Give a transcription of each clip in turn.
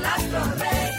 el astro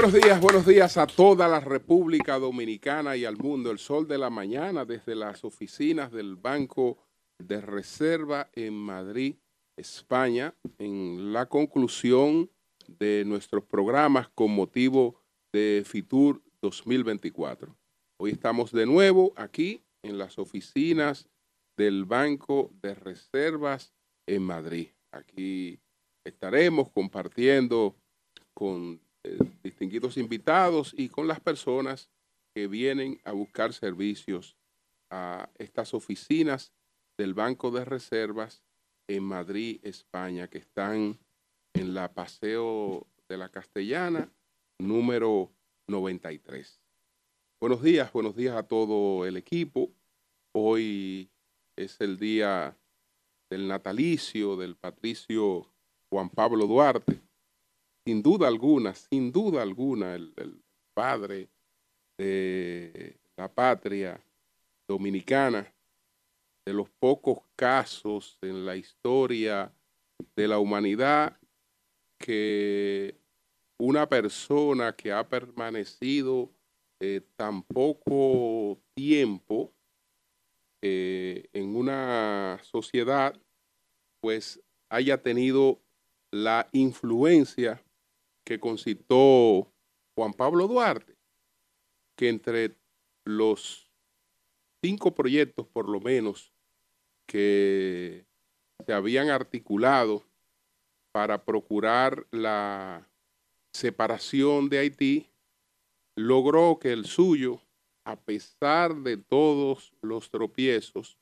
Buenos días, buenos días a toda la República Dominicana y al mundo. El sol de la mañana desde las oficinas del Banco de Reserva en Madrid, España, en la conclusión de nuestros programas con motivo de FITUR 2024. Hoy estamos de nuevo aquí en las oficinas del Banco de Reservas en Madrid. Aquí estaremos compartiendo con eh, distinguidos invitados y con las personas que vienen a buscar servicios a estas oficinas del Banco de Reservas en Madrid, España, que están en la Paseo de la Castellana, número 93. Buenos días, buenos días a todo el equipo. Hoy es el día del natalicio del patricio Juan Pablo Duarte sin duda alguna, sin duda alguna, el, padre de la patria dominicana, de los pocos casos en la historia de la humanidad que una persona que ha permanecido eh, tan poco tiempo eh, en una sociedad, pues haya tenido la influencia que concitó Juan Pablo Duarte, que entre los cinco proyectos por lo menos que se habían articulado para procurar la separación de Haití, logró que el suyo, a pesar de todos los tropiezos,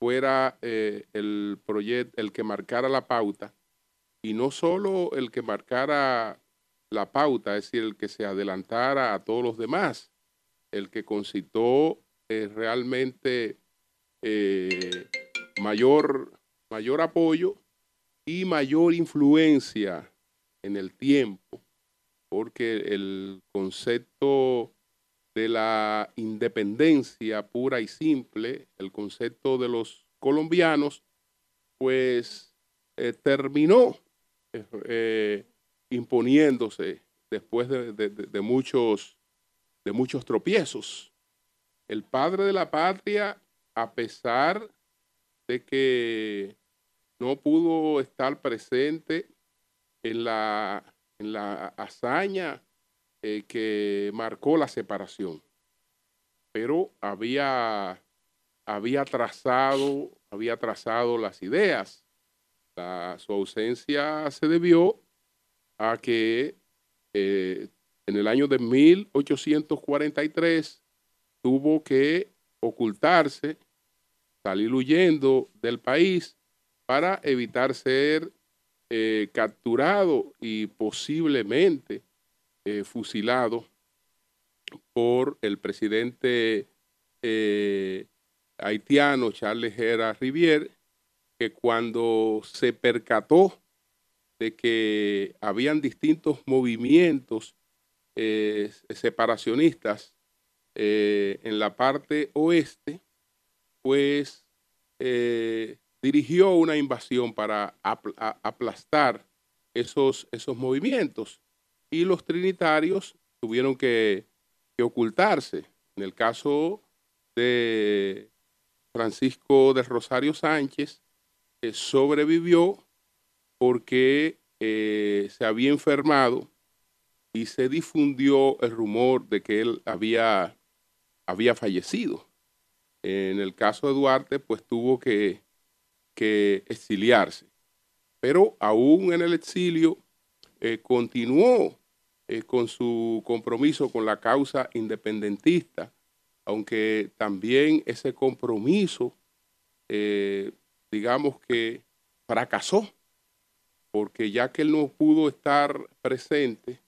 fuera eh, el proyecto, el que marcara la pauta, y no solo el que marcara la pauta, es decir, el que se adelantara a todos los demás, el que concitó eh, realmente eh, mayor, mayor apoyo y mayor influencia en el tiempo, porque el concepto de la independencia pura y simple, el concepto de los colombianos, pues eh, terminó imponiéndose después de, muchos, de muchos tropiezos. El padre de la patria, a pesar de que no pudo estar presente en la, en la hazaña eh, que marcó la separación, pero había, había trazado, había trazado las ideas. Su ausencia se debió a que eh, en el año de 1843 tuvo que ocultarse, salir huyendo del país para evitar ser eh, capturado y posiblemente eh, fusilado por el presidente haitiano Charles Gera Rivière, que cuando se percató de que habían distintos movimientos eh, separacionistas eh, en la parte oeste, pues eh, dirigió una invasión para aplastar esos, esos movimientos y los trinitarios tuvieron que, ocultarse. En el caso de Francisco del Rosario Sánchez, eh, sobrevivió porque eh, se había enfermado y se difundió el rumor de que él había, había fallecido. En el caso de Duarte, pues tuvo que, que exiliarse. Pero aún en el exilio, eh, continuó eh, con su compromiso con la causa independentista, aunque también ese compromiso, digamos que fracasó, porque ya que él no pudo estar presente,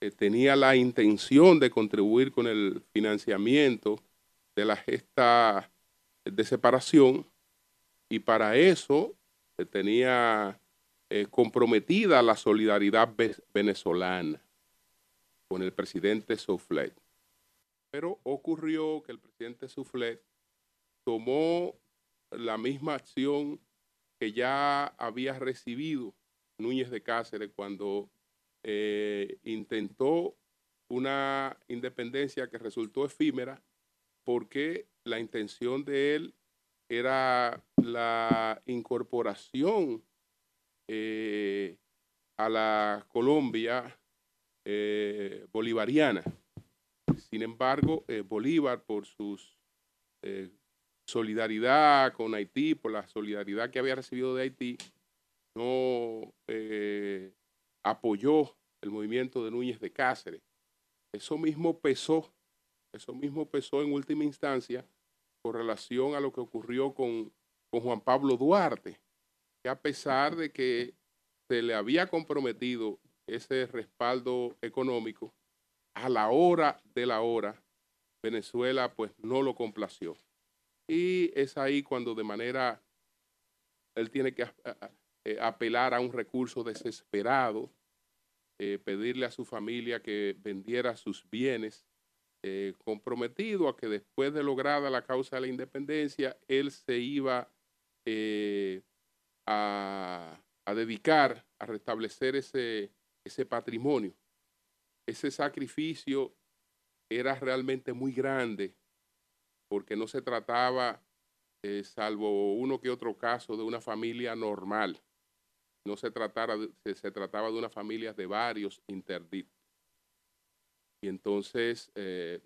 eh, tenía la intención de contribuir con el financiamiento de la gesta de separación y para eso se tenía eh, comprometida la solidaridad ve- venezolana con el presidente Soufflet. Pero ocurrió que el presidente Soufflet tomó la misma acción que ya había recibido Núñez de Cáceres cuando eh, intentó una independencia que resultó efímera porque la intención de él era la incorporación eh, a la Colombia eh, bolivariana. Sin embargo, Bolívar, por su solidaridad con Haití, por la solidaridad que había recibido de Haití, no eh, apoyó el movimiento de Núñez de Cáceres. Eso mismo pesó, eso mismo pesó en última instancia con relación a lo que ocurrió con, con Juan Pablo Duarte, que a pesar de que se le había comprometido ese respaldo económico, a la hora de la hora, Venezuela pues no lo complació. Y es ahí cuando de manera, él tiene que eh, apelar a un recurso desesperado, eh, pedirle a su familia que vendiera sus bienes, eh, comprometido a que después de lograda la causa de la independencia, él se iba a, a dedicar a restablecer ese, ese patrimonio. Ese sacrificio era realmente muy grande porque no se trataba, eh, salvo uno que otro caso, de una familia normal. No se, tratara de- se, trataba de una familia de varios interdictos. Y entonces, eh,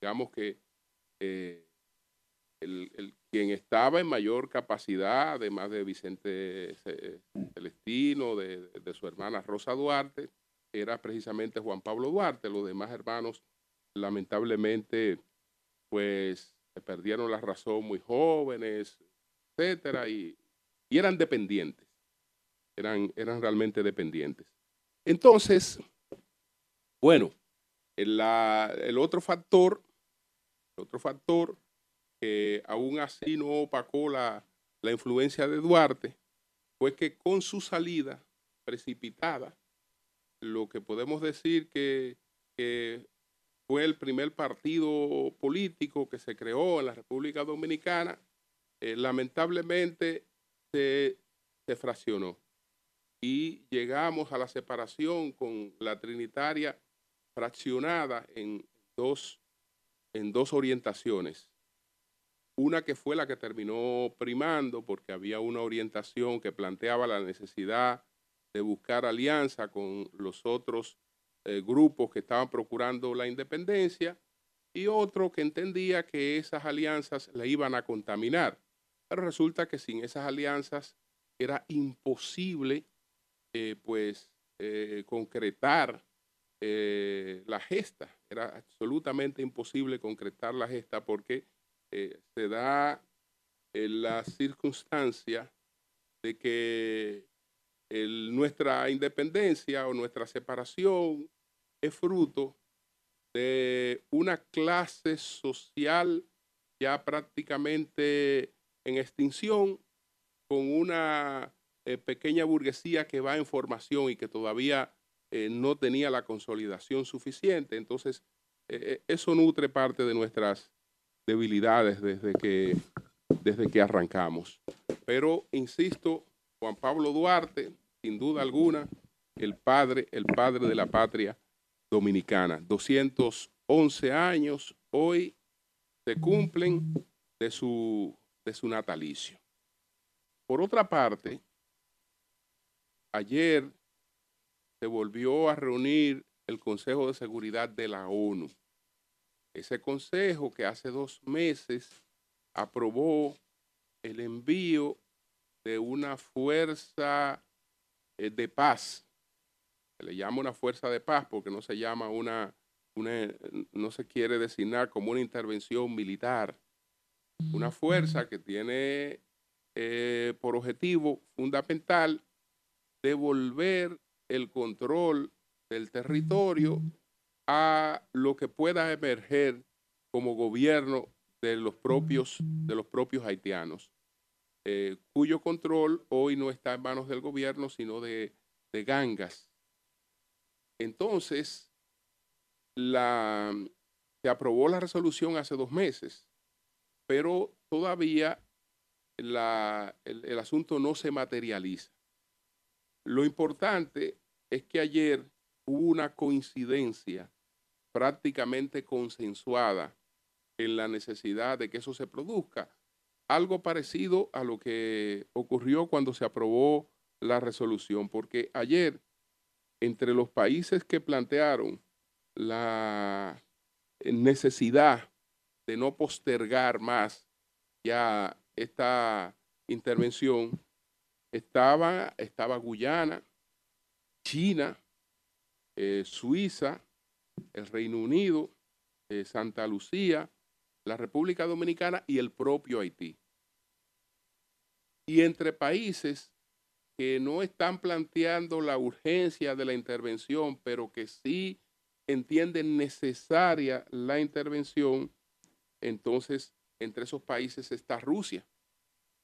digamos que eh, el, el- quien estaba en mayor capacidad, además de Vicente Ce- Celestino, de, de su hermana Rosa Duarte, era precisamente Juan Pablo Duarte. Los demás hermanos, lamentablemente, pues se perdieron la razón muy jóvenes, etcétera, y, eran dependientes, eran, eran realmente dependientes. Entonces, bueno, el, otro factor, el otro factor que aún así no opacó la, la influencia de Duarte, fue que con su salida precipitada, lo que podemos decir que, que fue el primer partido político que se creó en la República Dominicana, eh, lamentablemente se, se fraccionó y llegamos a la separación con la Trinitaria fraccionada en dos, en dos orientaciones. Una que fue la que terminó primando porque había una orientación que planteaba la necesidad de buscar alianza con los otros eh, grupos que estaban procurando la independencia y otro que entendía que esas alianzas la iban a contaminar. Pero resulta que sin esas alianzas era imposible eh, pues eh, concretar la gesta. Era absolutamente imposible concretar la gesta porque se da la circunstancia de que nuestra independencia o nuestra separación es fruto de una clase social ya prácticamente en extinción, con una eh, pequeña burguesía que va en formación y que todavía eh, no tenía la consolidación suficiente. Entonces, eh, eso nutre parte de nuestras debilidades desde que, desde que arrancamos. Pero, insisto, Juan Pablo Duarte, sin duda alguna, el padre, el padre de la patria dominicana. 211 años hoy se cumplen de su, de su natalicio. Por otra parte, ayer se volvió a reunir el Consejo de Seguridad de la ONU. Ese consejo que hace dos meses aprobó el envío de una fuerza eh, de paz. Se le llama una fuerza de paz porque no se llama una, una, no se quiere designar como una intervención militar. Una fuerza que tiene eh, por objetivo fundamental devolver el control del territorio a lo que pueda emerger como gobierno de los propios, de los propios haitianos, eh, cuyo control hoy no está en manos del gobierno, sino de, de gangas. Entonces, la, se aprobó la resolución hace dos meses, pero todavía la- el, el asunto no se materializa. Lo importante es que ayer hubo una coincidencia prácticamente consensuada en la necesidad de que eso se produzca. Algo parecido a lo que ocurrió cuando se aprobó la resolución, porque ayer, entre los países que plantearon la necesidad de no postergar más ya esta intervención, estaba, estaba Guyana, China, eh, Suiza, el Reino Unido, eh, Santa Lucía, la República Dominicana y el propio Haití. Y entre países que no están planteando la urgencia de la intervención, pero que sí entienden necesaria la intervención, entonces entre esos países está Rusia,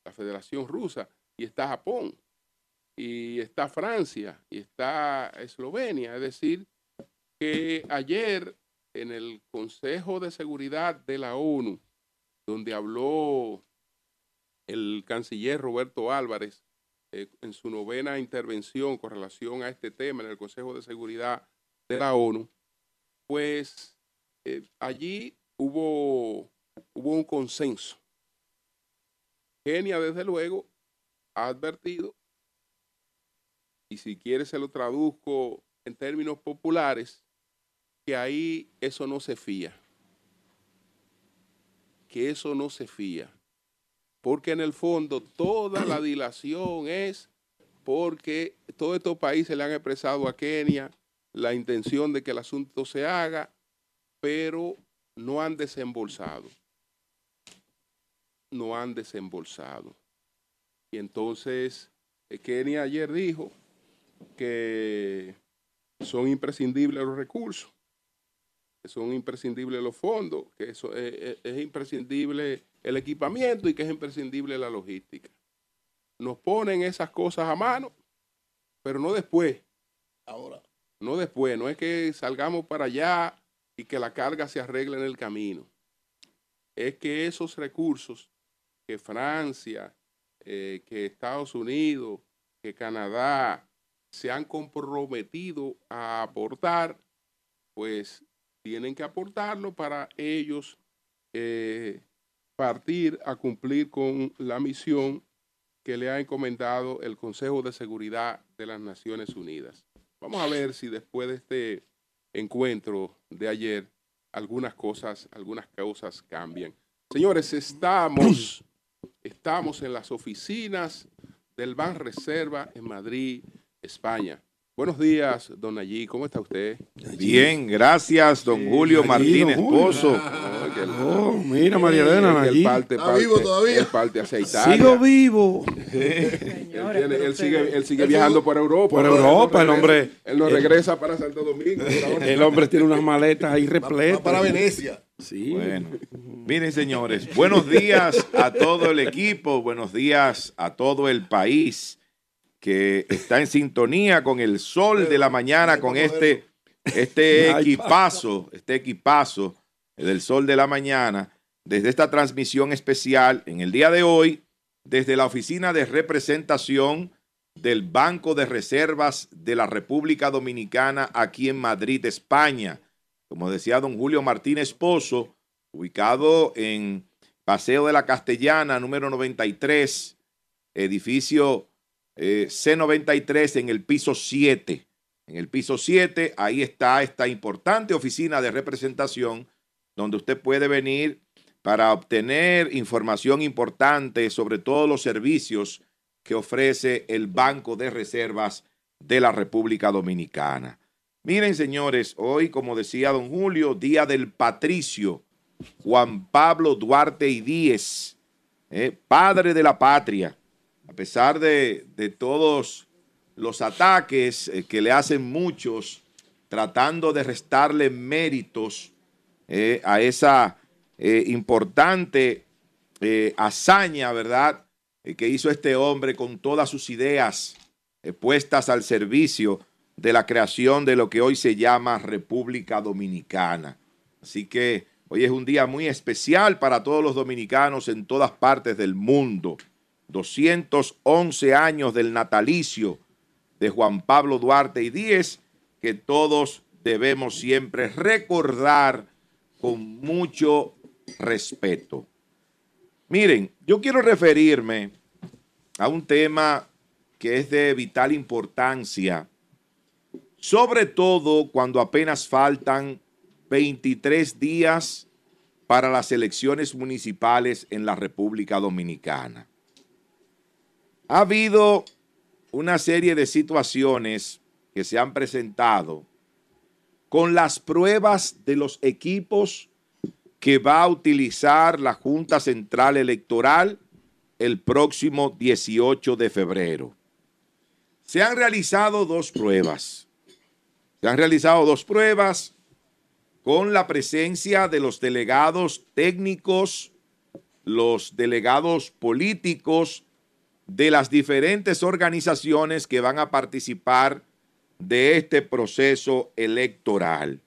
la Federación Rusa, y está Japón, y está Francia, y está Eslovenia. Es decir, que ayer en el Consejo de Seguridad de la ONU, donde habló el canciller Roberto Álvarez eh, en su novena intervención con relación a este tema en el Consejo de Seguridad de la ONU, pues eh, allí hubo, hubo un consenso. Kenia, desde luego, ha advertido, y si quiere se lo traduzco en términos populares, que ahí eso no se fía. Que eso no se fía. Porque en el fondo toda la dilación es porque todos estos países le han expresado a Kenia la intención de que el asunto se haga, pero no han desembolsado. No han desembolsado. Y entonces eh, Kenia ayer dijo que son imprescindibles los recursos, que son imprescindibles los fondos, que eso es, es- es imprescindible el equipamiento y que es imprescindible la logística. Nos ponen esas cosas a mano, pero no después. Ahora. No después, no es que salgamos para allá y que la carga se arregle en el camino. Es que esos recursos que Francia, eh, que Estados Unidos, que Canadá se han comprometido a aportar, pues tienen que aportarlo para ellos eh, partir a cumplir con la misión que le ha encomendado el Consejo de Seguridad de las Naciones Unidas. Vamos a ver si después de este encuentro de ayer algunas cosas, algunas causas cambian. Señores, estamos, estamos en las oficinas del Ban Reserva en Madrid, España. Buenos días, don Allí, ¿cómo está usted? Bien, gracias, don Julio allí, Martínez Julio. Pozo. No, que el- Oh, mira, María Elena, el parte, Está parte- vivo todavía. el parte aceitaria. Sigo vivo. Él, tiene- él sigue, él sigue viajando por Europa. Por Europa, el hombre- Él no regresa para Santo Domingo. El hombre tiene unas maletas ahí repletas. para Venecia. Sí. Bueno, miren señores, buenos días a todo el equipo, buenos días a todo el país que está en sintonía con el sol de la mañana, con este, este equipazo, este equipazo del sol de la mañana, desde esta transmisión especial en el día de hoy, desde la oficina de representación del Banco de Reservas de la República Dominicana aquí en Madrid, España. Como decía don Julio Martínez Pozo, ubicado en Paseo de la Castellana, número 93, edificio eh, C93 en el piso 7. En el piso 7, ahí está esta importante oficina de representación donde usted puede venir para obtener información importante sobre todos los servicios que ofrece el Banco de Reservas de la República Dominicana. Miren, señores, hoy, como decía don Julio, Día del Patricio, Juan Pablo Duarte y Díez, eh, padre de la patria, a pesar de, de todos los ataques eh, que le hacen muchos, tratando de restarle méritos eh, a esa eh, importante eh, hazaña, ¿verdad? Que hizo este hombre con todas sus ideas puestas al servicio de la creación de lo que hoy se llama República Dominicana. Así que hoy es un día muy especial para todos los dominicanos en todas partes del mundo. 211 años del natalicio de Juan Pablo Duarte y Díez, que todos debemos siempre recordar con mucho respeto. Miren, yo quiero referirme a un tema que es de vital importancia, sobre todo cuando apenas faltan 23 días para las elecciones municipales en la República Dominicana. Ha habido una serie de situaciones que se han presentado con las pruebas de los equipos que va a utilizar la Junta Central Electoral el próximo 18 de febrero. Se han realizado dos pruebas. Se han realizado dos pruebas con la presencia de los delegados técnicos, los delegados políticos de las diferentes organizaciones que van a participar de este proceso electoral.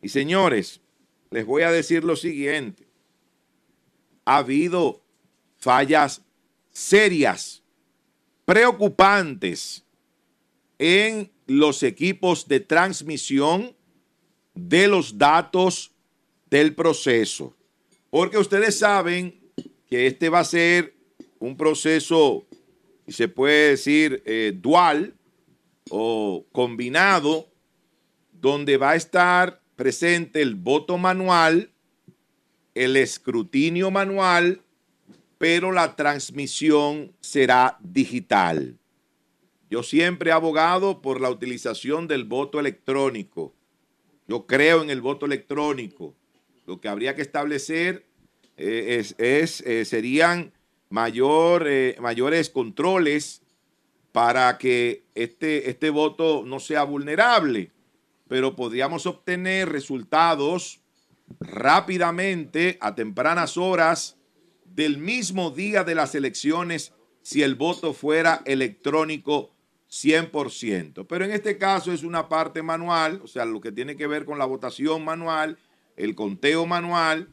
Y señores, les voy a decir lo siguiente. Ha habido fallas serias, preocupantes en los equipos de transmisión de los datos del proceso. Porque ustedes saben que este va a ser un proceso, si se puede decir, eh, dual o combinado, donde va a estar presente el voto manual, el escrutinio manual, pero la transmisión será digital. Yo siempre he abogado por la utilización del voto electrónico. Yo creo en el voto electrónico. Lo que habría que establecer eh, es, es, eh, serían mayor, eh, mayores controles para que este, este voto no sea vulnerable, pero podríamos obtener resultados rápidamente a tempranas horas del mismo día de las elecciones si el voto fuera electrónico 100%. Pero en este caso es una parte manual, o sea, lo que tiene que ver con la votación manual, el conteo manual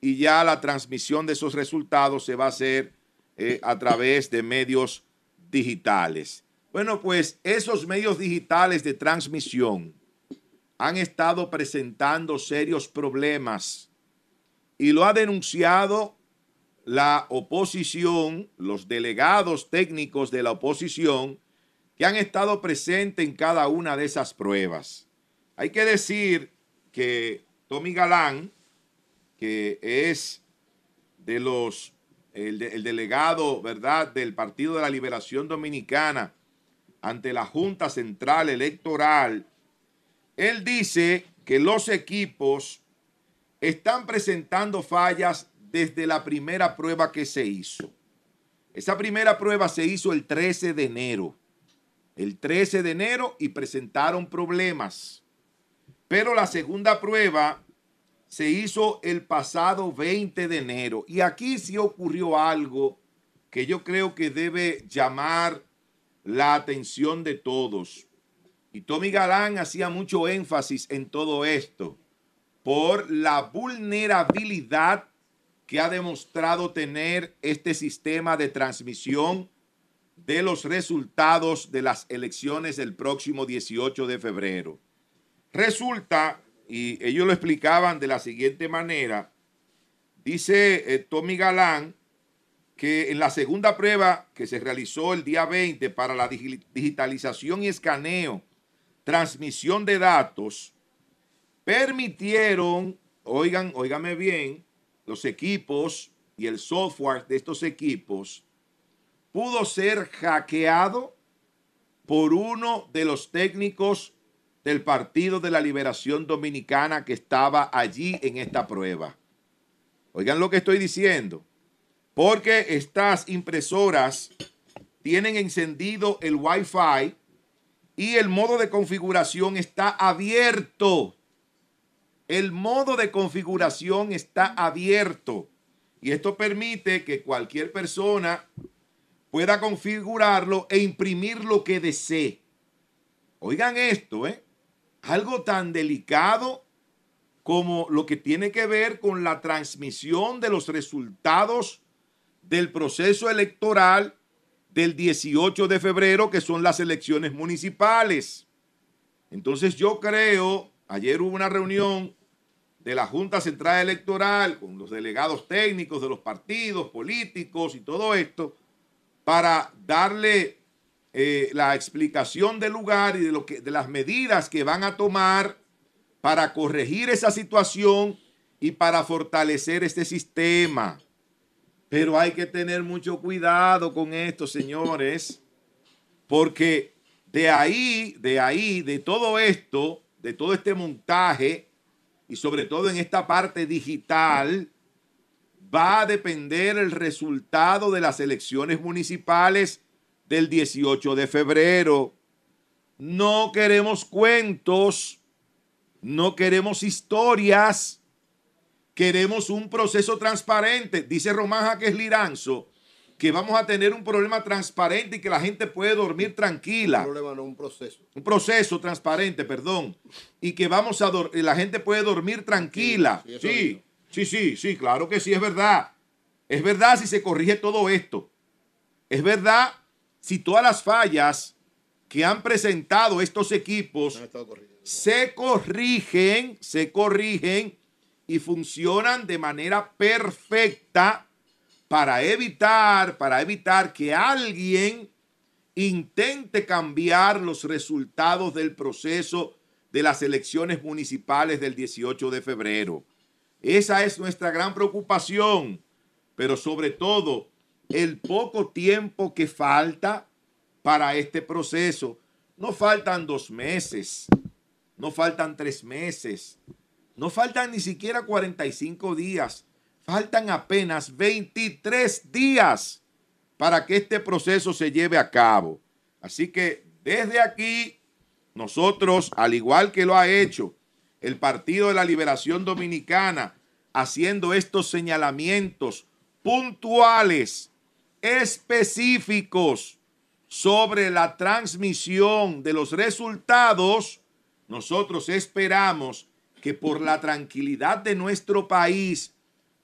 y ya la transmisión de esos resultados se va a hacer eh, a través de medios digitales. Bueno, pues esos medios digitales de transmisión han estado presentando serios problemas y lo ha denunciado la oposición, los delegados técnicos de la oposición que han estado presentes en cada una de esas pruebas. Hay que decir que Tommy Galán, que es de los el, de- el delegado, ¿verdad?, del Partido de la Liberación Dominicana ante la Junta Central Electoral, él dice que los equipos están presentando fallas desde la primera prueba que se hizo. Esa primera prueba se hizo el 13 de enero. El 13 de enero y presentaron problemas. Pero la segunda prueba se hizo el pasado 20 de enero. Y aquí sí ocurrió algo que yo creo que debe llamar la atención de todos. Y Tommy Galán hacía mucho énfasis en todo esto por la vulnerabilidad que ha demostrado tener este sistema de transmisión de los resultados de las elecciones del próximo 18 de febrero. Resulta, y ellos lo explicaban de la siguiente manera, dice eh, Tommy Galán que en la segunda prueba que se realizó el día 20 para la digi- digitalización y escaneo, transmisión de datos, permitieron, oigan, óigame bien, los equipos y el software de estos equipos pudo ser hackeado por uno de los técnicos del Partido de la Liberación Dominicana que estaba allí en esta prueba. Oigan lo que estoy diciendo. Porque estas impresoras tienen encendido el Wi-Fi y el modo de configuración está abierto. El modo de configuración está abierto y esto permite que cualquier persona pueda configurarlo e imprimir lo que desee. Oigan esto, ¿eh? Algo tan delicado como lo que tiene que ver con la transmisión de los resultados del proceso electoral del 18 de febrero, que son las elecciones municipales. Entonces yo creo, ayer hubo una reunión de la Junta Central Electoral con los delegados técnicos de los partidos políticos y todo esto, para darle eh, la explicación del lugar y de, lo que, de las medidas que van a tomar para corregir esa situación y para fortalecer este sistema. Pero hay que tener mucho cuidado con esto, señores, porque de ahí, de ahí, de todo esto, de todo este montaje, y sobre todo en esta parte digital, va a depender el resultado de las elecciones municipales del 18 de febrero. No queremos cuentos, no queremos historias, queremos un proceso transparente. Dice Román Jaques Liranzo que vamos a tener un problema transparente y que la gente puede dormir tranquila. Un problema no, un proceso. Un proceso transparente, perdón. Y que vamos a la gente puede dormir tranquila. Sí, sí, sí, sí, claro que sí, es verdad. Es verdad si se corrige todo esto. Es verdad si todas las fallas que han presentado estos equipos Han se corrigen, se corrigen y funcionan de manera perfecta para evitar, para evitar que alguien intente cambiar los resultados del proceso de las elecciones municipales del 18 de febrero. Esa es nuestra gran preocupación, pero sobre todo el poco tiempo que falta para este proceso. No faltan dos meses, no faltan tres meses, no faltan ni siquiera 45 días, faltan apenas 23 días para que este proceso se lleve a cabo. Así que desde aquí, nosotros, al igual que lo ha hecho el Partido de la Liberación Dominicana, haciendo estos señalamientos puntuales, específicos sobre la transmisión de los resultados, nosotros esperamos que por la tranquilidad de nuestro país,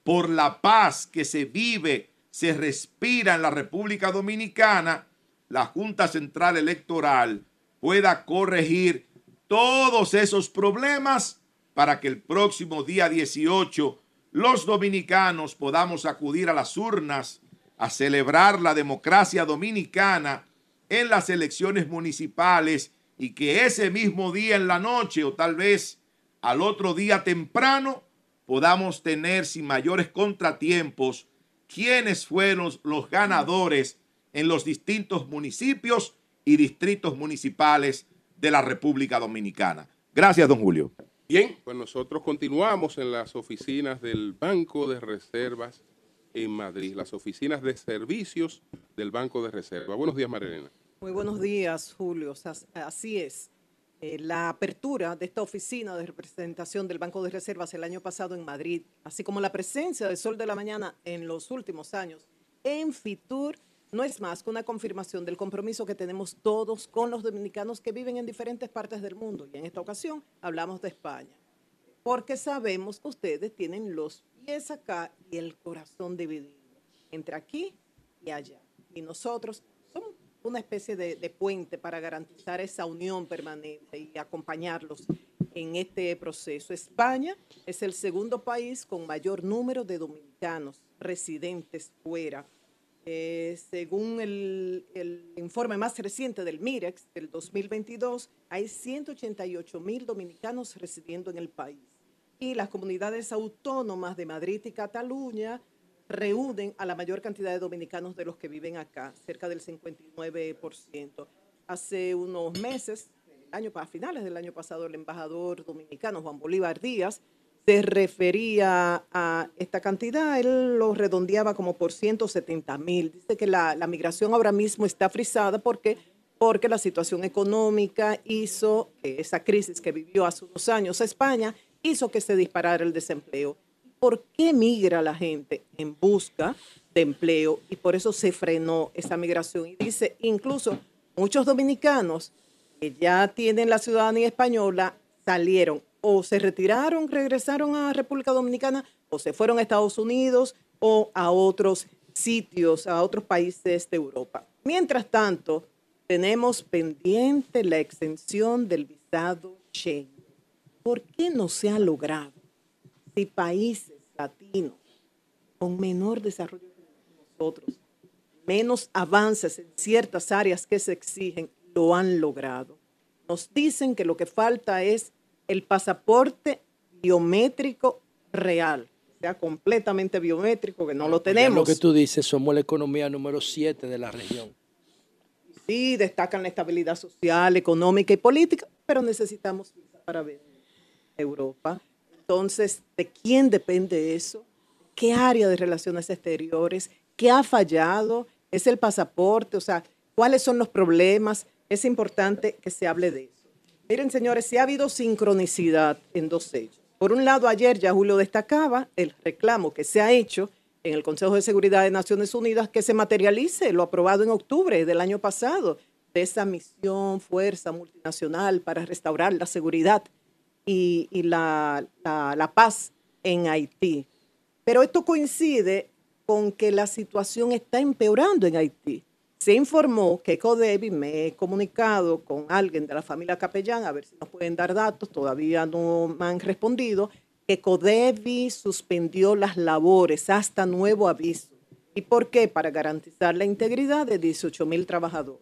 por la paz que se vive, se respira en la República Dominicana, la Junta Central Electoral pueda corregir todos esos problemas para que el próximo día 18 los dominicanos podamos acudir a las urnas a celebrar la democracia dominicana en las elecciones municipales y que ese mismo día en la noche o tal vez al otro día temprano podamos tener sin mayores contratiempos quiénes fueron los ganadores en los distintos municipios y distritos municipales de la República Dominicana. Gracias, don Julio. Bien, pues nosotros continuamos en las oficinas del Banco de Reservas en Madrid, las oficinas de servicios del Banco de Reserva. Buenos días, Marilena. Muy buenos días, Julio. Así es. Eh, la apertura de esta oficina de representación del Banco de Reservas el año pasado en Madrid, así como la presencia de Sol de la Mañana en los últimos años en Fitur, no es más que una confirmación del compromiso que tenemos todos con los dominicanos que viven en diferentes partes del mundo. Y en esta ocasión hablamos de España. Porque sabemos ustedes tienen los pies acá y el corazón dividido entre aquí y allá. Y nosotros somos una especie de, de puente para garantizar esa unión permanente y acompañarlos en este proceso. España es el segundo país con mayor número de dominicanos residentes fuera. Eh, según el, el informe más reciente del MIREX del 2022, hay 188 mil dominicanos residiendo en el país. Y las comunidades autónomas de Madrid y Cataluña reúnen a la mayor cantidad de dominicanos de los que viven acá, cerca del 59%. Hace unos meses, año, a finales del año pasado, el embajador dominicano Juan Bolívar Díaz se refería a esta cantidad, él lo redondeaba como por 170 mil. Dice que la, migración ahora mismo está frisada porque, porque la situación económica hizo esa crisis que vivió hace unos años España hizo que se disparara el desempleo. ¿Por qué migra la gente en busca de empleo? Y por eso se frenó esa migración. Y dice, incluso muchos dominicanos que ya tienen la ciudadanía española salieron o se retiraron, regresaron a República Dominicana o se fueron a Estados Unidos o a otros sitios, a otros países de Europa. Mientras tanto, tenemos pendiente la extensión del visado Schengen. ¿Por qué no se ha logrado? Si países latinos con menor desarrollo que nosotros, menos avances en ciertas áreas que se exigen, lo han logrado. Nos dicen que lo que falta es el pasaporte biométrico real, sea, completamente biométrico, que no lo tenemos. Lo que tú dices, somos la economía número 7 de la región. Sí, destacan la estabilidad social, económica y política, pero necesitamos para venir a Europa. Entonces, ¿de quién depende eso? ¿Qué área de relaciones exteriores? ¿Qué ha fallado? ¿Es el pasaporte? O sea, ¿cuáles son los problemas? Es importante que se hable de eso. Miren, señores, sí ha habido sincronicidad en dos hechos. Por un lado, ayer ya Julio destacaba el reclamo que se ha hecho en el Consejo de Seguridad de Naciones Unidas que se materialice lo aprobado en octubre del año pasado de esa misión, fuerza multinacional para restaurar la seguridad y, y la, la- la paz en Haití. Pero esto coincide con que la situación está empeorando en Haití. Se informó que Codevi, me he comunicado con alguien de la familia Capellán, a ver si nos pueden dar datos, todavía no me han respondido, que Codevi suspendió las labores hasta nuevo aviso. ¿Y por qué? Para garantizar la integridad de 18 mil trabajadores.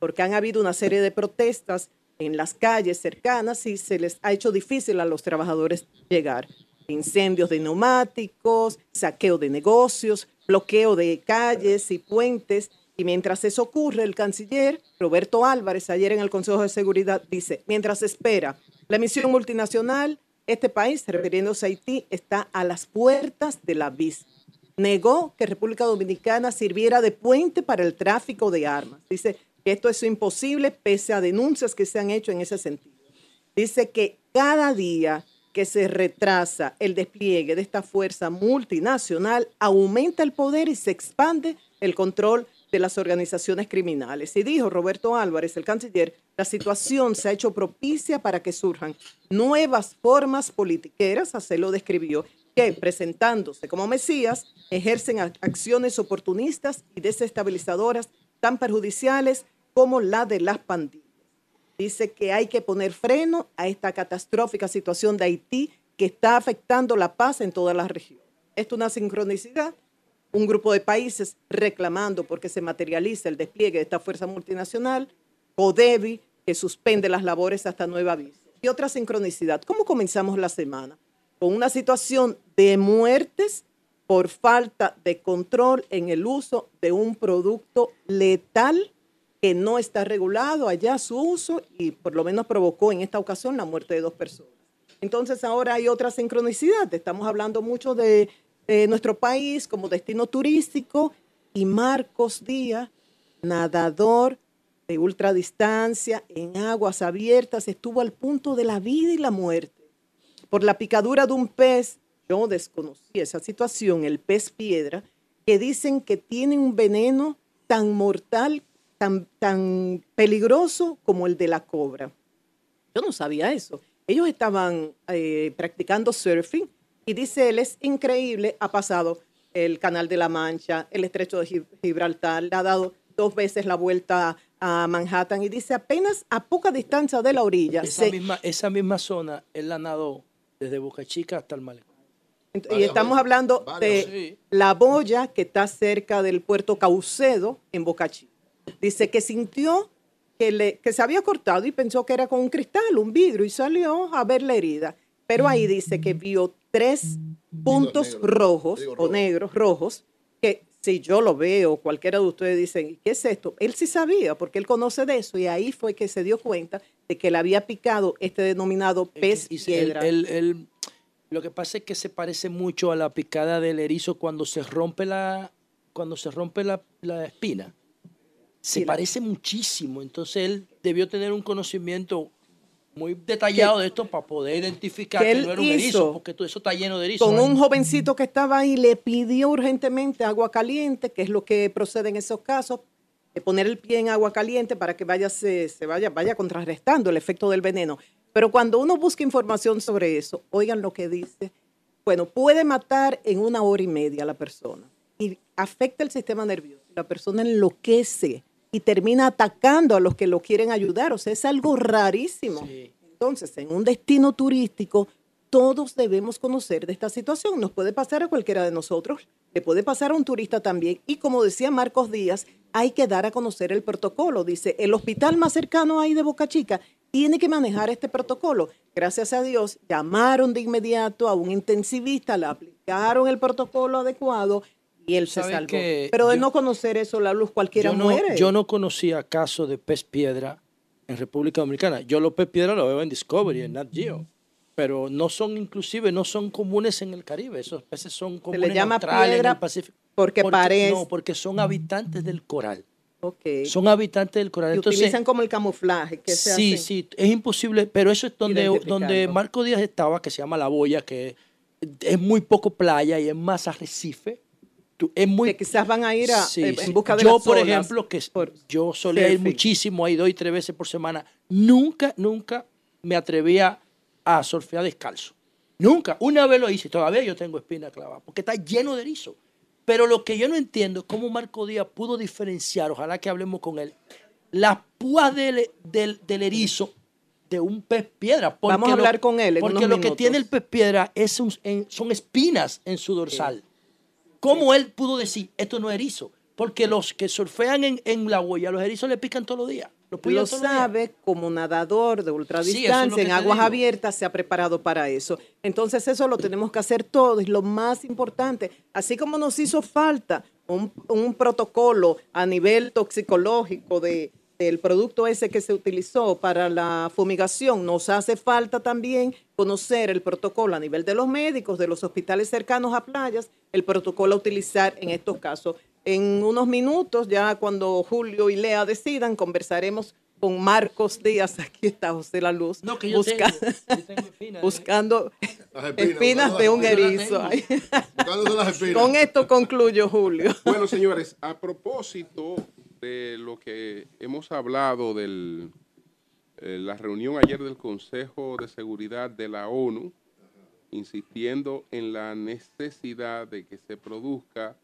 Porque han habido una serie de protestas en las calles cercanas y se les ha hecho difícil a los trabajadores llegar. Incendios de neumáticos, saqueo de negocios, bloqueo de calles y puentes. Y mientras eso ocurre, el canciller Roberto Álvarez, ayer en el Consejo de Seguridad, dice, mientras espera la misión multinacional, este país, refiriéndose a Haití, está a las puertas del abismo. Negó que República Dominicana sirviera de puente para el tráfico de armas. Dice esto es imposible pese a denuncias que se han hecho en ese sentido. Dice que cada día que se retrasa el despliegue de esta fuerza multinacional, aumenta el poder y se expande el control de las organizaciones criminales. Y dijo Roberto Álvarez, el canciller, la situación se ha hecho propicia para que surjan nuevas formas politiqueras, así lo describió, que presentándose como Mesías, ejercen ac- acciones oportunistas y desestabilizadoras tan perjudiciales como la de las pandillas. Dice que hay que poner freno a esta catastrófica situación de Haití que está afectando la paz en toda la región. Esto es una sincronicidad. Un grupo de países reclamando porque se materializa el despliegue de esta fuerza multinacional, CODEBI, que suspende las labores hasta nueva aviso. Y otra sincronicidad. ¿Cómo comenzamos la semana? Con una situación de muertes por falta de control en el uso de un producto letal que no está regulado allá su uso y por lo menos provocó en esta ocasión la muerte de dos personas. Entonces ahora hay otra sincronicidad. Estamos hablando mucho de, de nuestro país como destino turístico y Marcos Díaz, nadador de ultradistancia en aguas abiertas, estuvo al punto de la vida y la muerte por la picadura de un pez. Yo desconocí esa situación, el pez piedra, que dicen que tiene un veneno tan mortal, tan, tan peligroso como el de la cobra. Yo no sabía eso. Ellos estaban eh, practicando surfing y dice él, es increíble, ha pasado el Canal de la Mancha, el Estrecho de Gib- Gibraltar, le ha dado dos veces la vuelta a Manhattan y dice apenas a poca distancia de la orilla. Esa, se- misma, esa misma zona, él la nadó desde Boca Chica hasta el Malecón. Y estamos hablando de Sí. la boya que está cerca del puerto Caucedo en Boca Chica. Dice que sintió que, le, que se había cortado y pensó que era con un cristal, un vidrio, y salió a ver la herida. Pero ahí dice que vio tres puntos rojos o negros, rojos, que si yo lo veo, cualquiera de ustedes dicen, ¿qué es esto? Él sí sabía, porque él conoce de eso, y ahí fue que se dio cuenta de que le había picado este denominado pez Y piedra. lo que pasa es que se parece mucho a la picada del erizo cuando se rompe la, cuando se rompe la, la espina. Se Sí, la- parece muchísimo. Entonces él debió tener un conocimiento muy detallado de esto para poder identificar que que, él no era un erizo, porque todo eso está lleno de erizos. con un jovencito que estaba ahí, le pidió urgentemente agua caliente, que es lo que procede en esos casos, de poner el pie en agua caliente para que vaya, se, se vaya, vaya contrarrestando el efecto del veneno. Pero cuando uno busca información sobre eso, oigan lo que dice. Bueno, puede matar en una hora y media a la persona y afecta el sistema nervioso. La persona enloquece y termina atacando a los que lo quieren ayudar. O sea, es algo rarísimo. Sí. Entonces, en un destino turístico, todos debemos conocer de esta situación. Nos puede pasar a cualquiera de nosotros, le puede pasar a un turista también. Y como decía Marcos Díaz, hay que dar a conocer el protocolo. Dice, el hospital más cercano ahí de Boca Chica tiene que manejar este protocolo. Gracias a Dios, llamaron de inmediato a un intensivista, le aplicaron el protocolo adecuado y él se ¿Sabe salvó. que Pero de yo- no conocer eso, la luz cualquiera yo no, muere. Yo no conocía caso de pez piedra en República Dominicana. Yo los pez piedra los veo en Discovery, en Nat Geo. Pero no son, inclusive, no son comunes en el Caribe. Esos peces son comunes llama en Australia, piedra en el Pacífico. porque parece- No, porque son habitantes del coral. Ok. Son habitantes del coral. Y Entonces, utilizan como el camuflaje que se sí, sí, es imposible, pero eso es donde, donde Marco Díaz estaba, que se llama La Boya, que es muy poco playa y es más arrecife. Tú- Es muy, que quizás van a ir a- Sí, eh, en busca de yo, las por olas ejemplo, que por yo solía ir muchísimo ahí dos y tres veces por semana, nunca, nunca me atrevía a surfear descalzo. Nunca. Una vez lo hice, todavía yo tengo espina clavada, porque está lleno de erizo. Pero lo que yo no entiendo es cómo Marco Díaz pudo diferenciar, ojalá que hablemos con él, las púas del, del, del erizo de un pez piedra. Vamos a lo- hablar con él en Porque unos lo que tiene el pez piedra es un- en- son espinas en su dorsal. ¿Cómo él pudo decir esto no es erizo? Porque los que surfean en, en la huella, los erizos le pican todos los días. Los Lo sabe como nadador de Sí, es ultradistancia en aguas digo. abiertas, se ha preparado para eso. Entonces eso lo tenemos que hacer todos y lo más importante, así como nos hizo falta un, un protocolo a nivel toxicológico de, del producto ese que se utilizó para la fumigación, nos hace falta también conocer el protocolo a nivel de los médicos, de los hospitales cercanos a playas, el protocolo a utilizar en estos casos. En unos minutos, ya cuando Julio y Lea decidan, conversaremos con Marcos Díaz. Aquí está José La Luz. No, que yo busca- tengo, yo tengo espinas. buscando espinas, de un erizo. Con esto concluyo, Julio. Bueno, señores, a propósito de lo que hemos hablado de la reunión ayer del Consejo de Seguridad de la ONU, insistiendo en la necesidad de que se produzca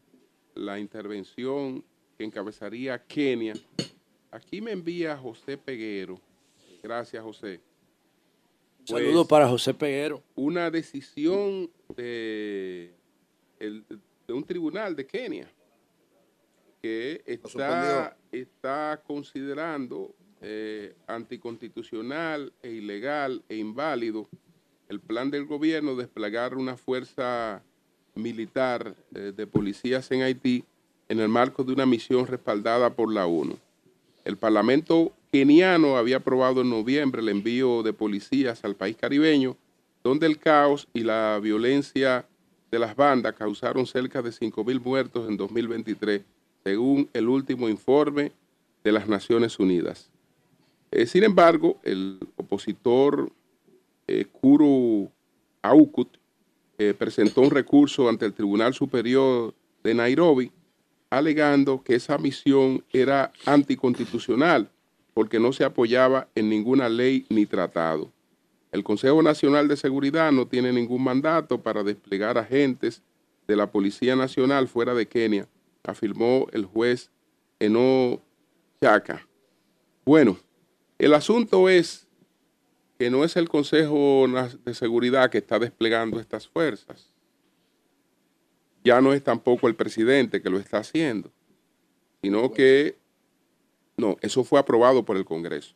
la intervención que encabezaría Kenia. Aquí me envía José Peguero. Gracias, José. Saludos Pues, para José Peguero. una decisión de, el- de un tribunal de Kenia que está, está considerando eh, anticonstitucional e ilegal e inválido el plan del gobierno de desplegar una fuerza militar eh, de policías en Haití en el marco de una misión respaldada por la ONU. El Parlamento keniano había aprobado en noviembre el envío de policías al país caribeño, donde el caos y la violencia de las bandas causaron cerca de 5.000 muertos en 2023, según el último informe de las Naciones Unidas. Eh, sin embargo, el opositor eh, Kuru Aukut eh, presentó un recurso ante el Tribunal Superior de Nairobi alegando que esa misión era anticonstitucional porque no se apoyaba en ninguna ley ni tratado. El Consejo Nacional de Seguridad no tiene ningún mandato para desplegar agentes de la Policía Nacional fuera de Kenia, afirmó el juez Eno Chaka. Bueno, el asunto es que no es el Consejo de Seguridad que está desplegando estas fuerzas. Ya no es tampoco el presidente que lo está haciendo, sino que, no, eso fue aprobado por el Congreso.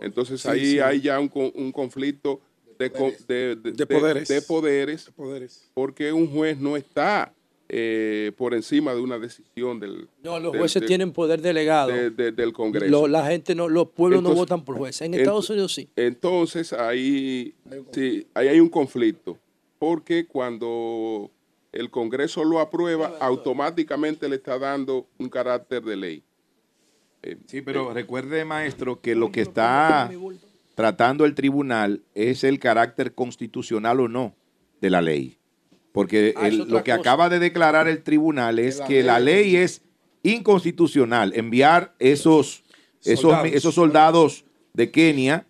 Entonces Sí, ahí sí. hay ya un, con- un conflicto de, co- de- de- De poderes. de poderes, Poderes. porque un juez no está eh, por encima de una decisión del, No, los del- jueces del- tienen poder delegado. de- de- del Congreso. Lo- la gente no, los pueblos no votan por jueces. En ent- Estados Unidos sí. Entonces ahí, sí, ahí hay un conflicto, porque cuando el Congreso lo aprueba, automáticamente le está dando un carácter de ley. Eh, Sí, pero recuerde, maestro, que lo que está tratando el tribunal es el carácter constitucional o no de la ley. Porque Ah, el- lo que cosa. acaba de declarar el tribunal es la que la ley- es inconstitucional. Enviar esos, esos, Soldados. esos soldados de Kenia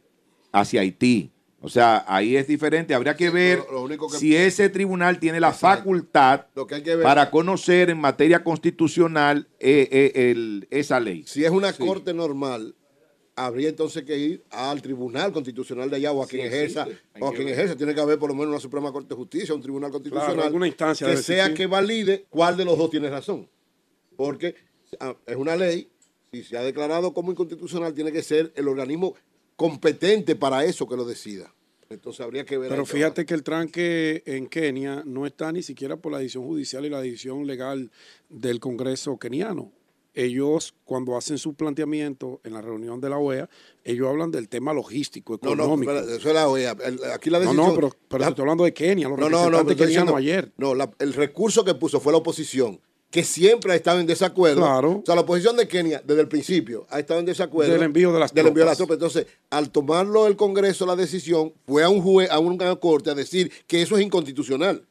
hacia Haití. O sea, ahí es diferente. Habría que ver lo- lo único que- si ese tribunal tiene la Exacto. facultad Lo que hay que ver para conocer en materia constitucional eh, eh, el- esa ley. si es una corte normal, habría entonces que ir al Tribunal Constitucional de allá o a quien ejerza, o a quien ejerza. Tiene que haber por lo menos una Suprema Corte de Justicia, un Tribunal Constitucional alguna instancia que sea que valide cuál de los dos tiene razón. Porque ah, es una ley, si se ha declarado como inconstitucional, tiene que ser el organismo competente para eso que lo decida. Entonces habría que ver. Pero fíjate que el tranque en Kenia no está ni siquiera por la decisión judicial y la decisión legal del Congreso keniano. Ellos, cuando hacen su planteamiento en la reunión de la OEA, ellos hablan del tema logístico, No, no, económico. espera, eso es la OEA. El- Aquí la No, decisión. no, pero, pero la- estoy hablando de Kenia, los No, no, no, representantes kenianos diciendo- ayer. No, la- el recurso que puso fue la oposición, que siempre ha estado en desacuerdo. Claro. O sea, la oposición de Kenia, desde el principio, ha estado en desacuerdo. Del envío de las del envío de las tropas. Entonces, al tomarlo el Congreso la decisión, fue a un juez, a una corte a decir que eso es inconstitucional.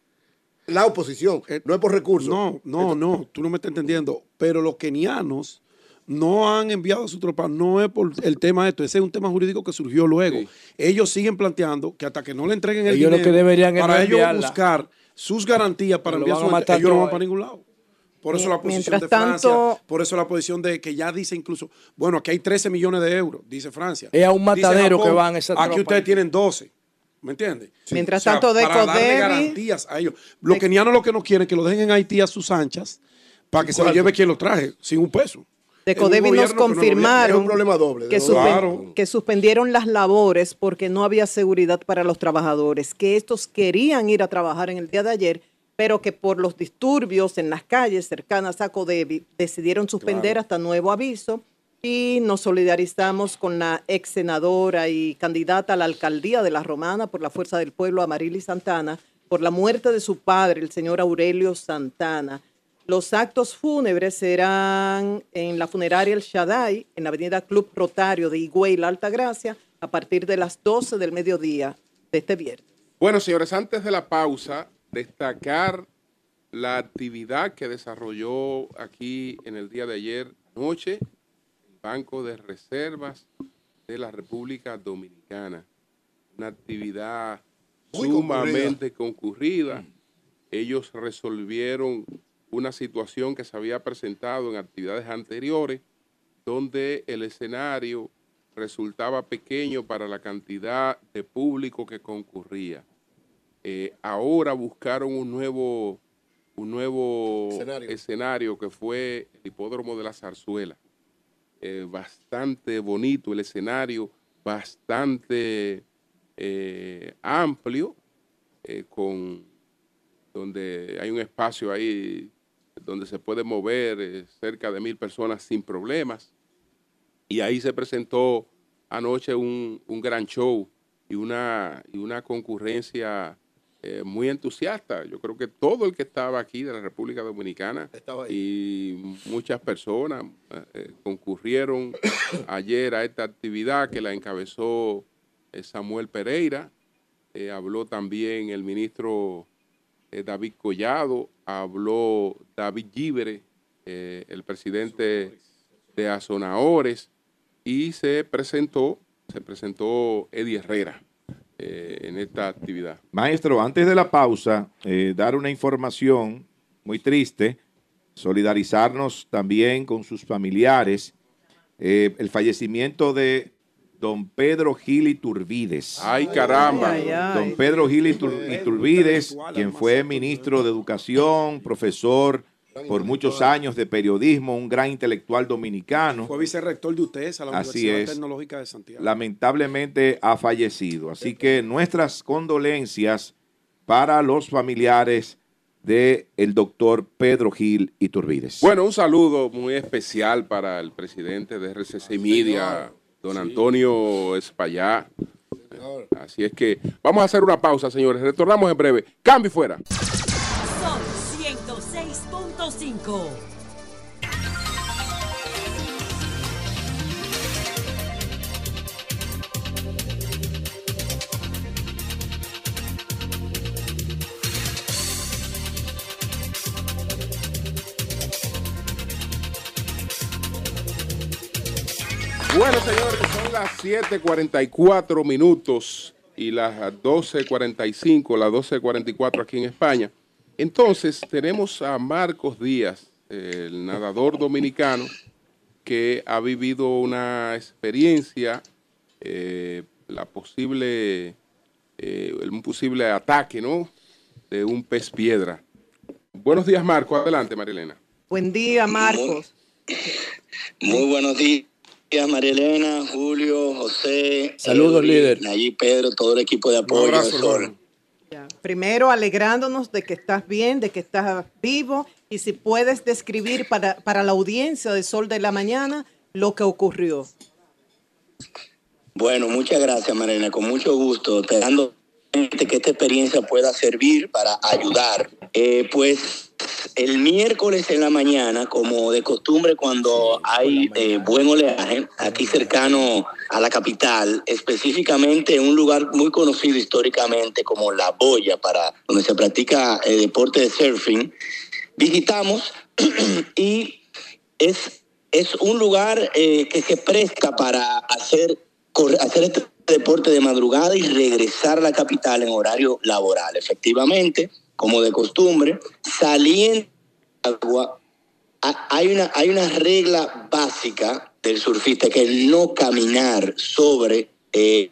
La oposición, Eh, no es por recursos. No, no, no, tú no me estás entendiendo. Pero los kenianos no han enviado a su tropa, no es por el tema de esto, ese es un tema jurídico que surgió luego. Sí. Ellos siguen planteando que hasta que no le entreguen el Ellos lo dinero, que deberían es para ellos enviarla. buscar sus garantías para Pero enviar su matar ellos no van para ahí. ningún lado. Por eso la posición Mientras de Francia, tanto- por eso la posición de que ya dice incluso, bueno, aquí hay 13 millones de euros, dice Francia. Es a un matadero Japón, que van esas Aquí tropas. ustedes tienen 12. ¿Me entiendes? Mientras tanto, de para darle Codevi- garantías a ellos. Los kenianos lo que no quieren es que lo dejen en Haití a sus anchas para que se lo lleve quien lo traje, sin un peso. De Codevi nos no confirmaron Es un problema doble, de que, dos suspen- Claro. que suspendieron las labores porque no había seguridad para los trabajadores, que estos querían ir a trabajar en el día de ayer, pero que por los disturbios en las calles cercanas a Codevi decidieron suspender hasta nuevo aviso y nos solidarizamos con la ex senadora y candidata a la alcaldía de La Romana por la Fuerza del Pueblo, Amarili Santana, por la muerte de su padre, el señor Aurelio Santana. Los actos fúnebres serán en la funeraria El Shaddai, en la avenida Club Rotario de Higüey, La Altagracia, a partir de las 12 del mediodía de este viernes. Bueno, señores, antes de la pausa, destacar la actividad que desarrolló aquí en el día de ayer noche Banco de Reservas de la República Dominicana. Una actividad Muy sumamente concurrida. Ellos resolvieron una situación que se había presentado en actividades anteriores, donde el escenario resultaba pequeño para la cantidad de público que concurría. Eh, ahora buscaron un nuevo, un nuevo Escenario. escenario que fue el hipódromo de la zarzuela. Eh, bastante bonito el escenario, bastante eh, amplio, eh, con donde hay un espacio ahí donde se puede mover cerca de mil personas sin problemas. Y ahí se presentó anoche un, un gran show y una, y una concurrencia eh, muy entusiasta. Yo creo que todo el que estaba aquí de la República Dominicana y muchas personas eh, eh, concurrieron ayer a esta actividad que la encabezó eh, Samuel Pereira. Habló también el ministro David Collado, habló David Gíbere, eh, el presidente de Azonaores, y se presentó, se presentó Eddie Herrera eh, en esta actividad. Maestro, antes de la pausa, eh, dar una información muy triste, solidarizarnos también con sus familiares. Eh, el fallecimiento de don Pedro Gil Iturbides. ¡Ay, caramba! Ay, ay. Don Pedro Gil Itur- Iturbides, quien fue ministro de Educación, profesor por muchos años de periodismo, un gran intelectual dominicano. Fue vicerrector de UTES a la Así Universidad es. Tecnológica de Santiago. lamentablemente ha fallecido. Así que nuestras condolencias para los familiares de el doctor Pedro Gil Iturbides. Bueno, un saludo muy especial para el presidente de RCC Media, don Antonio Espallá. Así es que vamos a hacer una pausa, señores. Retornamos en breve. Cambio y fuera. Bueno, señores, son las 7.44 minutos y las 12.45, las 12.44 aquí en España. Entonces, tenemos a Marcos Díaz, el nadador dominicano, que ha vivido una experiencia, eh, la posible, eh, un posible ataque, ¿no? De un pez piedra. Buenos días, Marcos. Adelante, Marilena. Buen día, Marcos. Muy buenos días, María Elena, Julio, José. Saludos, líder. Nayib, Pedro, todo el equipo de apoyo. abrazo, del Sol. Primero, alegrándonos de que estás bien, de que estás vivo y si puedes describir para, para la audiencia de Sol de la Mañana lo que ocurrió. Bueno, muchas gracias, Marina. Con mucho gusto, esperando que esta experiencia pueda servir para ayudar. Eh, pues el miércoles en la mañana, como de costumbre cuando hay eh, buen oleaje, aquí cercano a la capital, específicamente en un lugar muy conocido históricamente como La Boya, para donde se practica el deporte de surfing, visitamos y es, es un lugar eh, que se presta para hacer, hacer este deporte de madrugada y regresar a la capital en horario laboral. Efectivamente, como de costumbre, saliendo del agua, ha- hay una, hay una regla básica del surfista que es no caminar sobre eh,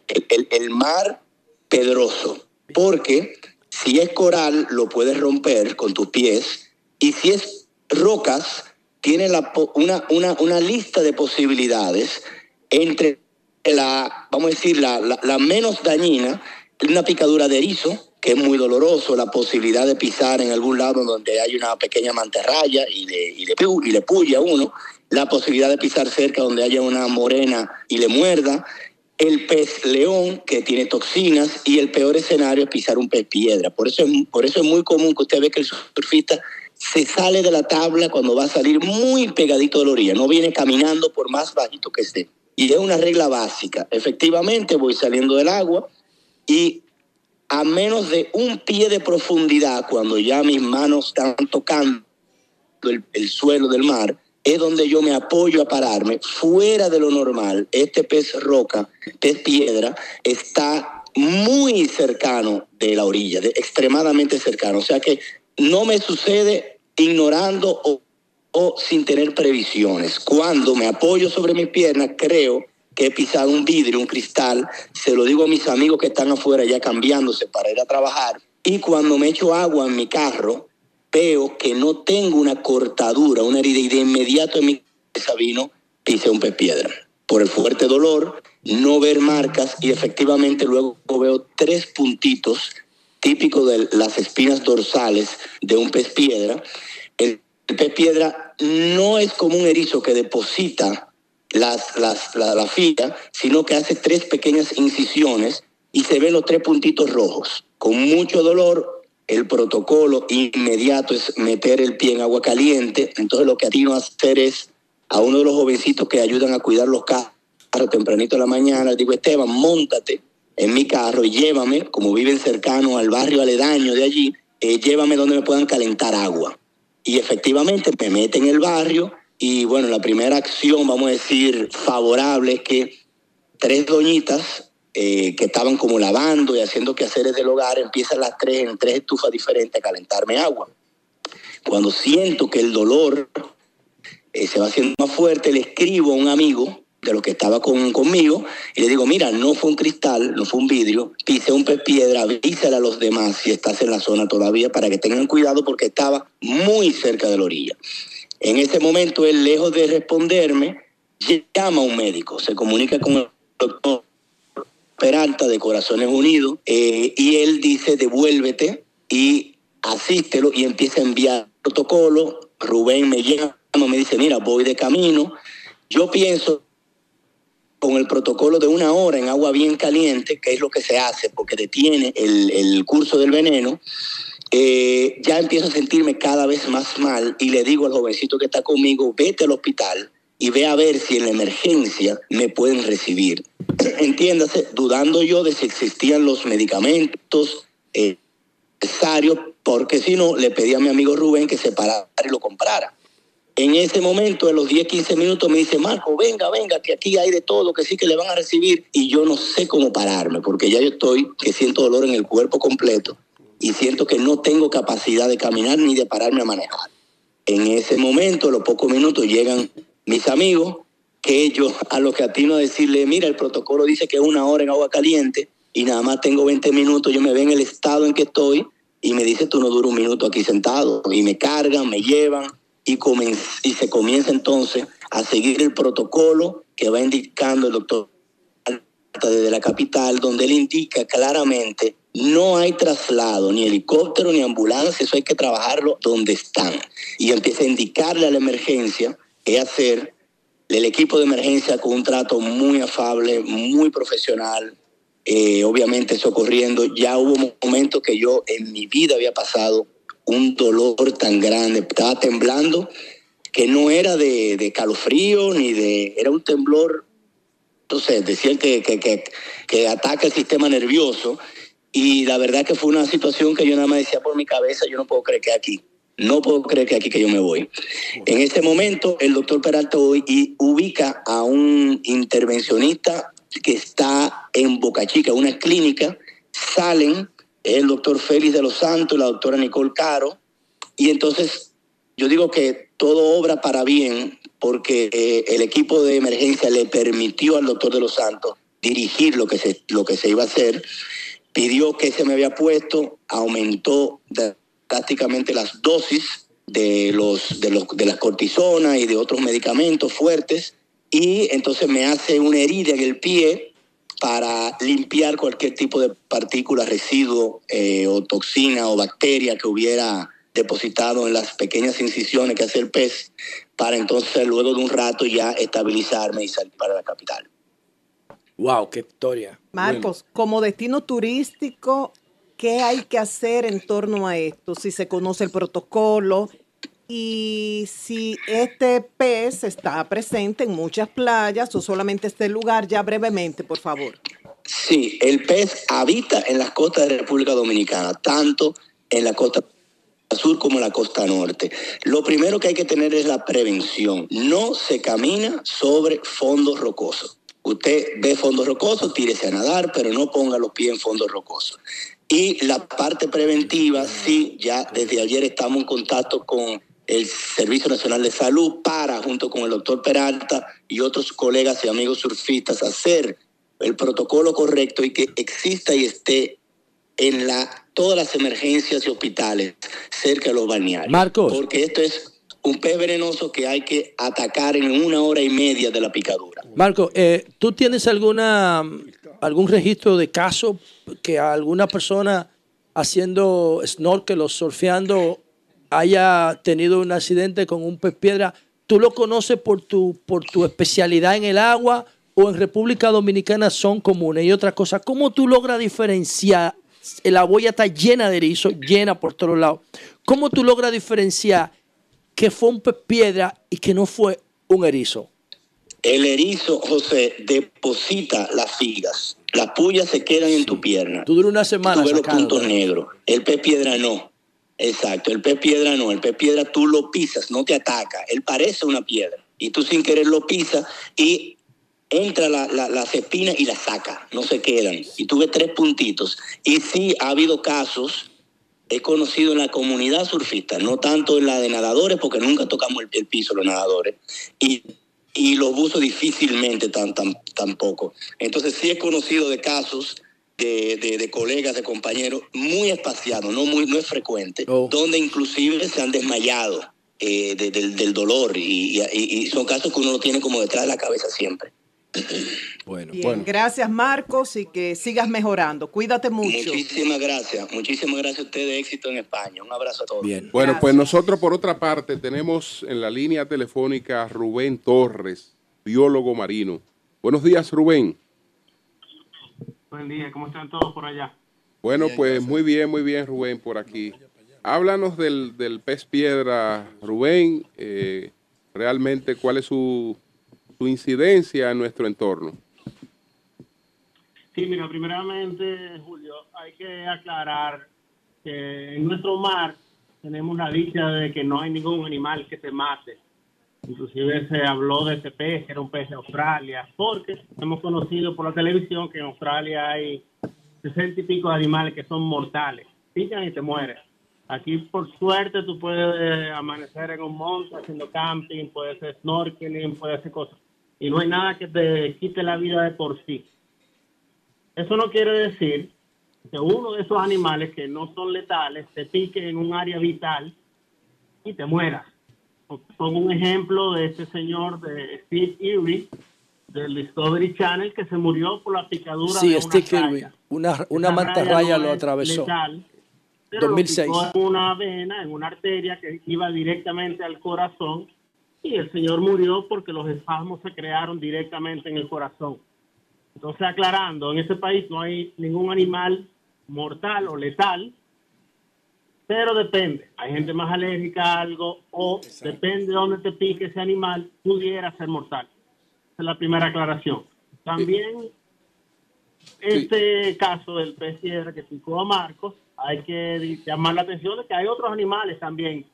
el- mar pedroso, porque si es coral lo puedes romper con tus pies y si es rocas tiene la una, una, una lista de posibilidades entre la, vamos a decir, la, la, la menos dañina, una picadura de erizo, que es muy doloroso, la posibilidad de pisar en algún lado donde hay una pequeña mantarraya y le, y le, y le puya uno, la posibilidad de pisar cerca donde haya una morena y le muerda, el pez león que tiene toxinas y el peor escenario es pisar un pez piedra. Por eso es, por eso es muy común que usted ve que el surfista se sale de la tabla cuando va a salir muy pegadito de la orilla, no viene caminando por más bajito que esté. Y es una regla básica. Efectivamente voy saliendo del agua y a menos de un pie de profundidad, cuando ya mis manos están tocando el, el suelo del mar, es donde yo me apoyo a pararme. Fuera de lo normal, este pez roca, pez piedra, está muy cercano de la orilla, de- extremadamente cercano. O sea que no me sucede ignorando o, o sin tener previsiones. Cuando me apoyo sobre mis piernas, creo que he pisado un vidrio, un cristal, se lo digo a mis amigos que están afuera ya cambiándose para ir a trabajar, y cuando me echo agua en mi carro, veo que no tengo una cortadura, una herida, y de inmediato en mi cabeza vino, pisé un pez piedra. Por el fuerte dolor, no ver marcas, y efectivamente luego veo tres puntitos típicos de las espinas dorsales de un pez piedra. El, el pez piedra no es como un erizo que deposita las, las, la, la sino que hace tres pequeñas incisiones y se ven los tres puntitos rojos. Con mucho dolor, el protocolo inmediato es meter el pie en agua caliente. Entonces lo que atino a hacer es a uno de los jovencitos que ayudan a cuidar los carros tempranito en la mañana, digo, Esteban, montate en mi carro y llévame, como viven cercano al barrio aledaño de allí, eh, llévame donde me puedan calentar agua. Y efectivamente me mete en el barrio y bueno, la primera acción, vamos a decir, favorable es que tres doñitas eh, que estaban como lavando y haciendo quehaceres del hogar empiezan las tres en tres estufas diferentes a calentarme agua. Cuando siento que el dolor eh, se va haciendo más fuerte, le escribo a un amigo de los que estaba con, conmigo y le digo, mira, no fue un cristal, no fue un vidrio, pisé un pez piedra, avísale a los demás si estás en la zona todavía para que tengan cuidado porque estaba muy cerca de la orilla. En ese momento, él, lejos de responderme, llama a un médico, se comunica con el doctor Peralta de Corazones Unidos eh, y él dice, devuélvete y asístelo y empieza a enviar protocolo. Rubén me llama, me dice, mira, voy de camino. Yo pienso con el protocolo de una hora en agua bien caliente, que es lo que se hace porque detiene el, el curso del veneno, eh, ya empiezo a sentirme cada vez más mal y le digo al jovencito que está conmigo, vete al hospital y ve a ver si en la emergencia me pueden recibir. Entiéndase, dudando yo de si existían los medicamentos eh, necesarios, porque si no, le pedí a mi amigo Rubén que se parara y lo comprara. En ese momento, en los 10, 15 minutos, me dice, Marco, venga, venga, que aquí hay de todo, que sí que le van a recibir. Y yo no sé cómo pararme, porque ya yo estoy, que siento dolor en el cuerpo completo y siento que no tengo capacidad de caminar ni de pararme a manejar. En ese momento, a los pocos minutos, llegan mis amigos, que ellos a los que atino a decirle, mira, el protocolo dice que es una hora en agua caliente y nada más tengo 20 minutos, yo me ven en el estado en que estoy y me dice, tú no duras un minuto aquí sentado. Y me cargan, me llevan y, y se comienza entonces a seguir el protocolo que va indicando el doctor desde la capital, donde él indica claramente no hay traslado, ni helicóptero, ni ambulancia, eso hay que trabajarlo donde están. Y empieza a indicarle a la emergencia qué hacer. El equipo de emergencia con un trato muy afable, muy profesional, eh, obviamente socorriendo. Ya hubo momentos que yo en mi vida había pasado un dolor tan grande, estaba temblando, que no era de, calofrío ni de, era un temblor entonces, decían que, que, que ataca el sistema nervioso y la verdad que fue una situación que yo nada más decía por mi cabeza, yo no puedo creer que aquí, no puedo creer que aquí que yo me voy. En ese momento, el doctor Peralta hoy y ubica a un intervencionista que está en Boca Chica, una clínica, salen el doctor Félix de los Santos, la doctora Nicole Caro, y entonces yo digo que todo obra para bien porque eh, el equipo de emergencia le permitió al doctor de los Santos dirigir lo que se, lo que se iba a hacer, pidió que se me había puesto, aumentó drásticamente las dosis de, los, de, los, de las cortisonas y de otros medicamentos fuertes, y entonces me hace una herida en el pie para limpiar cualquier tipo de partícula, residuo eh, o toxina o bacteria que hubiera depositado en las pequeñas incisiones que hace el pez, para entonces luego de un rato ya estabilizarme y salir para la capital. Wow, qué historia. Marcos, como destino turístico, ¿qué hay que hacer en torno a esto? Si se conoce el protocolo y si este pez está presente en muchas playas o solamente este lugar, ya brevemente, por favor. Sí, el pez habita en las costas de República Dominicana, tanto en la costa sur como en la costa norte. Lo primero que hay que tener es la prevención. No se camina sobre fondos rocosos. Usted ve fondos rocosos, tírese a nadar, pero no ponga los pies en fondos rocosos. Y la parte preventiva, sí, ya desde ayer estamos en contacto con el Servicio Nacional de Salud para, junto con el doctor Peralta y otros colegas y amigos surfistas, hacer el protocolo correcto y que exista y esté en la, todas las emergencias y hospitales cerca de los balnearios. Marcos. Porque esto es un pez venenoso que hay que atacar en una hora y media de la picadura. Marco, eh, ¿tú tienes alguna algún registro de caso que alguna persona haciendo snorkel o surfeando haya tenido un accidente con un pez piedra? ¿Tú lo conoces por tu, por tu especialidad en el agua o en República Dominicana son comunes? Y otra cosa, ¿cómo tú logras diferenciar? La boya está llena de erizo, llena por todos lados. ¿Cómo tú logras diferenciar que fue un pez piedra y que no fue un erizo? El erizo, José, deposita las figas. Las pullas se quedan en tu pierna. Tú duras una semana Tú ves los puntos negros. El pez piedra no. Exacto, el pez piedra no. El pez piedra tú lo pisas, no te ataca. Él parece una piedra. Y tú sin querer lo pisas y entra la- la- las espinas y las saca. No se quedan. Y tú ves tres puntitos. Y sí ha habido casos, he conocido en la comunidad surfista, no tanto en la de nadadores, porque nunca tocamos el, el piso los nadadores. Y y los buzos difícilmente tan, tan, tampoco. Entonces sí he conocido de casos de, de- de colegas, de compañeros, muy espaciados, no, muy, no es frecuente, donde inclusive se han desmayado eh, de- del, del dolor y, y- y son casos que uno lo tiene como detrás de la cabeza siempre. Bueno, Bien, gracias Marcos y que sigas mejorando. Cuídate mucho. Muchísimas gracias, muchísimas gracias a ustedes, éxito en España. Un abrazo a todos. Bueno, pues nosotros por otra parte tenemos en la línea telefónica a Rubén Torres, biólogo marino. Buenos días, Rubén. Buen día, ¿cómo están todos por allá? Bueno, pues muy bien, muy bien, Rubén, por aquí. Háblanos del, del pez piedra, Rubén. eh, realmente, ¿cuál es su, su incidencia en nuestro entorno? Sí, mira, primeramente, Julio, hay que aclarar que en nuestro mar tenemos la dicha de que no hay ningún animal que se mate Inclusive se habló de ese pez, que era un pez de Australia, porque hemos conocido por la televisión que en Australia hay sesenta y pico de animales que son mortales. Pican y te mueres. Aquí, por suerte, tú puedes amanecer en un monte haciendo camping, puedes hacer snorkeling, puedes hacer cosas. Y no hay nada que te quite la vida de por sí. Eso no quiere decir que uno de esos animales que no son letales te pique en un área vital y te mueras. Pongo un ejemplo de este señor de Steve Erie del Discovery Channel que se murió por la picadura Sí, de una Steve. Irwin. Una, una mantarraya raya lo no es atravesó. letal, pero lo 2006. picó en una vena, en una arteria que iba directamente al corazón y el señor murió porque los espasmos se crearon directamente en el corazón. Entonces, aclarando, en ese país no hay ningún animal mortal o letal, pero depende. Hay gente más alérgica a algo o depende de dónde te pique ese animal, pudiera ser mortal. Esa es la primera aclaración. También, este caso del pez que picó a Marcos, hay que llamar la atención de que hay otros animales también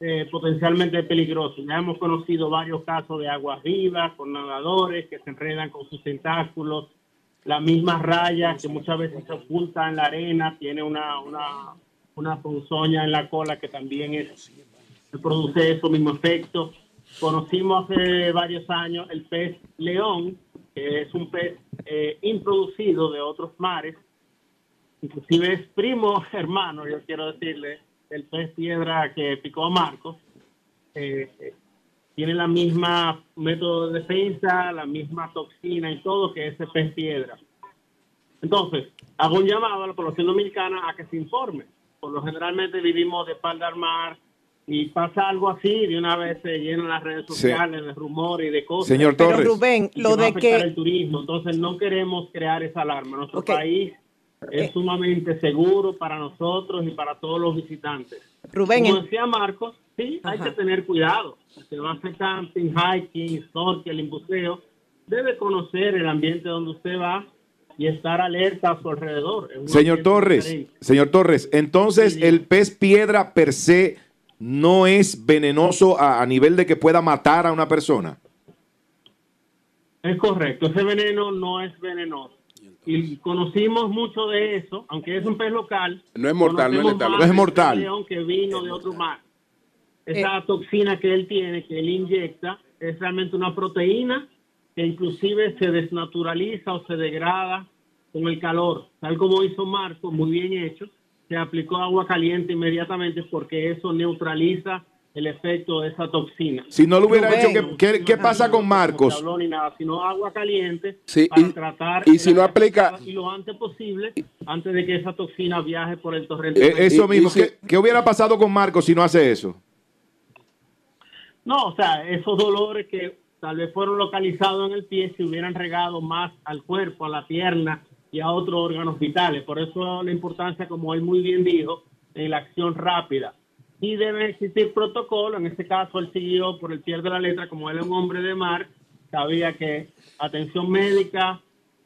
eh, potencialmente peligrosos. Ya hemos conocido varios casos de aguas vivas con nadadores que se enredan con sus tentáculos. La misma raya que muchas veces se oculta en la arena tiene una, una, una ponzoña en la cola que también es, produce eso mismo efecto. Conocimos hace varios años el pez león, que es un pez eh, introducido de otros mares, inclusive es primo hermano, yo quiero decirle, el pez piedra que picó a Marcos. Eh, eh, tiene la misma método de defensa, la misma toxina y todo que ese pez piedra. Entonces, hago un llamado a la población dominicana a que se informe. Por lo generalmente vivimos de espalda al mar y pasa algo así, de una vez se llenan las redes Sí. sociales de rumores y de cosas. Señor Pero Torres. Rubén, y lo que de afectar que el turismo. Entonces no queremos crear esa alarma. Nuestro Ok. Eh. país es sumamente seguro para nosotros y para todos los visitantes. Rubén, Como decía Marcos, sí, hay que tener cuidado. Si se va a hacer camping, hiking, snorkeling, buceo, debe conocer el ambiente donde usted va y estar alerta a su alrededor. Señor Torres, diferente. señor Torres, entonces Sí, sí. el pez piedra per se no es venenoso a, a nivel de que pueda matar a una persona. Es correcto, ese veneno no es venenoso. Y conocimos mucho de eso, aunque es un pez local. No es mortal, no es letal. No es mortal. pez león que vino de otro mar. Eh. Esa toxina que él tiene, que él inyecta, es realmente una proteína que inclusive se desnaturaliza o se degrada con el calor. Tal como hizo Marco, muy bien hecho, se aplicó agua caliente inmediatamente porque eso neutraliza el efecto de esa toxina. Si no lo hubiera hecho, ¿qué, qué- qué pasa con Marcos? se habló ni nada, sino agua caliente Sí, para y- tratar y si no área aplica- y lo antes posible antes de que esa toxina viaje por el torrente. Eh, eso mismo, y si- ¿qué, qué hubiera pasado con Marcos si no hace eso? No, o sea, esos dolores que tal vez fueron localizados en el pie se hubieran regado más al cuerpo, a la pierna y a otros órganos vitales. Por eso la importancia, como él muy bien dijo, en la acción rápida. Y debe existir protocolo, en este caso él siguió por el pie de la letra, como él es un hombre de mar, sabía que atención médica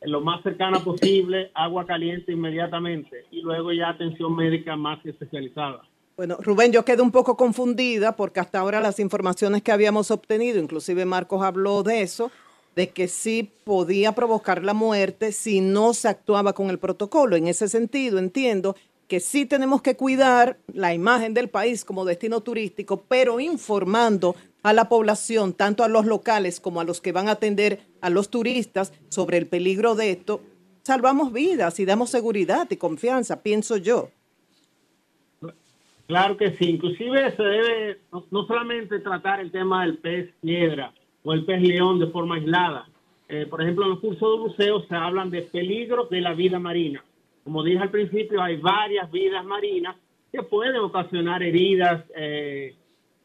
lo más cercana posible, agua caliente inmediatamente y luego ya atención médica más especializada. Bueno, Rubén, yo quedé un poco confundida porque hasta ahora las informaciones que habíamos obtenido, inclusive Marcos habló de eso, de que sí podía provocar la muerte si no se actuaba con el protocolo. En ese sentido, entiendo que sí tenemos que cuidar la imagen del país como destino turístico, pero informando a la población, tanto a los locales como a los que van a atender a los turistas sobre el peligro de esto, salvamos vidas y damos seguridad y confianza, pienso yo. Claro que sí, inclusive se debe no, solamente tratar el tema del pez piedra o el pez león de forma aislada. Eh, por ejemplo, en los cursos de buceo se hablan de peligros de la vida marina. Como dije al principio, hay varias vidas marinas que pueden ocasionar heridas eh,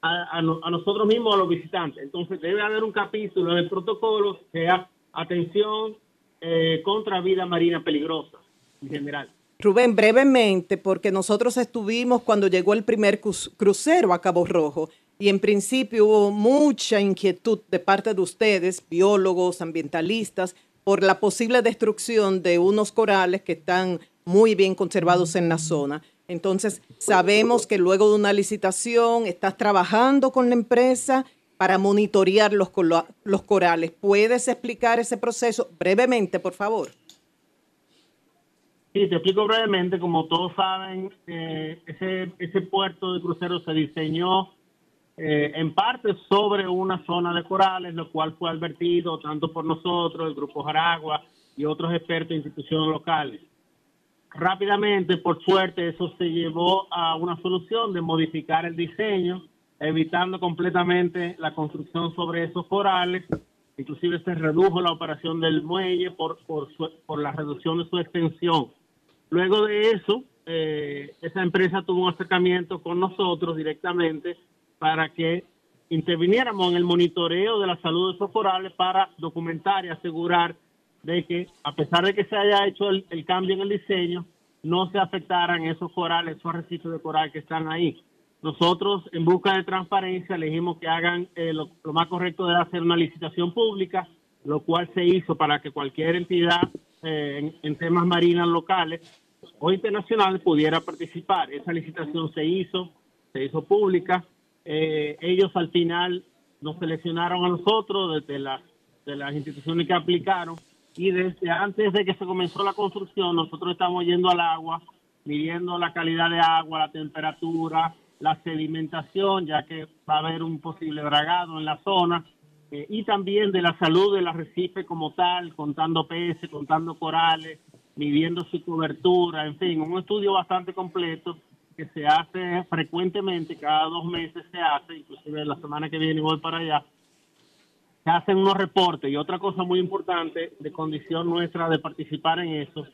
a, a no- a nosotros mismos, a los visitantes. Entonces debe haber un capítulo del protocolo que sea atención eh, contra vida marina peligrosa en general. Rubén, brevemente, porque nosotros estuvimos cuando llegó el primer cru- crucero a Cabo Rojo y en principio hubo mucha inquietud de parte de ustedes, biólogos, ambientalistas, por la posible destrucción de unos corales que están muy bien conservados en la zona. Entonces, sabemos que luego de una licitación estás trabajando con la empresa para monitorear los, los corales. ¿Puedes explicar ese proceso brevemente, por favor? Sí, te explico brevemente. Como todos saben, eh, ese, ese puerto de cruceros se diseñó eh, en parte sobre una zona de corales, lo cual fue advertido tanto por nosotros, el Grupo Jaragua y otros expertos e instituciones locales. Rápidamente, por suerte, eso se llevó a una solución de modificar el diseño, evitando completamente la construcción sobre esos corales. Inclusive se redujo la operación del muelle por, por, su- por la reducción de su extensión. Luego de eso, eh, esa empresa tuvo un acercamiento con nosotros directamente para que interviniéramos en el monitoreo de la salud de esos corales para documentar y asegurar de que, a pesar de que se haya hecho el, el cambio en el diseño, no se afectaran esos corales, esos arrecifes de coral que están ahí. Nosotros, en busca de transparencia, elegimos que hagan eh, lo, lo más correcto de hacer una licitación pública, lo cual se hizo para que cualquier entidad eh, en, en temas marinas locales o internacionales pudiera participar. Esa licitación se hizo, se hizo pública. Eh, ellos al final nos seleccionaron a nosotros desde las, de las instituciones que aplicaron y desde antes de que se comenzó la construcción nosotros estamos yendo al agua, midiendo la calidad de agua, la temperatura, la sedimentación, ya que va a haber un posible dragado en la zona, eh, y también de la salud del arrecife como tal, contando peces, contando corales, midiendo su cobertura, en fin, un estudio bastante completo que se hace frecuentemente, cada dos meses se hace, inclusive la semana que viene voy para allá, se hacen unos reportes y otra cosa muy importante de condición nuestra de participar en eso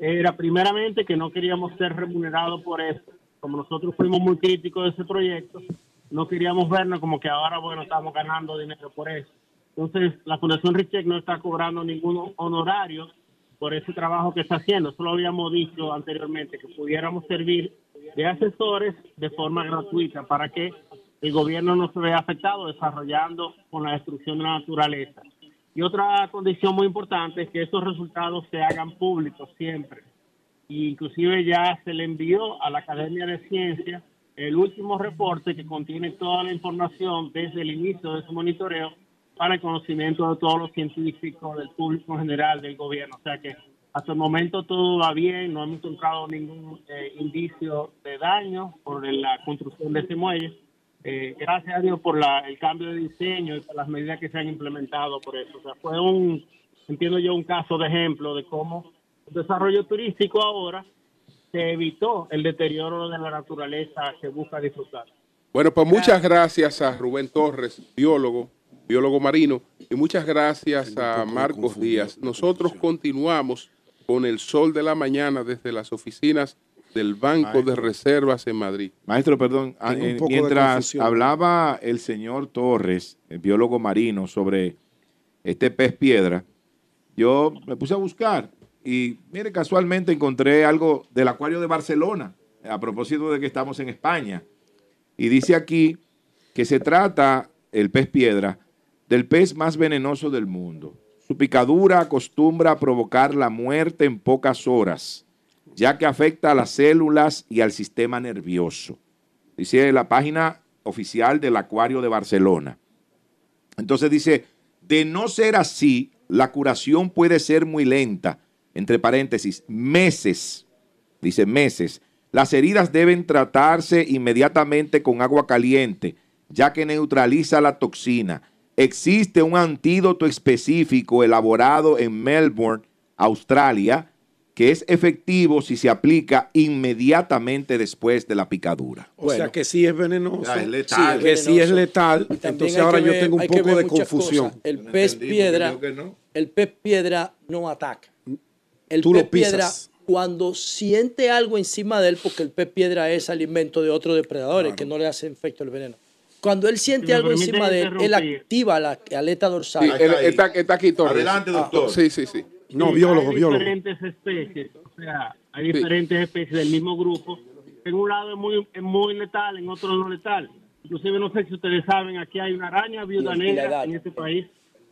era primeramente que no queríamos ser remunerados por eso. Como nosotros fuimos muy críticos de ese proyecto, no queríamos vernos como que ahora, bueno, estamos ganando dinero por eso. Entonces, la Fundación Richek no está cobrando ningún honorario por ese trabajo que está haciendo. Eso lo habíamos dicho anteriormente, que pudiéramos servir de asesores de forma gratuita para que el gobierno no se vea afectado desarrollando con la destrucción de la naturaleza. Y otra condición muy importante es que esos resultados se hagan públicos siempre. Y inclusive ya se le envió a la Academia de Ciencias el último reporte que contiene toda la información desde el inicio de ese monitoreo para el conocimiento de todos los científicos, del público en general, del gobierno. O sea que hasta el momento todo va bien, no hemos encontrado ningún eh, indicio de daño por la construcción de ese muelle. Eh, gracias a Dios por la- el cambio de diseño y por las medidas que se han implementado por eso. O sea, fue un, entiendo yo, un caso de ejemplo de cómo el desarrollo turístico ahora se evitó el deterioro de la naturaleza que busca disfrutar. Bueno, pues muchas gracias a Rubén Torres, biólogo, biólogo marino, y muchas gracias a Marcos Díaz. Nosotros continuamos con el sol de la mañana desde las oficinas del Banco de Reservas en Madrid. Maestro, perdón, eh, mientras hablaba el señor Torres, el biólogo marino, sobre este pez piedra, yo me puse a buscar y mire, casualmente encontré algo del acuario de Barcelona, a propósito de que estamos en España. Y dice aquí que se trata, el pez piedra, del pez más venenoso del mundo. Su picadura acostumbra a provocar la muerte en pocas horas, ya que afecta a las células y al sistema nervioso. Dice la página oficial del Acuario de Barcelona. Entonces dice, de no ser así, la curación puede ser muy lenta, entre paréntesis, meses, dice meses. Las heridas deben tratarse inmediatamente con agua caliente, ya que neutraliza la toxina. Existe un antídoto específico elaborado en Melbourne, Australia, que es efectivo si se aplica inmediatamente después de la picadura. O sea que sí es venenoso. Ya, es letal. Sí, que sí es letal. Entonces ahora yo tengo un poco de confusión. cosas. El pez piedra, el pez piedra no ataca. El Tú lo piedra pisas. cuando siente algo encima de él, porque el pez piedra es alimento de otros depredadores que no le hacen efecto el veneno. Cuando él siente Si algo encima de él, él activa la aleta dorsal. Sí, él- está, está aquí Torres. Adelante, doctor. Ah, sí, sí, sí. Sí, hay diferentes especies, o sea, hay diferentes especies del mismo grupo. En un lado es muy, es muy letal, en otro no letal. Inclusive no sé si ustedes saben, aquí hay una araña viuda la negra en este país.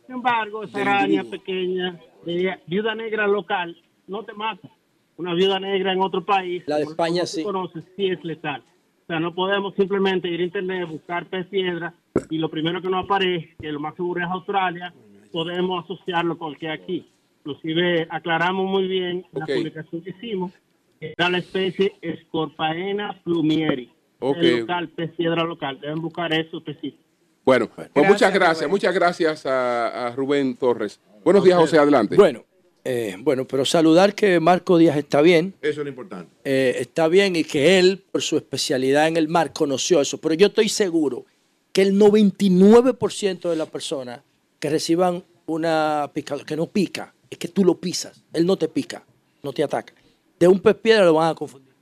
Sin embargo, esa araña pequeña, de viuda negra local, no te mata. Una viuda negra en otro país, La de España tú sí. conoces, sí es letal. O sea, no podemos simplemente ir a internet, buscar pez piedra y lo primero que nos aparece, que lo más seguro es Australia, podemos asociarlo con que aquí. Inclusive aclaramos muy bien la publicación que hicimos que era la especie Scorpaena plumieri. Ok. El local, pez piedra local. Deben buscar eso específico. Bueno, pues Gracias, muchas gracias, Rubén. muchas gracias a, a Rubén Torres. Buenos días, José, adelante. Bueno, eh, bueno, pero saludar que Marco Díaz está bien, Eso es lo importante. eh, está bien y que él, por su especialidad en el mar, conoció eso. Pero yo estoy seguro que el 99% de las personas que reciban una picadura, que no pica, es que tú lo pisas, él no te pica, no te ataca. De un pez piedra lo van a confundir,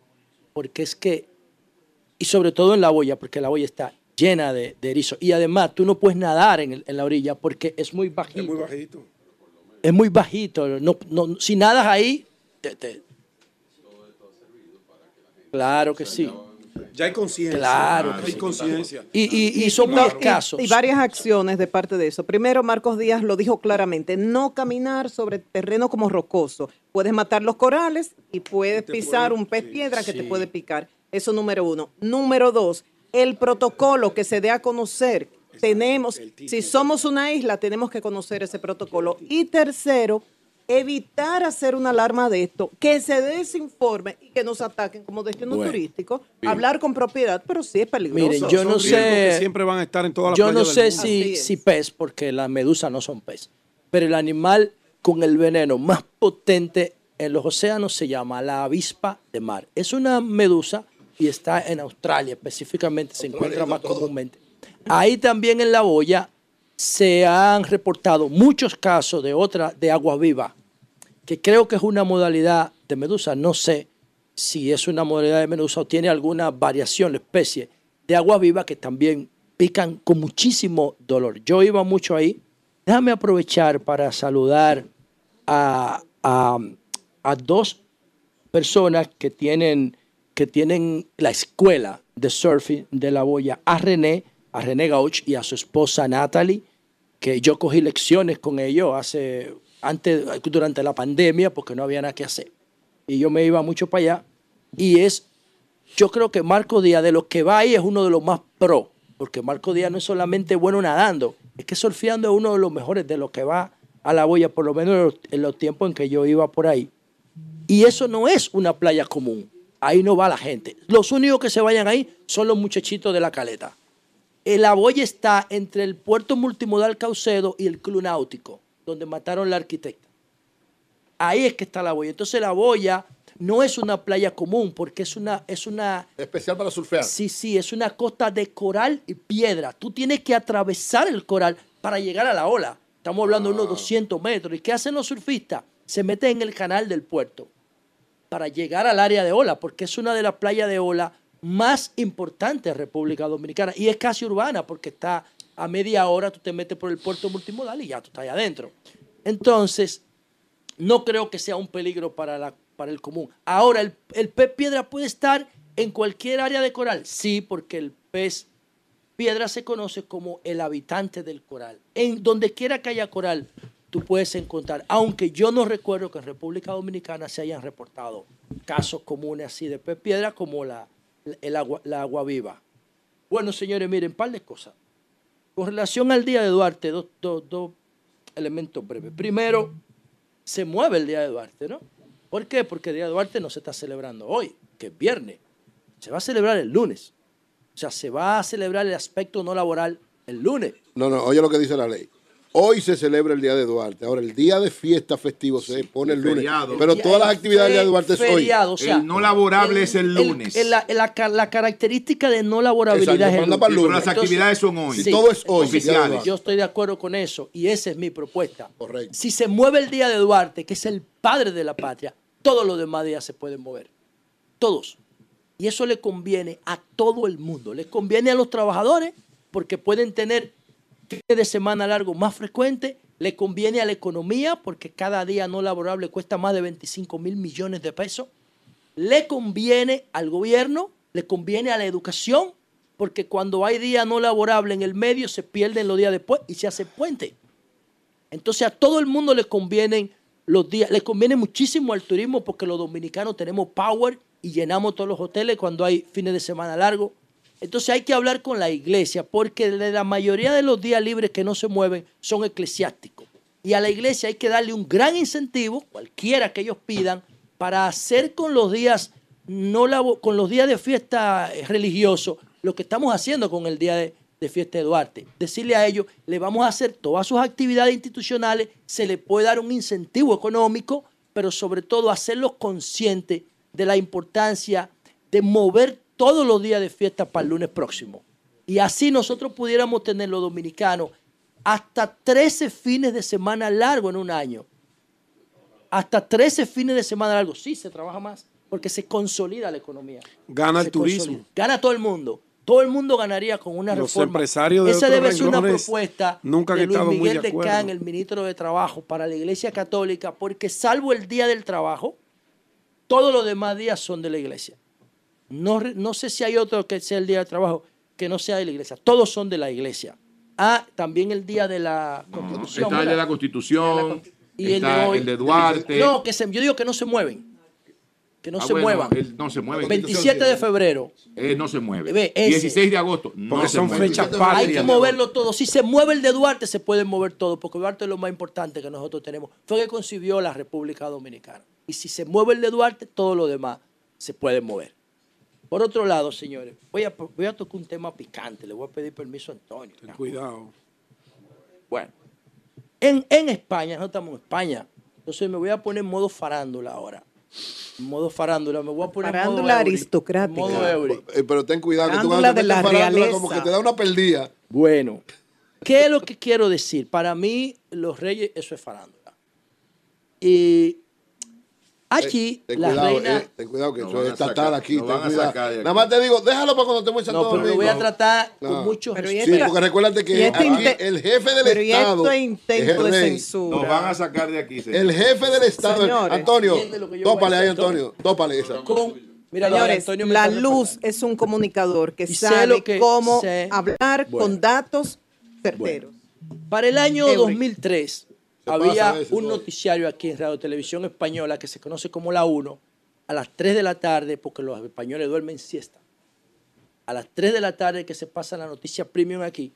porque es que, y sobre todo en la boya, porque la boya está llena de, de erizos. Y además, tú no puedes nadar en, el- en la orilla porque es muy bajito. Es muy bajito. Es muy bajito. No, no, si nadas ahí, te- te- Claro que sí. Ya hay conciencia. Claro Hay que sí. conciencia. Y, y, y son muy No, y- escasos. Y, varias acciones de parte de eso. Primero, Marcos Díaz lo dijo claramente, no caminar sobre terreno como rocoso. Puedes matar los corales y puedes pisar un pez piedra que te puede picar. Eso número uno. Número dos, el protocolo que se dé a conocer. Tenemos, si somos una isla, tenemos que conocer ese protocolo. Y tercero, evitar hacer una alarma de esto, que se desinforme y que nos ataquen como destino Bueno. turístico. Hablar con propiedad, pero sí es peligroso. Miren, yo no Son sé. siempre van a estar en todas las Yo no sé si, si pez, porque las medusas no son pez. Pero el animal con el veneno más potente en los océanos se llama la avispa de mar. Es una medusa y está en Australia específicamente, se encuentra más comúnmente. Ahí también en la boya se han reportado muchos casos de otra, de agua viva, que creo que es una modalidad de medusa. No sé si es una modalidad de medusa o tiene alguna variación, la especie de agua viva que también pican con muchísimo dolor. Yo iba mucho ahí. Déjame aprovechar para saludar a, a- a dos personas que tienen, que tienen la escuela de surfing de la boya, a René, a René Gauch y a su esposa Natalie, que yo cogí lecciones con ellos hace, antes, durante la pandemia, porque no había nada que hacer. Y yo me iba mucho para allá. Y es, yo creo que Marco Díaz, de los que va ahí, es uno de los más pro, porque Marco Díaz no es solamente bueno nadando, es que surfeando es uno de los mejores de los que va a la boya, por lo menos en los, en los tiempos en que yo iba por ahí. Y eso no es una playa común. Ahí no va la gente. Los únicos que se vayan ahí son los muchachitos de la caleta. La boya está entre el puerto multimodal Caucedo y el Club Náutico, donde mataron la arquitecta. Ahí es que está la boya. Entonces la boya no es una playa común porque es una, es una, Especial para surfear. sí, sí, es una costa de coral y piedra. Tú tienes que atravesar el coral para llegar a la ola. Estamos hablando de unos 200 metros. ¿Y qué hacen los surfistas? Se meten en el canal del puerto para llegar al área de ola, porque es una de las playas de ola más importantes de República Dominicana y es casi urbana porque está a media hora, tú te metes por el puerto multimodal y ya tú estás ahí adentro. Entonces, no creo que sea un peligro para, la, para el común. Ahora, ¿el, ¿el pez piedra puede estar en cualquier área de coral? Sí, porque el pez piedra se conoce como el habitante del coral. En donde quiera que haya coral, tú puedes encontrar, aunque yo no recuerdo que en República Dominicana se hayan reportado casos comunes así de pez piedra como la, el agua, la agua viva. Bueno, señores, miren, par de cosas. Con relación al Día de Duarte, dos, dos- dos elementos breves. Primero, se mueve el Día de Duarte, ¿no? ¿Por qué? Porque el Día de Duarte no se está celebrando hoy, que es viernes. Se va a celebrar el lunes. O sea, se va a celebrar el aspecto no laboral el lunes. No, no, oye lo que dice la ley. Hoy se celebra el Día de Duarte. Ahora, el día de fiesta festivo se pone el lunes. feriado. Pero todas las actividades del Día de Duarte es hoy. feriado, o sea, el no laborable es el lunes. el- la, la ca- la característica de no laborabilidad Exacto, es el para el lunes. Pero las actividades son hoy. Si todo es hoy, Oficiales. Yo estoy de acuerdo con eso y esa es mi propuesta. Correcto. Si se mueve el día de Duarte, que es el padre de la patria, todos los demás días se pueden mover. Todos. Y eso le conviene a todo el mundo. Le conviene a los trabajadores porque pueden tener fines de semana largo más frecuentes. Le conviene a la economía porque cada día no laborable cuesta más de 25 mil millones de pesos. Le conviene al gobierno, le conviene a la educación, porque cuando hay día no laborable en el medio se pierden los días después y se hace puente. Entonces a todo el mundo le convienen los días, le conviene muchísimo al turismo porque los dominicanos tenemos power y llenamos todos los hoteles cuando hay fines de semana largos. Entonces hay que hablar con la iglesia, porque de la mayoría de los días libres que no se mueven son eclesiásticos. Y a la iglesia hay que darle un gran incentivo, cualquiera que ellos pidan, para hacer con los días, no labo- con los días de fiesta religioso lo que estamos haciendo con el día de, de fiesta de Duarte. Decirle a ellos, le vamos a hacer todas sus actividades institucionales, se le puede dar un incentivo económico, pero sobre todo hacerlos conscientes de la importancia de mover todos los días de fiesta para el lunes próximo. Y así nosotros pudiéramos tener los dominicanos hasta 13 fines de semana largo en un año. Hasta 13 fines de semana largo. Sí, se trabaja más porque se consolida la economía. Gana el turismo. consolida. Gana todo el mundo. Todo el mundo ganaría con una Los reforma. empresarios de Esa debe ser una propuesta nunca de Luis Miguel de de acuerdo. Can, el ministro de Trabajo, para la Iglesia Católica, porque salvo el día del trabajo, todos los demás días son de la iglesia. No, no sé si hay otro que sea el día del trabajo que no sea de la iglesia. Todos son de la iglesia. Ah, también el día de la Constitución. Está el de la Constitución, Y el de está hoy. el de Duarte. No, que se, yo digo que no se mueven. Que no Ah, se bueno, muevan. no se mueve. 27 de febrero. Eh, no se mueve. Ve, ese. 16 de agosto. No Porque se son mueve. fechas Hay que moverlo todo. Si se mueve el de Duarte, se puede mover todo, porque Duarte es lo más importante que nosotros tenemos. Fue que concibió la República Dominicana. Y si se mueve el de Duarte, todo lo demás se puede mover. Por otro lado, señores, voy a, voy a tocar un tema picante. Le voy a pedir permiso a Antonio. Ten cuidado. Bueno, en, en España, no estamos en España. Entonces me voy a poner en modo farándula ahora. En modo farándula, me voy a poner en modo Farándula Eury. aristocrática. En Modo Eury. Eh, pero ten cuidado, que tú Farándula cuando te de la farándula, realeza. como que te da una perdida. Bueno, ¿qué es lo que quiero decir? Para mí, los reyes, eso es farándula. Y allí, Ten la cuidado, reina... eh, ten cuidado que Nos eso es estatal aquí. ten cuidado. aquí. Nada más te digo, déjalo para cuando estemos en Santo No, pero lo voy a tratar No. con mucho Pero respeto. Sí, porque recuérdate que este aquí el jefe del Pero Estado esto es es intento de censura. Nos van a sacar de aquí. señor. El jefe del Estado. Señores. Antonio, tópale ahí, Antonio. Tópale esa. Con- Mira, Señores, Antonio la luz es un comunicador que Y sabe lo que cómo sé. hablar Bueno. con datos certeros. Para el año Eury. 2003 pasa había veces un todo. noticiario aquí en Radio Televisión Española que se conoce como La 1 a las 3 de la tarde porque los españoles duermen siesta. A las 3 de la tarde que se pasa la noticia premium aquí.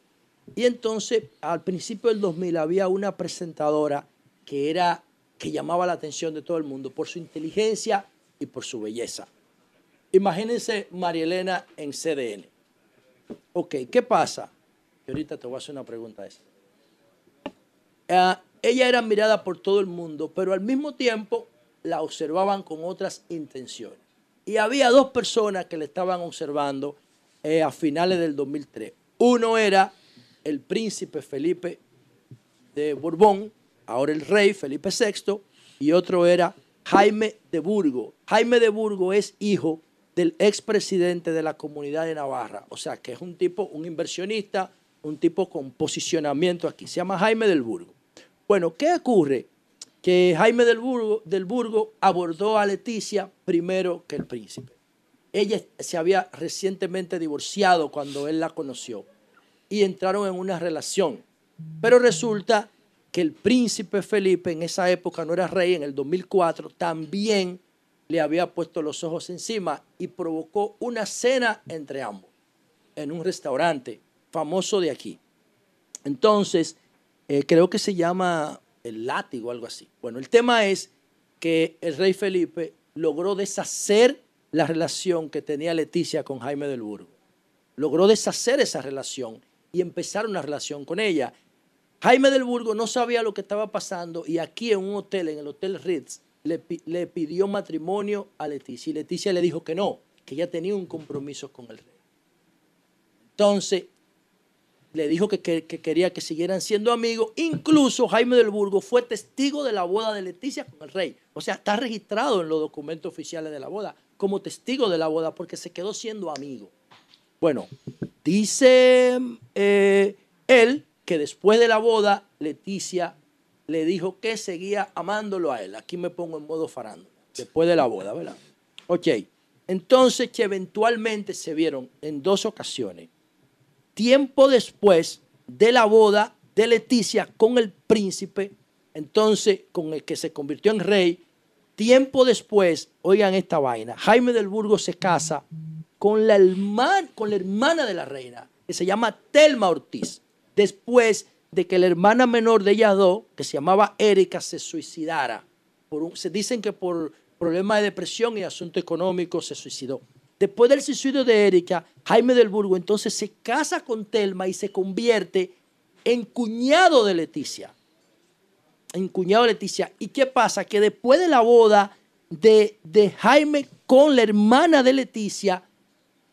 Y entonces al principio del 2000 había una presentadora que era que llamaba la atención de todo el mundo por su inteligencia y por su belleza. Imagínense María Elena en CDN. Ok, ¿qué pasa? Y ahorita te voy a hacer una pregunta esa. Ah, ella era mirada por todo el mundo, pero al mismo tiempo la observaban con otras intenciones. Y había dos personas que le estaban observando eh, a finales del 2003. Uno era el príncipe Felipe de Borbón, ahora el rey Felipe VI, y otro era Jaime de Burgo. Jaime de Burgo es hijo del expresidente de la comunidad de Navarra, o sea que es un tipo, un inversionista, un tipo con posicionamiento aquí. Se llama Jaime del Burgo. Bueno, ¿qué ocurre? Que Jaime del Burgo, abordó a Leticia primero que el príncipe. Ella se había recientemente divorciado cuando él la conoció y entraron en una relación. Pero resulta que el príncipe Felipe en esa época no era rey, en el 2004 también le había puesto los ojos encima y provocó una cena entre ambos en un restaurante famoso de aquí. Entonces, eh, creo que se llama el látigo, algo así. Bueno, el tema es que el rey Felipe logró deshacer la relación que tenía Leticia con Jaime del Burgo. Logró deshacer esa relación y empezar una relación con ella. Jaime del Burgo no sabía lo que estaba pasando y aquí en un hotel, en el Hotel Ritz, le, le pidió matrimonio a Leticia y Leticia le dijo que no, que ella tenía un compromiso con el rey. Entonces, le dijo que, que- que quería que siguieran siendo amigos. Incluso Jaime del Burgo fue testigo de la boda de Leticia con el rey. O sea, está registrado en los documentos oficiales de la boda como testigo de la boda porque se quedó siendo amigo. Bueno, dice eh, él que después de la boda, Leticia le dijo que seguía amándolo a él. Aquí me pongo en modo farándula. Después de la boda, ¿verdad? Ok. Entonces que eventualmente se vieron en dos ocasiones tiempo después de la boda de Leticia con el príncipe, entonces con el que se convirtió en rey, tiempo después, oigan esta vaina, Jaime del Burgo se casa con la, hermana, con la hermana de la reina, que se llama Telma Ortiz, después de que la hermana menor de ellas dos, que se llamaba Erika, se suicidara. Se dicen que por problemas de depresión y asunto económico se suicidó. Después del suicidio de Erika, Jaime del Burgo entonces se casa con Telma y se convierte en cuñado de Leticia. En cuñado de Leticia. ¿Y qué pasa? Que después de la boda de, de Jaime con la hermana de Leticia,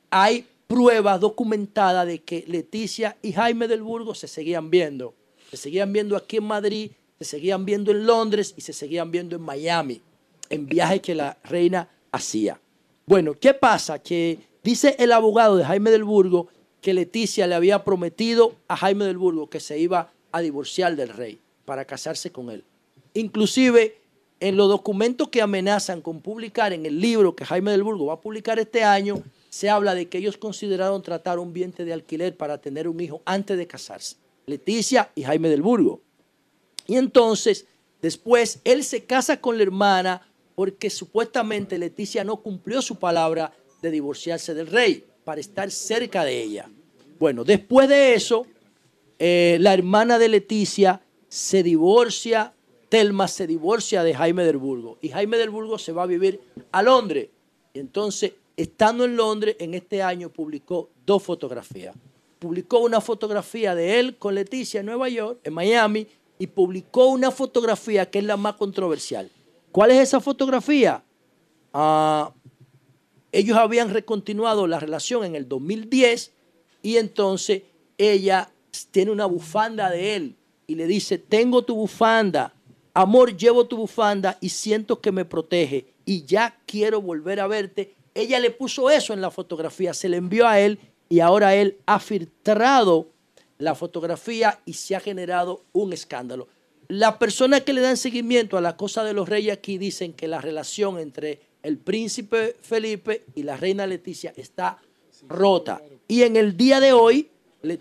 hay pruebas documentadas de que Leticia y Jaime del Burgo se seguían viendo. Se seguían viendo aquí en Madrid, se seguían viendo en Londres y se seguían viendo en Miami, en viajes que la reina hacía. Bueno, ¿qué pasa? Que dice el abogado de Jaime del Burgo que Leticia le había prometido a Jaime del Burgo que se iba a divorciar del rey para casarse con él. Inclusive en los documentos que amenazan con publicar en el libro que Jaime del Burgo va a publicar este año, se habla de que ellos consideraron tratar un vientre de alquiler para tener un hijo antes de casarse. Leticia y Jaime del Burgo. Y entonces, después, él se casa con la hermana porque supuestamente Leticia no cumplió su palabra de divorciarse del rey para estar cerca de ella. Bueno, después de eso, eh, la hermana de Leticia se divorcia, Telma se divorcia de Jaime del Burgo y Jaime del Burgo se va a vivir a Londres. Entonces, estando en Londres, en este año publicó dos fotografías. Publicó una fotografía de él con Leticia en Nueva York, en Miami, y publicó una fotografía que es la más controversial. ¿Cuál es esa fotografía? Ah, ellos habían recontinuado la relación en el 2010 y entonces ella tiene una bufanda de él y le dice, tengo tu bufanda, amor, llevo tu bufanda y siento que me protege y ya quiero volver a verte. Ella le puso eso en la fotografía, se le envió a él y ahora él ha filtrado la fotografía y se ha generado un escándalo. Las personas que le dan seguimiento a la cosa de los reyes aquí dicen que la relación entre el príncipe Felipe y la reina Leticia está rota. Y en el día de hoy, le-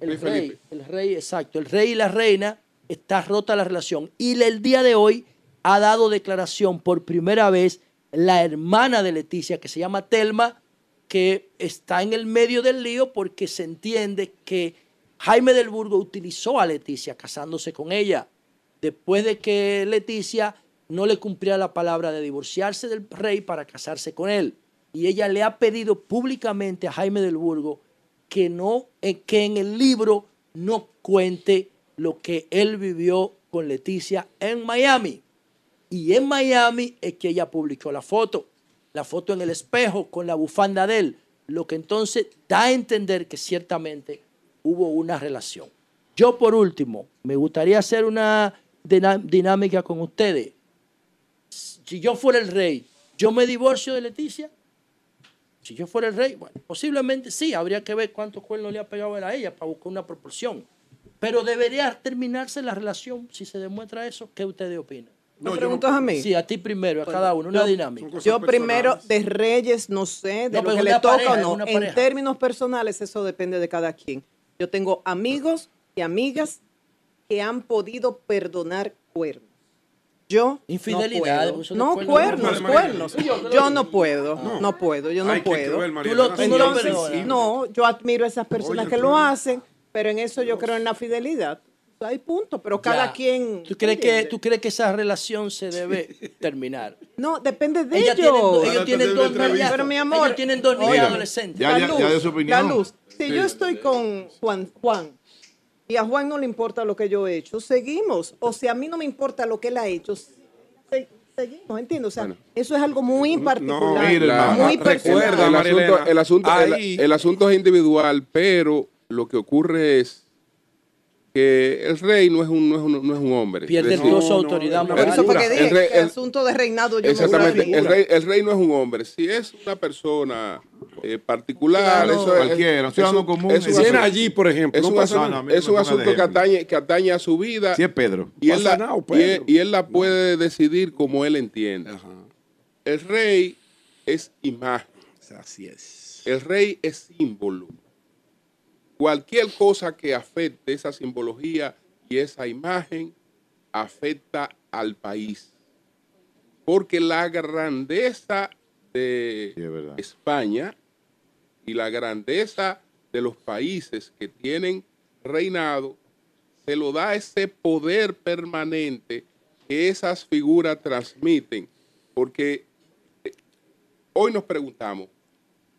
el Rey Felipe. el rey, exacto, el rey y la reina está rota la relación. Y el día de hoy ha dado declaración por primera vez la hermana de Leticia, que se llama Telma, que está en el medio del lío porque se entiende que Jaime del Burgo utilizó a Leticia casándose con ella después de que Leticia no le cumplía la palabra de divorciarse del rey para casarse con él. Y ella le ha pedido públicamente a Jaime del Burgo que, no, eh, que en el libro no cuente lo que él vivió con Leticia en Miami. Y en Miami es que ella publicó la foto, la foto en el espejo con la bufanda de él, lo que entonces da a entender que ciertamente hubo una relación. Yo por último, me gustaría hacer una dinámica con ustedes. Si yo fuera el rey, ¿yo me divorcio de Leticia? Si yo fuera el rey, bueno, posiblemente sí, habría que ver cuántos cuernos le ha pegado él a ella para buscar una proporción. Pero debería terminarse la relación si se demuestra eso. ¿Qué ustedes opinan? ¿Me preguntas a mí? Sí, a ti primero, a cada uno, una yo- dinámica. Yo primero, de Reyes, no sé, de No, lo que le toca pareja, o no. En pareja. términos personales, eso depende de cada quien. Yo tengo amigos y amigas que han podido perdonar cuernos. Yo Infidelidad, no puedo. de No, cuernos. cuernos, No. Sí, yo no puedo, no puedo, yo no Ay, puedo. cruel, Tú lo- tú no sensible. No, yo admiro a esas personas Oye, que tú- lo hacen, pero en eso yo creo en la fidelidad. Hay punto, pero cada Ya. quien. ¿Tú crees, que. ¿Tú crees que esa relación se debe terminar? No, depende de ellos. tienen, ellos tienen dos niñas. Pero mi amor, ellos tienen dos niñas adolescentes. Ya, ya, ya dio su opinión. La luz. Si yo estoy con Juan, Juan, y a Juan no le importa lo que yo he hecho, seguimos. O si a mí no me importa lo que él ha hecho, se- seguimos, ¿entiendes? O sea, Bueno. eso es algo muy particular, No, mire, la- muy la- personal. recuerda, el, María asunto, Elena, el, asunto, el- ahí- el asunto es individual, pero lo que ocurre es que el rey no es un, no es un, no es un hombre. Pierde Es decir, toda su no, autoridad no, Por eso fue que El dije rey- que el el- asunto de reinado yo Exactamente, me el rey, el rey no es un hombre. Si es una persona eh, particular, Claro. eso es- Cualquiera, es ciudadano un- común, es un es Si era asunto- allí, por ejemplo, es no un asunto, no es un asunto que atañe, que atañe a su vida Si es Pedro. y, él la, nada, y, él, Pedro. y él la puede decidir como él entienda. Ajá. El rey es imagen, Así es. el rey es símbolo. Cualquier cosa que afecte esa simbología y esa imagen afecta al país. Porque la grandeza de Sí, es verdad. España y la grandeza de los países que tienen reinado se lo da ese poder permanente que esas figuras transmiten. Porque eh, hoy nos preguntamos,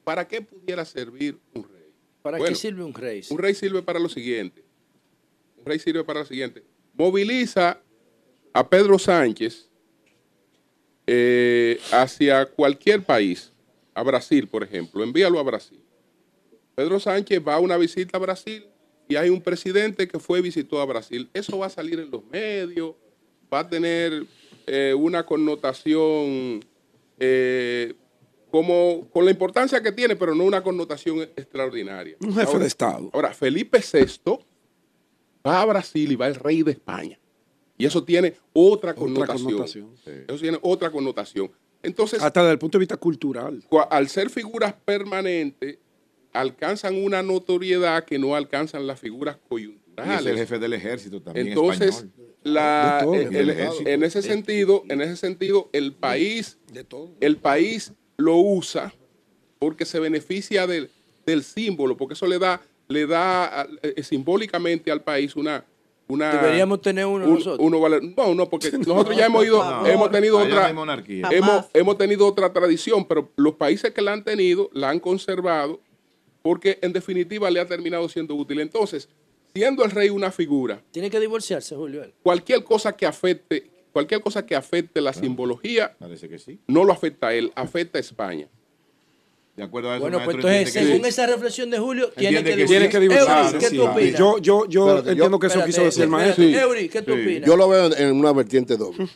¿para qué pudiera servir un? ¿Para Bueno, qué sirve un rey? Un rey sirve para lo siguiente. Un rey sirve para lo siguiente. Moviliza a Pedro Sánchez eh, hacia cualquier país, a Brasil, por ejemplo. Envíalo a Brasil. Pedro Sánchez va a una visita a Brasil y hay un presidente que fue y visitó a Brasil. Eso va a salir en los medios, va a tener eh, una connotación eh, como con la importancia que tiene, pero no una connotación extraordinaria. Un jefe de Estado. Ahora, Felipe VI va a Brasil y va el rey de España. Y eso tiene otra connotación. connotación. Eso tiene otra connotación. Entonces, Hasta desde el punto de vista cultural. al ser figuras permanentes, alcanzan una notoriedad que no alcanzan las figuras Y es coyunturales. el jefe del ejército también. Entonces, español. la- De todo, el- del el- ejército. en ese sentido, en ese sentido, el país, De todo. el país lo usa porque se beneficia del, del símbolo, porque eso le da, le da eh, simbólicamente al país una, una Deberíamos tener uno un- nosotros. uno vale- no, no, porque nosotros ya hemos ido, No, hemos tenido otra, monarquía. Hemos, hemos tenido otra tradición, pero los países que la han tenido la han conservado porque en definitiva le ha terminado siendo útil. Entonces, siendo el rey una figura, Tiene que divorciarse, Julio. cualquier cosa que afecte, cualquier cosa que afecte la simbología, Parece que sí. no lo afecta a él, afecta a España. De acuerdo a eso, Bueno, pues entonces, que según sí. esa reflexión de Julio, tiene que que que divorciarse. ¿qué sí. tú opinas? Yo, yo, yo entiendo que eso Espérate, quiso decir el maestro. Eury, ¿qué tú Sí. opinas? Yo lo veo en- en una vertiente doble.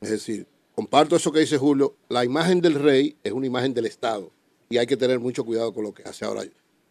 Es decir, comparto eso que dice Julio. La imagen del rey es una imagen del Estado y hay que tener mucho cuidado con lo que hace ahora.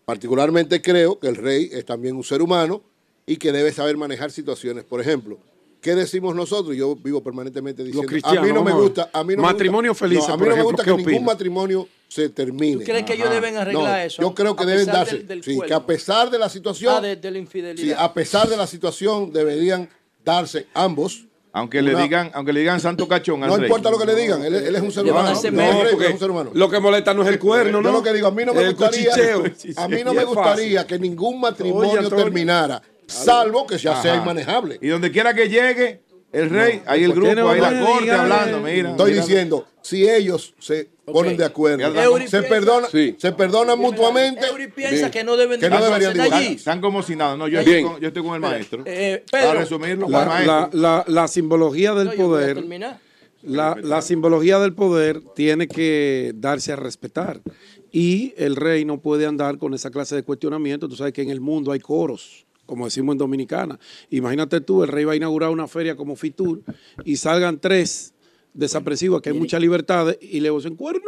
Particularmente creo que el rey es también un ser humano y que debe saber manejar situaciones. Por ejemplo, ¿qué decimos nosotros? Yo vivo permanentemente diciendo, a cristianos, mí no me gusta, a mí no me Matrimonio gusta, felices, no, a mí no me gusta ¿qué que ningún opinas? matrimonio se termine. ¿Tú crees que ellos deben arreglar No, eso? Yo creo que deben darse. del- del sí, que a pesar de la situación, Ah, de, de la sí, infidelidad. a pesar de la situación, deberían darse ambos. Aunque le digan, aunque le digan santo cachón al No rey. importa lo que le digan, él, él es un ser humano. No, rey es un ser humano. Lo que molesta no es el cuerno, ¿no? Yo lo que digo, a mí no me El gustaría, cuchicheo. a mí no me gustaría que ningún matrimonio Oye, terminara, salvo que ya sea inmanejable. Y donde quiera que llegue, el rey, ahí el ¿por qué grupo, no ahí la corte hablando, mira. Estoy mira. diciendo, si ellos se ponen de acuerdo, Eury se piensa- Sí. se perdonan mutuamente, Eury piensa Bien. que no deben Que no deberían Están, allí. están como si nada. No, yo, Bien. estoy con, yo estoy con el maestro. Eh, Para resumirlo, La, maestro. la, la, la simbología del no, poder, la, la simbología del poder tiene que darse a respetar. Y el rey no puede andar con esa clase de cuestionamiento. Tú sabes que en el mundo hay coros, como decimos en Dominicana. Imagínate tú, el rey va a inaugurar una feria como Fitur y salgan tres desapresivos, que hay muchas libertades, y le dicen cuerno.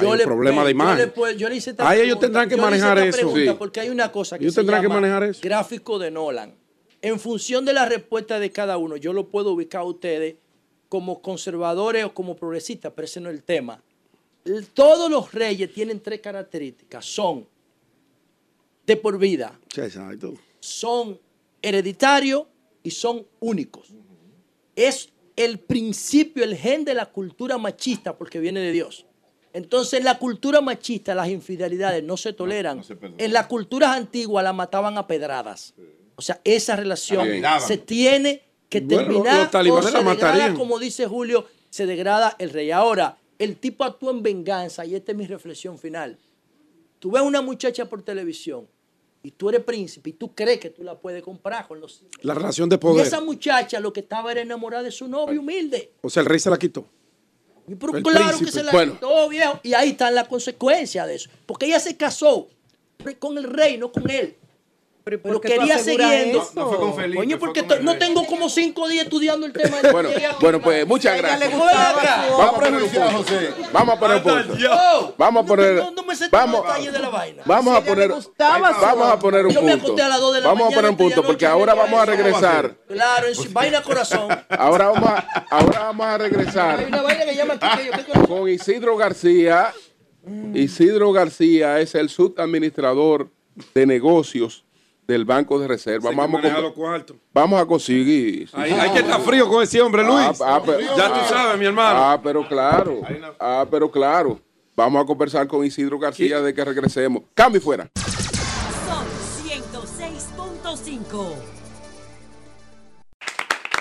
Hay un le- problema de yo imagen. le yo le hice Ahí ellos tendrán que yo le hice manejar eso. pregunta Sí. Porque hay una cosa que Ellos se tendrán que manejar eso. gráfico de Nolan. En función de la respuesta de cada uno, yo lo puedo ubicar a ustedes como conservadores o como progresistas, pero ese no es el tema. Todos los reyes tienen tres características. Son de por vida, exacto. Son hereditarios y son únicos. Es el principio, el gen de la cultura machista porque viene de Dios. Entonces, en la cultura machista, las infidelidades no se toleran. se en las culturas antiguas la mataban a pedradas. O sea, esa relación se tiene que Bueno, terminar talibanes o se degrada, matarían. como dice Julio, se degrada el rey. Ahora, el tipo actúa en venganza y esta es mi reflexión final. Tú ves una muchacha por televisión y tú eres príncipe y tú crees que tú la puedes comprar con los La relación de y poder. esa muchacha lo que estaba era enamorada de su novio humilde. O sea, el rey se la quitó. Y pero El claro príncipe. que se la Bueno. quitó, viejo. Y ahí están las consecuencias de eso. Porque ella se casó con el rey, no con él. Pero, ¿y por qué quería siguiendo. eso? No fue con Felipe. Coño, fue porque con no tengo como cinco días estudiando el tema. Bueno, bueno, pues muchas gracias. Vamos a poner un punto. Vamos a poner un punto. Oh, Vamos a poner- No, no me sé vamos- detalles de la vaina. Vamos Si a poner, vamos a poner un Yo me punto. acosté a las dos de la Vamos a poner un punto porque ahora ¿qué vamos a regresar. Claro, en su vaina corazón. Ahora vamos a, ahora vamos a Hay regresar una vaina que llama aquí que yo ¿qué coño? con Isidro García. Isidro García es el subadministrador de negocios del Banco de Reserva. Vamos, a, vamos a conseguir. sí. Hay, hay que estar frío con ese hombre, Luis. Ah, ah, pero- ya tú sabes, mi hermano. Ah, pero claro. Ah, pero claro. Vamos a conversar con Isidro García de que regresemos. Cambio y fuera. Sol 106.5.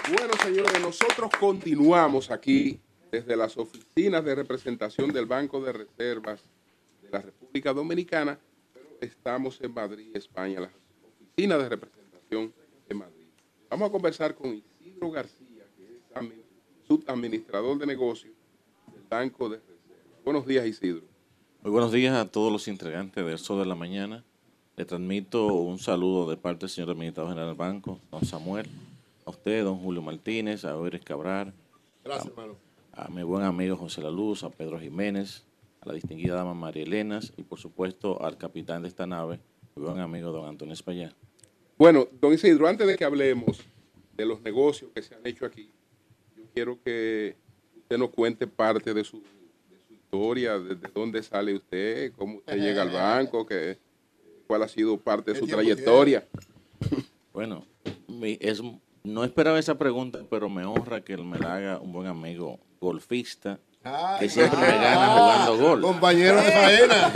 Bueno, señores, nosotros continuamos aquí desde las oficinas de representación del Banco de Reservas de la República Dominicana, pero estamos en Madrid, España, las oficinas de representación de Madrid. Vamos a conversar con Isidro García, que es admi- subadministrador de negocios del Banco de Reservas. Buenos días, Isidro. Muy buenos días a todos los integrantes del Sol de la Mañana. Le transmito un saludo de parte del señor administrador general del banco, don Samuel, a usted, don Julio Martínez, a Eures Cabral, Gracias, hermano. a mi buen amigo José La Luz, a Pedro Jiménez, a la distinguida dama María Elenas y por supuesto al capitán de esta nave, buen amigo don Antonio España. Bueno, don Isidro, antes de que hablemos de los negocios que se han hecho aquí, yo quiero que usted nos cuente parte de su, de su historia, desde dónde sale usted, cómo usted llega al banco, que, cuál ha sido parte de ¿Qué su trayectoria. Bueno, mi- es, no esperaba esa pregunta, pero me honra que me la haga un buen amigo golfista que siempre me gana jugando golf. Compañero de faena.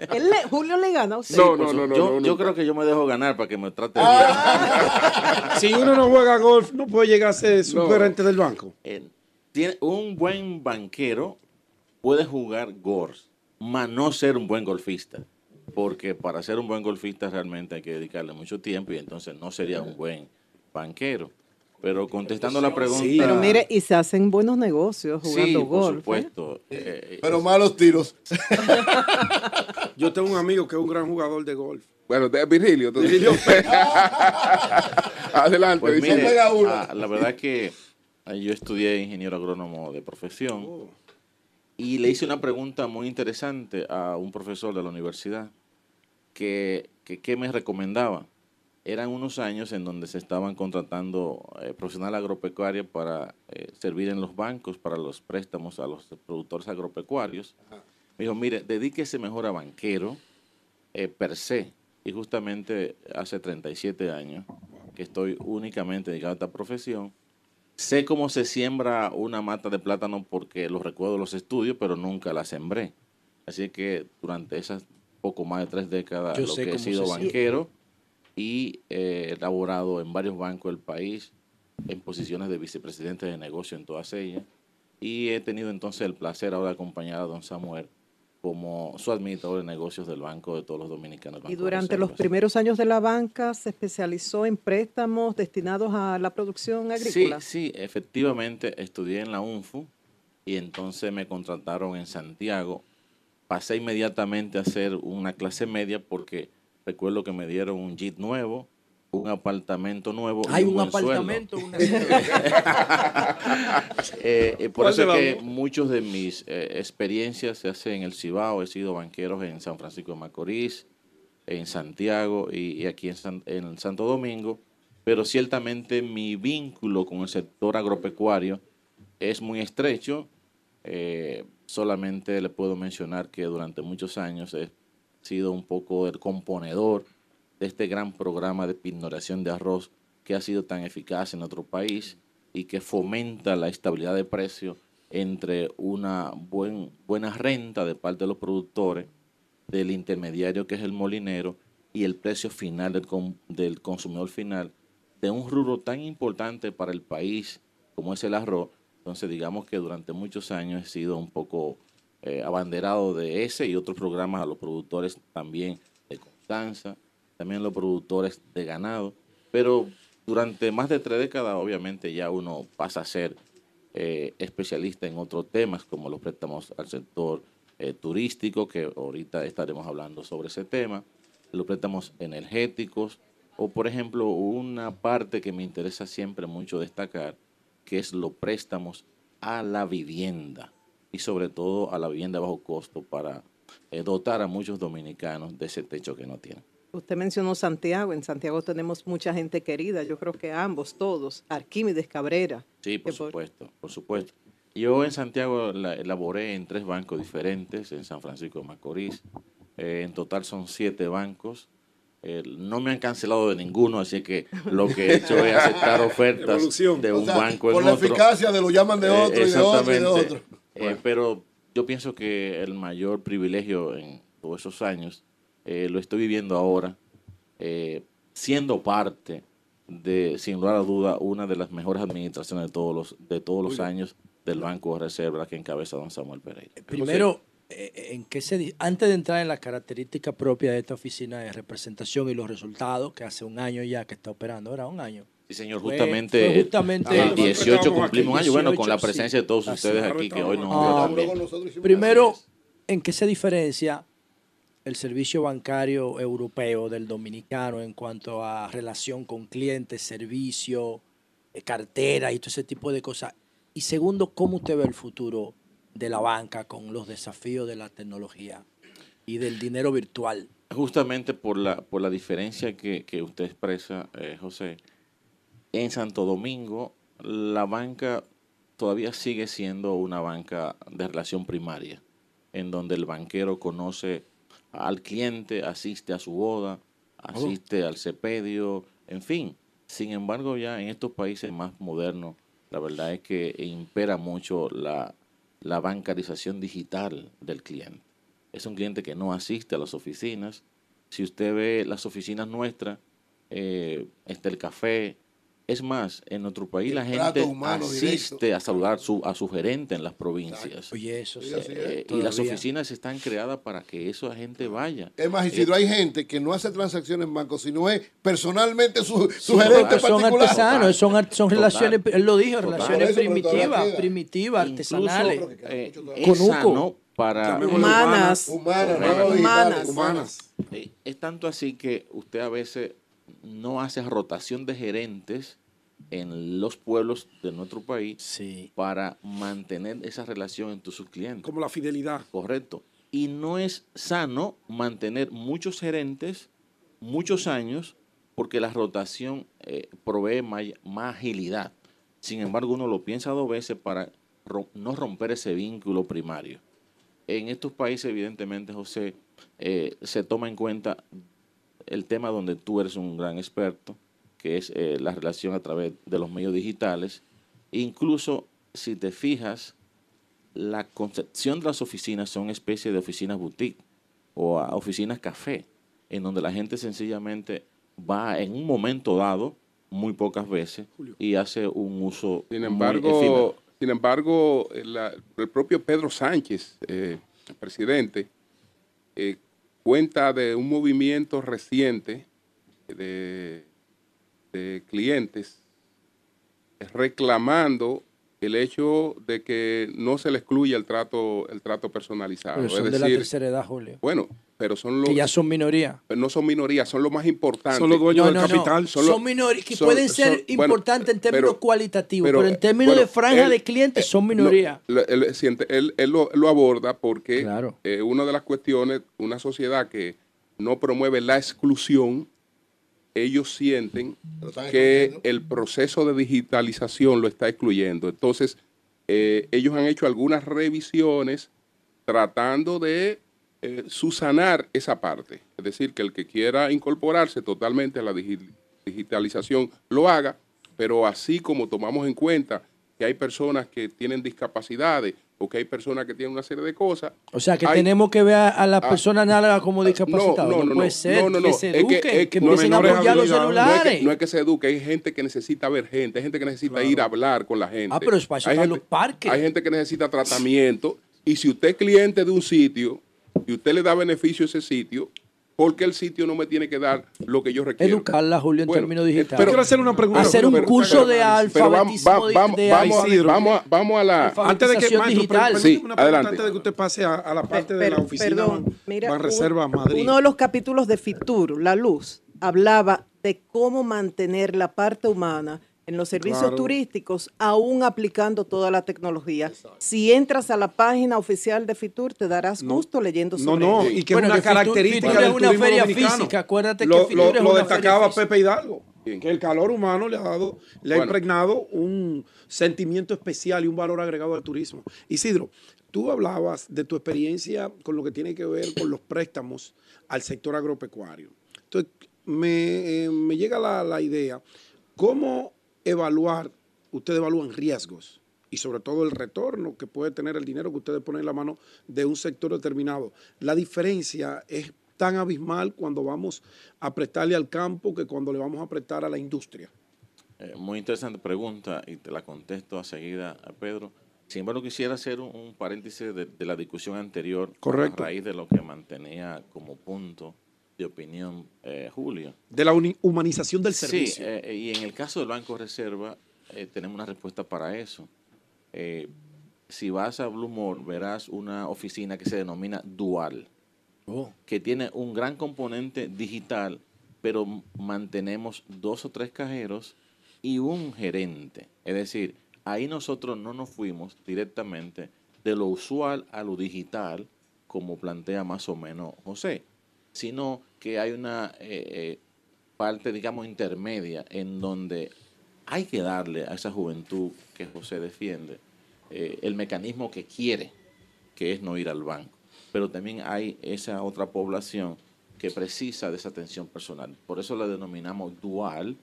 Él le- Julio le gana a usted. No, no, no, no, yo, no, no. yo creo que yo me dejo ganar para que me trate Si uno no juega golf, no puede llegar a ser superante del banco. bien. Eh, tiene, un buen banquero puede jugar golf, mas no ser un buen golfista. Porque para ser un buen golfista realmente hay que dedicarle mucho tiempo y entonces no sería un buen banquero. Pero contestando la pregunta. Sí. Pero mire, y se hacen buenos negocios jugando sí, por golf. ¿eh? supuesto. Eh, Pero malos tiros. Yo tengo un amigo que es un gran jugador de golf. Bueno, de Virgilio. entonces. Adelante, Pues mire, pega uno. ah, la verdad que ah, yo estudié ingeniero agrónomo de profesión Oh. y le hice una pregunta muy interesante a un profesor de la universidad que, que, que me recomendaba. Eran unos años en donde se estaban contratando eh, profesional agropecuario para eh, servir en los bancos, para los préstamos a los productores agropecuarios. Me dijo, mire, dedíquese mejor a banquero eh, per se. Y justamente hace 37 años que estoy únicamente dedicado a esta profesión. Sé cómo se siembra una mata de plátano porque lo recuerdo de los estudios, pero nunca la sembré. Así que durante esas poco más de tres décadas Yo lo que he sido banquero y eh, he laborado en varios bancos del país en posiciones de vicepresidente de negocio en todas ellas. Y he tenido entonces el placer ahora de acompañar a don Samuel como su administrador de negocios del Banco de todos los dominicanos. Y durante los primeros años de la banca se especializó en préstamos destinados a la producción agrícola. Sí, sí, efectivamente estudié en la UNFU y entonces me contrataron en Santiago. Pasé inmediatamente a hacer una clase media porque recuerdo que me dieron un Jeep nuevo, un apartamento nuevo. y Hay un buen sueldo. apartamento, una Eh, eh, por ¿Cuál eso es que muchos de mis eh, experiencias se hacen en el Cibao. He sido banquero en San Francisco de Macorís, en Santiago y, y aquí en, San- en Santo Domingo. Pero ciertamente mi vínculo con el sector agropecuario es muy estrecho. Eh, solamente le puedo mencionar que durante muchos años he sido un poco el componedor de este gran programa de pignoración de arroz que ha sido tan eficaz en nuestro país y que fomenta la estabilidad de precio entre una buen, buena renta de parte de los productores, del intermediario que es el molinero y el precio final del, del consumidor final de un rubro tan importante para el país como es el arroz. Entonces digamos que durante muchos años he sido un poco eh, abanderado de ese y otros programas a los productores también de Constanza, también a los productores de ganado, pero durante más de tres décadas obviamente ya uno pasa a ser eh, especialista en otros temas como los préstamos al sector eh, turístico, que ahorita estaremos hablando sobre ese tema, los préstamos energéticos, o por ejemplo una parte que me interesa siempre mucho destacar, que es los préstamos a la vivienda y sobre todo a la vivienda a bajo costo para eh, dotar a muchos dominicanos de ese techo que no tienen. Usted mencionó Santiago. En Santiago tenemos mucha gente querida. Yo creo que ambos, todos. Arquímedes Cabrera. Sí, por por- supuesto, por supuesto. Yo en Santiago la- elaboré en tres bancos diferentes, en San Francisco de Macorís. Eh, en total son siete bancos. Eh, no me han cancelado de ninguno, así que lo que he hecho es aceptar ofertas Evolución. de O un sea, banco en por la otro. eficacia de lo llaman de Eh, otro y de otro y de exactamente. Eh, pero yo pienso que el mayor privilegio en todos esos años eh, lo estoy viviendo ahora, eh, siendo parte de, sin lugar a duda, una de las mejores administraciones de todos los, de todos los años del Banco de Reserva que encabeza don Samuel Pereira. Primero, eh, ¿en qué se, antes de entrar en la característica propia de esta oficina de representación y los resultados, que hace un año ya que está operando, ahora un año. Sí, señor, justamente, justamente el 18 Estábamos cumplimos un año, bueno, con la 18, presencia de todos ustedes Así aquí, que hoy nos Ah. Primero, ¿en qué se diferencia el servicio bancario europeo del dominicano en cuanto a relación con clientes, servicio, eh, cartera y todo ese tipo de cosas? Y segundo, ¿cómo usted ve el futuro de la banca con los desafíos de la tecnología y del dinero virtual? Justamente por la, por la diferencia que, que usted expresa, eh, José, en Santo Domingo la banca todavía sigue siendo una banca de relación primaria, en donde el banquero conoce al cliente, asiste a su boda, asiste al cepedio, en fin. Sin embargo, ya en estos países más modernos, la verdad es que impera mucho la, la bancarización digital del cliente. Es un cliente que no asiste a las oficinas. Si usted ve las oficinas nuestras, eh, está el café. Es más, en nuestro país El la gente asiste a saludar su, a su gerente en las provincias. Oye, eso Sí, así es. Eh, y las oficinas están creadas para que esa gente vaya. Es más, Eh, Isidro, hay gente que no hace transacciones en banco, sino es personalmente su, su Sí, gerente son particular. artesanos, son, ar- son Total. relaciones, él lo dijo, Total. relaciones eso, primitivas, primitivas, Incluso, artesanales. eh, Uco. sano para Humanas. Humanas, Humanas. Eh, Es tanto así que usted a veces no hace rotación de gerentes en los pueblos de nuestro país Sí. para mantener esa relación entre sus clientes. Como la fidelidad. Correcto. Y no es sano mantener muchos gerentes muchos años porque la rotación eh, provee más agilidad. Sin embargo, uno lo piensa dos veces para no romper ese vínculo primario. En estos países, evidentemente, José, eh, se toma en cuenta el tema donde tú eres un gran experto, que es eh, la relación a través de los medios digitales. Incluso, si te fijas, la concepción de las oficinas son especie de oficinas boutique o a oficinas café, en donde la gente sencillamente va en un momento dado, muy pocas veces, y hace un uso Sin muy embargo, efímero. sin embargo el, la- el propio Pedro Sánchez, eh, el presidente, eh, cuenta de un movimiento reciente de, de clientes reclamando el hecho de que no se le excluya el trato, el trato personalizado. Pero son es de la tercera edad, Julio. bueno, pero son los Que ya son minoría. no son minorías, son los más importantes. Son los dueños No, del no. capital. Son, minorías que son- pueden ser son- bueno, importantes en términos pero- cualitativos, pero, pero, en eh, términos bueno, de franja él- de clientes son minoría. Él, siente- él- él lo, lo aborda porque Claro. eh, una de las cuestiones, una sociedad que no promueve la exclusión, ellos sienten que el proceso de digitalización lo está excluyendo. Entonces, eh, ellos han hecho algunas revisiones tratando de eh, susanar esa parte. Es decir, que el que quiera incorporarse totalmente a la digi- digitalización lo haga, pero así como tomamos en cuenta que hay personas que tienen discapacidades o que hay personas que tienen una serie de cosas. O sea, que hay- tenemos que ver a, las Ah, personas análogas como ah, discapacitados. no, No, no, puede ser no, no, que se es que- eduquen, es que, empiecen a apoyar los es, celulares. que, no es que se eduque, hay gente que necesita ver gente, hay gente que necesita ir a hablar con la gente. Ah, pero es para hay gente, los parques. Hay gente que necesita tratamiento y si usted es cliente de un sitio y usted le da beneficio a ese sitio, ¿por qué el sitio no me tiene que dar lo que yo requiero? Educarla, Julio, en Bueno, términos digitales. pero- Quiero hacer una pregunta. Hacer un pero- curso de pero vamos, alfabetismo vamos, de- vamos, de vamos, vamos a- vamos a la... Antes de que, Alfabetización maestro, digital. Sí, una pregunta adelante. antes de que usted pase a, a la parte de Per- la oficina perdón, mira, Banreserva un- Madrid. Uno de los capítulos de Fitur, La Luz, hablaba de cómo mantener la parte humana en los servicios Claro. turísticos, aún aplicando toda la tecnología. Si entras a la página oficial de Fitur, te darás gusto leyendo No, sobre no, ello. y que Bueno, es una que característica Fitur del una feria dominicano. física, acuérdate que lo, Fitur lo- es lo una destacaba. Pepe Hidalgo, Bien. que el calor humano le ha dado, le ha impregnado un sentimiento especial y un valor agregado al turismo. Isidro, tú hablabas de tu experiencia con lo que tiene que ver con los préstamos al sector agropecuario. Entonces, me, eh, me llega la, la idea, ¿cómo evaluar, ustedes evalúan riesgos y sobre todo el retorno que puede tener el dinero que ustedes ponen en la mano de un sector determinado. La diferencia es tan abismal cuando vamos a prestarle al campo que cuando le vamos a prestar a la industria. Eh, muy interesante pregunta y te la contesto a seguida a Pedro. Sin embargo, quisiera hacer un, un paréntesis de, de la discusión anterior Correcto. a raíz de lo que mantenía como punto de opinión eh, Julio. De la humanización del servicio. Sí, eh, y en el caso del Banco Reserva eh, tenemos una respuesta para eso. Eh, si vas a Blue verás una oficina que se denomina Dual, que tiene un gran componente digital, pero mantenemos dos o tres cajeros y un gerente. Es decir, ahí nosotros no nos fuimos directamente de lo usual a lo digital, como plantea más o menos José, sino que hay una eh, parte, digamos, intermedia en donde hay que darle a esa juventud que José defiende eh, el mecanismo que quiere, que es no ir al banco. Pero también hay esa otra población que precisa de esa atención personal. Por eso la denominamos dual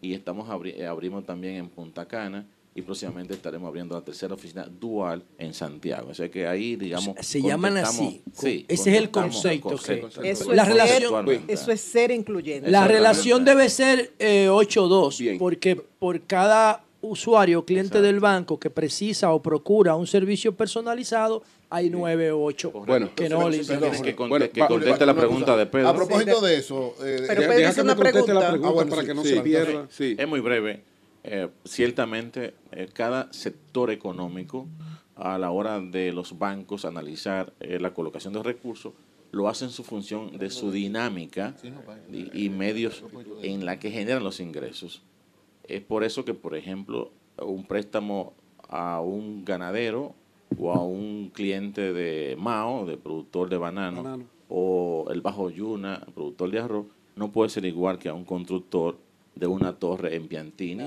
y estamos eh, abrimos también en Punta Cana y próximamente estaremos abriendo la tercera oficina dual en Santiago. O sea que ahí, digamos, Se llaman así. sí, Ese es el concepto concepto. que- Eso, La es relación- ser, eso es ser incluyente. La relación debe ser eh, 8-2, porque por cada usuario, cliente del banco que precisa o procura un servicio personalizado, hay 9 o 8 Bueno, que no le que, conte- Bueno, que va- conteste la pregunta de Pedro. A propósito de eso, eh, Pero Pedro Deja que me una conteste la pregunta. pregunta Ah, bueno, para sí, que no sí. se pierda. Sí. Es muy breve. Eh, ciertamente, eh, cada sector económico, a la hora de los bancos analizar eh, la colocación de recursos, lo hace en su función de su dinámica y, y medios en la que generan los ingresos. Es por eso que, por ejemplo, un préstamo a un ganadero o a un cliente de Mao, de productor de banano, Banano. o el Bajo Yuna, productor de arroz, no puede ser igual que a un constructor de una torre en Piantini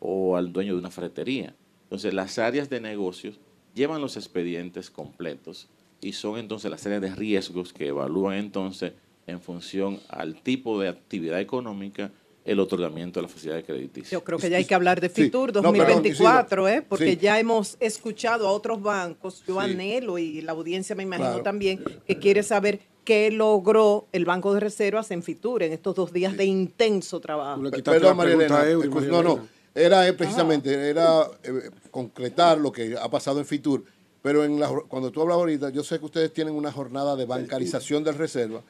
o al dueño de una ferretería. Entonces, las áreas de negocios llevan los expedientes completos y son entonces las áreas de riesgos que evalúan entonces en función al tipo de actividad económica el otorgamiento de la facilidad crediticia. Yo creo que ya hay que hablar de Sí. FITUR No, perdón, 2024, ¿eh? porque Sí. ya hemos escuchado a otros bancos, yo Sí. anhelo y la audiencia me imagino Claro. también, que quiere saber qué logró el Banco de Reservas en FITUR en estos dos días de intenso trabajo. Perdón, María Elena. no, no. Era eh, precisamente, era eh, concretar lo que ha pasado en Fitur. Pero en la cuando tú hablas ahorita, yo sé que ustedes tienen una jornada de bancarización del reserva.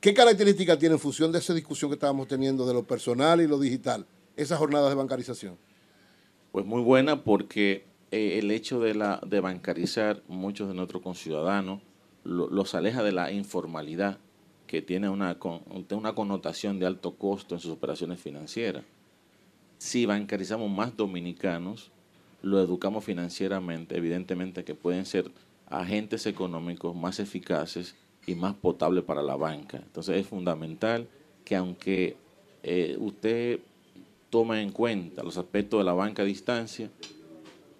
¿Qué características tiene en función de esa discusión que estábamos teniendo de lo personal y lo digital? Esas jornadas de bancarización. Pues muy buena porque eh, el hecho de, la, de bancarizar muchos de nuestros conciudadanos lo- los aleja de la informalidad que tiene una, con- tiene una connotación de alto costo en sus operaciones financieras. Si bancarizamos más dominicanos, lo educamos financieramente, evidentemente que pueden ser agentes económicos más eficaces y más potables para la banca. Entonces es fundamental que aunque eh, usted tome en cuenta los aspectos de la banca a distancia,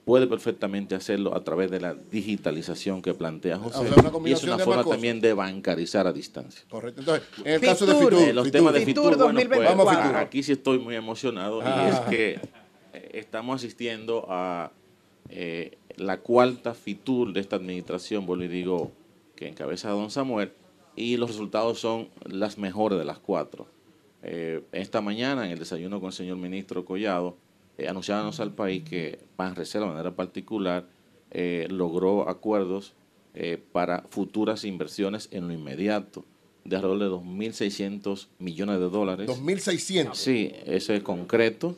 puede perfectamente hacerlo a través de la digitalización que plantea José. O sea, una y es una de forma también de bancarizar a distancia. Correcto. Entonces, en el caso de Fitur. Eh, los Fitur. temas de Fitur Fitur, bueno, pues, 2024. Vamos a Fitur. aquí sí estoy muy emocionado Ah. y es que eh, estamos asistiendo a eh, la cuarta Fitur de esta administración, vuelvo y digo, que encabeza don Samuel, y los resultados son las mejores de las cuatro. Eh, esta mañana, en el desayuno con el señor ministro Collado, eh, anunciábamos al país que Banreserva, de manera particular, eh, logró acuerdos eh, para futuras inversiones en lo inmediato, de alrededor de 2.600 millones de dólares. 2.600. Sí, eso es concreto.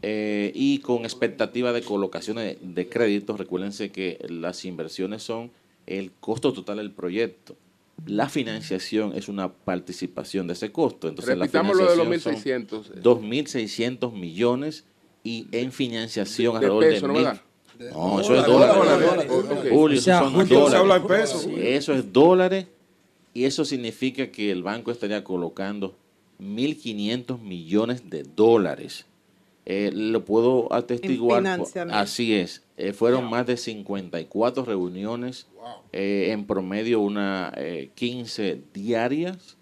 Eh, y con expectativa de colocaciones de, créditos, recuérdense que las inversiones son el costo total del proyecto. La financiación es una participación de ese costo. Entonces, la Repitamos lo de los financiación 1.600. son 2.600 millones y en financiación De alrededor peso, de ¿no mil. No, eso es Dólares, dólares. Julio, eso son Julio, dólares. se habla en pesos, Sí, Julio. Eso es dólares y eso significa que el banco estaría colocando 1.500 millones de dólares. Eh, lo puedo atestiguar. Así es. Eh, fueron más de 54 reuniones, eh, en promedio una eh, 15 diarias,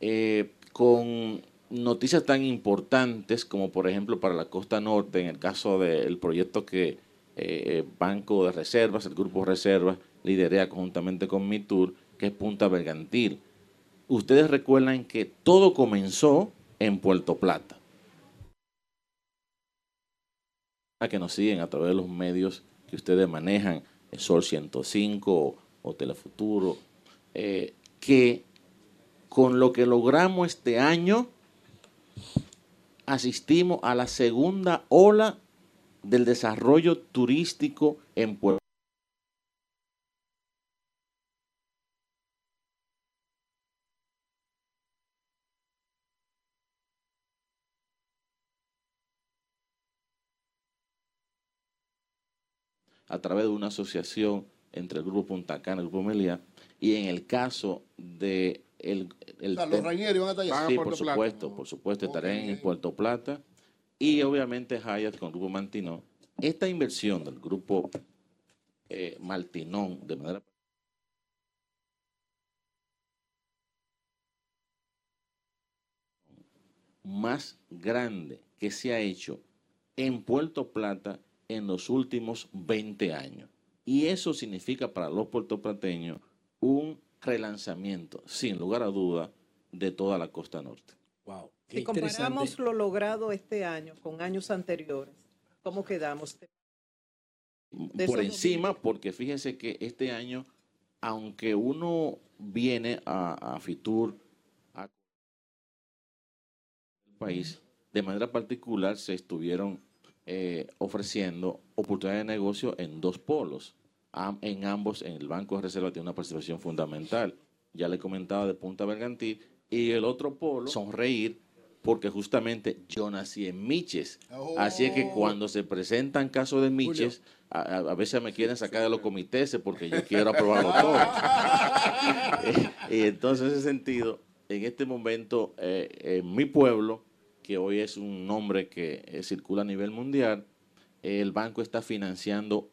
eh, con noticias tan importantes como por ejemplo para la costa norte, en el caso del proyecto que eh, Banco de Reservas, el Grupo Reservas, liderea conjuntamente con Mitur, que es Punta Bergantil. Ustedes recuerdan que todo comenzó en Puerto Plata. A que nos siguen a través de los medios que ustedes manejan, Sol 105 o, o Telefuturo, eh, que con lo que logramos este año, asistimos a la segunda ola del desarrollo turístico en Puerto a través de una asociación entre el Grupo Punta Cana y el Grupo Meliá. Y en el caso de el, el O sea, los Rainieri van a estar allá. Sí, por Plata. supuesto, por supuesto, estarán en Puerto Plata. Y obviamente Hyatt con el Grupo Mantinón. Esta inversión del Grupo eh, Maltinón de manera más grande que se ha hecho en Puerto Plata en los últimos 20 años. Y eso significa para los puertoplateños un relanzamiento, sin lugar a duda, de toda la costa norte. Wow. Si comparamos lo logrado este año con años anteriores, ¿cómo quedamos? De por encima, porque fíjense que este año, aunque uno viene a, a Fitur, a el país, de manera particular se estuvieron eh, ofreciendo oportunidades de negocio en dos polos. En ambos, en el Banco de Reserva tiene una participación fundamental. Ya le comentaba de Punta Bergantil. Y el otro polo, sonreír, porque justamente yo nací en Miches. Así es que cuando se presentan casos de Miches, a, a- a veces me quieren sacar de los comités porque yo quiero aprobarlo todo. y entonces, en ese sentido, en este momento, eh, en mi pueblo, que hoy es un nombre que eh, circula a nivel mundial, eh, el banco está financiando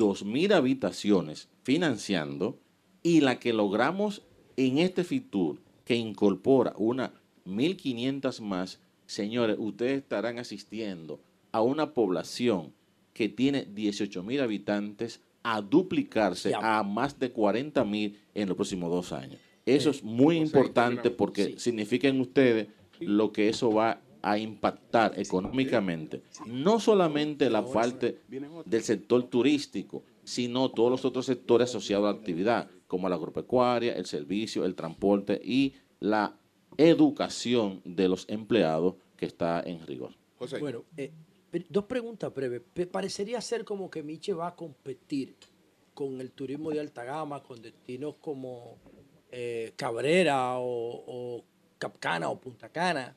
2.000 habitaciones, financiando, y la que logramos en este FITUR, que incorpora una 1.500 más, señores, ustedes estarán asistiendo a una población que tiene 18.000 habitantes a duplicarse a más de 40.000 en los próximos dos años. Eso es muy importante porque significan ustedes lo que eso va a impactar económicamente, no solamente la parte del sector turístico, sino todos los otros sectores asociados a la actividad, como la agropecuaria, el servicio, el transporte y la educación de los empleados que está en rigor. Bueno, eh, dos preguntas breves. Parecería ser como que Miche va a competir con el turismo de alta gama, con destinos como eh, Cabrera o, o Capcana o Punta Cana.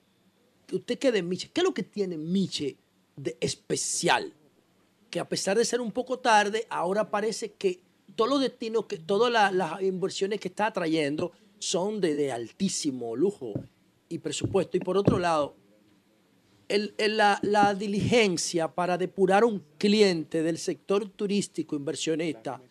¿Usted qué de Miche? ¿Qué es lo que tiene Miche de especial? Que a pesar de ser un poco tarde, ahora parece que todos los destinos, que todas la- las inversiones que está atrayendo son de, de altísimo lujo y presupuesto. Y por otro lado, el- el- la, la diligencia para depurar un cliente del sector turístico inversionista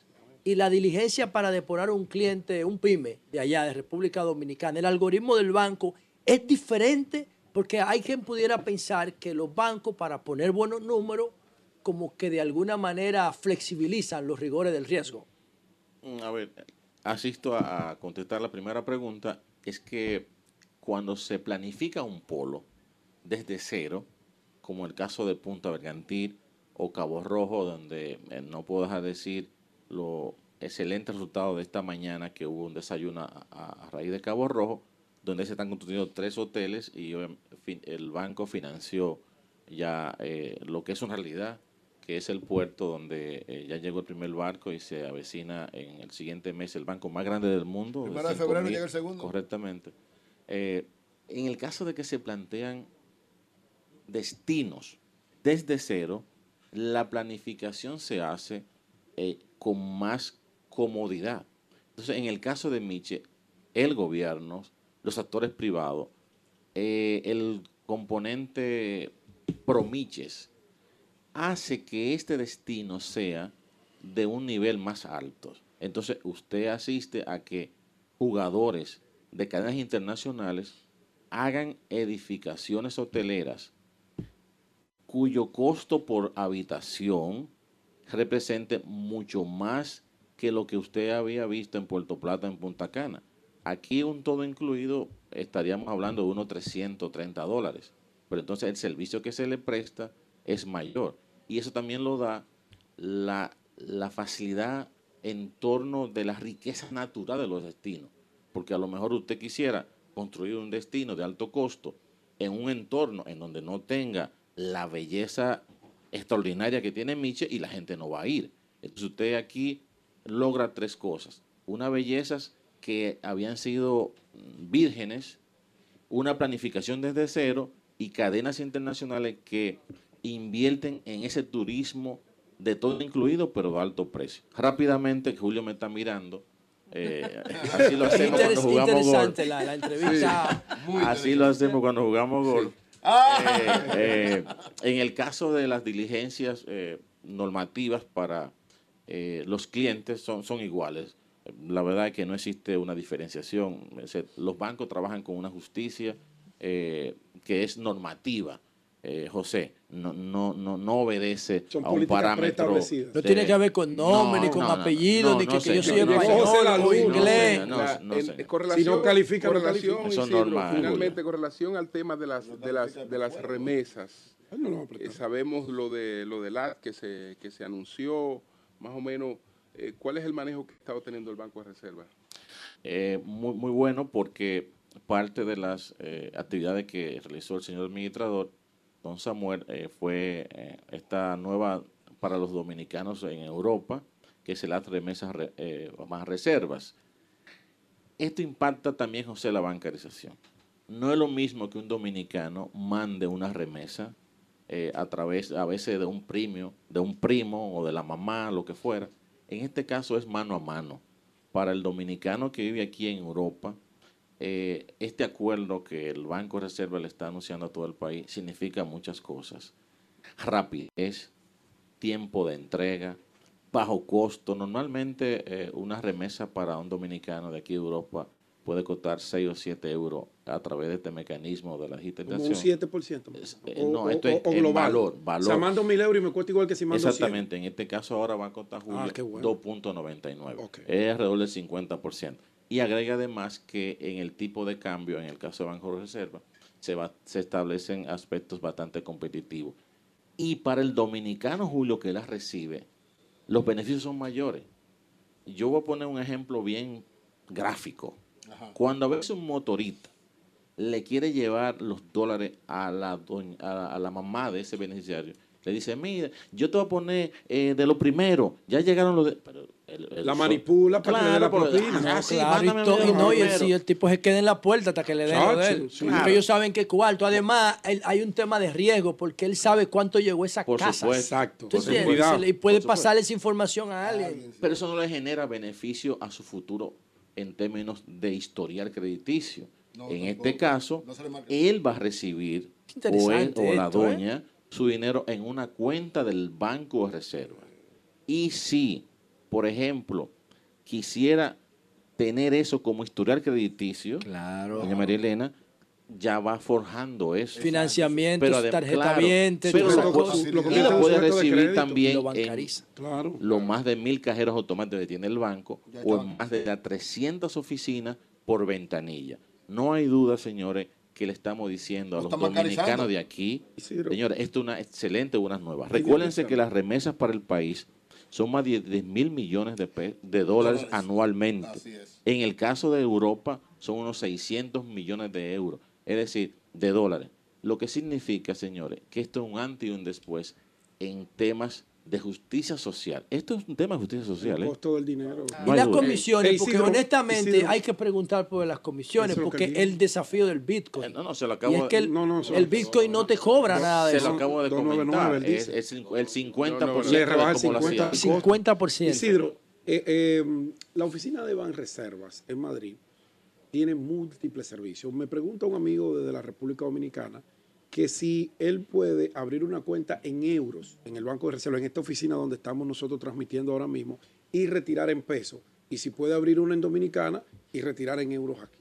y la diligencia para depurar un cliente, un pyme de allá, de República Dominicana, el algoritmo del banco es diferente porque hay quien pudiera pensar que los bancos para poner buenos números como que de alguna manera flexibilizan los rigores del riesgo. Mm, A ver, asisto a, contestar la primera pregunta. Es que cuando se planifica un polo desde cero, como el caso de Punta Bergantil o Cabo Rojo, donde eh, no puedo dejar de decir lo excelente resultado de esta mañana que hubo un desayuno a raíz de Cabo Rojo, donde se están construyendo tres hoteles y el banco financió ya eh, lo que es una realidad, que es el puerto donde eh, ya llegó el primer barco y se avecina en el siguiente mes el banco más grande del mundo. Primero de 5.000, febrero llega el segundo. Correctamente. Eh, en el caso de que se plantean destinos desde cero, la planificación se hace con más comodidad. Entonces, en el caso de Miche, el gobierno, los actores privados, eh, el componente promiches hace que este destino sea de un nivel más alto. Entonces, usted asiste a que jugadores de cadenas internacionales hagan edificaciones hoteleras cuyo costo por habitación represente mucho más que lo que usted había visto en Puerto Plata, en Punta Cana. Aquí un todo incluido estaríamos hablando de unos 330 dólares, pero entonces el servicio que se le presta es mayor. Y eso también lo da la, facilidad en torno de la riqueza natural de los destinos. Porque a lo mejor usted quisiera construir un destino de alto costo en un entorno en donde no tenga la belleza extraordinaria que tiene Miche y la gente no va a ir. Entonces usted aquí logra tres cosas. Unas bellezas que habían sido vírgenes, una planificación desde cero y cadenas internacionales que invierten en ese turismo de todo incluido, pero de alto precio. Rápidamente, Julio me está mirando. eh, así lo hacemos cuando jugamos golf. la, la entrevista. Así lo hacemos cuando jugamos golf. Eh, eh, en el caso de las diligencias eh, normativas para eh, los clientes son, son iguales. La verdad es que no existe una diferenciación. Los bancos trabajan con una justicia eh, que es normativa. eh, José, no, no, no, no obedece Son a un parámetro. preestablecidas. No de- tiene que ver con nombre, ni con no, apellido, no, ni no, que, que yo soy español José la o inglés. Si no califica, correlación. Eso normal, finalmente, con relación al tema de las, de las, de las remesas. Él no lo va a Eh, sabemos lo de lo del AT que se, que se anunció, más o menos, eh, ¿cuál es el manejo que está teniendo el Banco de Reserva? Eh, muy, muy bueno porque parte de las eh, actividades que realizó el señor administrador, don Samuel, eh, fue esta nueva para los dominicanos en Europa, que es las remesas re- eh, más reservas. Esto impacta también, José, la bancarización. No es lo mismo que un dominicano mande una remesa a través, a veces, de un premio, de un primo o de la mamá, lo que fuera. En este caso es mano a mano. Para el dominicano que vive aquí en Europa, eh, este acuerdo que el Banco de Reserva le está anunciando a todo el país significa muchas cosas. Rapidez, tiempo de entrega, bajo costo. Normalmente eh, una remesa para un dominicano de aquí de Europa puede costar 6 o 7 euros a través de este mecanismo de la Como un digitalización. 7%. Es- eh, no, esto es global. valor, valor. O sea, mando euros y me cuesta igual que si mando 100. Exactamente, en este caso ahora va a costar Julio Ah, bueno. 2.99. Ok. Es alrededor del 50%. Y agrega además que en el tipo de cambio, en el caso de Banco de Reserva, se, va, se establecen aspectos bastante competitivos. Y para el dominicano, Julio, que las recibe, los beneficios son mayores. Yo voy a poner un ejemplo bien gráfico. Cuando a veces un motorista le quiere llevar los dólares a la, doña- a, a la mamá de ese beneficiario, le dice, mira, yo te voy a poner eh, de lo primero, ya llegaron los de... pero el- el La so- manipula para que le dé la Claro, pero- propina. ah, sí, claro, y, mándame to- y no, y el, el tipo se queda en la puerta hasta que le den lo de él. Sí. Ellos saben que cuarto. Además, él- hay un tema de riesgo porque él sabe cuánto llegó esa Por casa. supuesto. Exacto. ¿Tú Por Y puede pasarle esa información a alguien. Pero eso no le genera beneficio a su futuro en términos de historial crediticio. en este caso, él va a recibir, o, él, o la esto, ¿eh? doña, su dinero en una cuenta del Banco de Reserva. Y si, por ejemplo, quisiera tener eso como historial crediticio, Claro. doña María Elena, ya va forjando eso. Financiamientos, Pero adem- tarjeta claro, viente, pero todas lo- esas lo- cosas. lo y lo convierte en puede recibir crédito. también Lo en bancariza. Claro. los más de mil cajeros automáticos que tiene el banco o en más de las 300 oficinas por ventanilla. No hay duda, señores, que le estamos diciendo a Lo los dominicanos de aquí, Isidro. señores, esto es una excelente, unas nuevas. Recuérdense que las remesas para el país son más de 10 mil millones de, pe- de dólares anualmente. Así es. En el caso de Europa son unos 600 millones de euros, es decir, de dólares. Lo que significa, señores, que esto es un antes y un después en temas de justicia social. Esto es un tema de justicia social. El ¿eh? del dinero. Y No hay las duda. comisiones, Eh, porque Isidro, honestamente Isidro. hay que preguntar por las comisiones, Eso porque el desafío del Eh, Bitcoin. No, no, se lo Y acabo es que de... el, No, no, eso- el Bitcoin no te cobra nada de Se lo eso. acabo de 299, comentar. Es, el, el 50% No, no, Le rebaja de el como lo 50. hacía. 50%. Isidro, eh, eh, la oficina de Banreservas en Madrid tiene múltiples servicios. Me pregunta un amigo desde la República Dominicana que si él puede abrir una cuenta en euros en el Banco de Reserva, en esta oficina donde estamos nosotros transmitiendo ahora mismo, y retirar en pesos. Y si puede abrir una en Dominicana y retirar en euros aquí.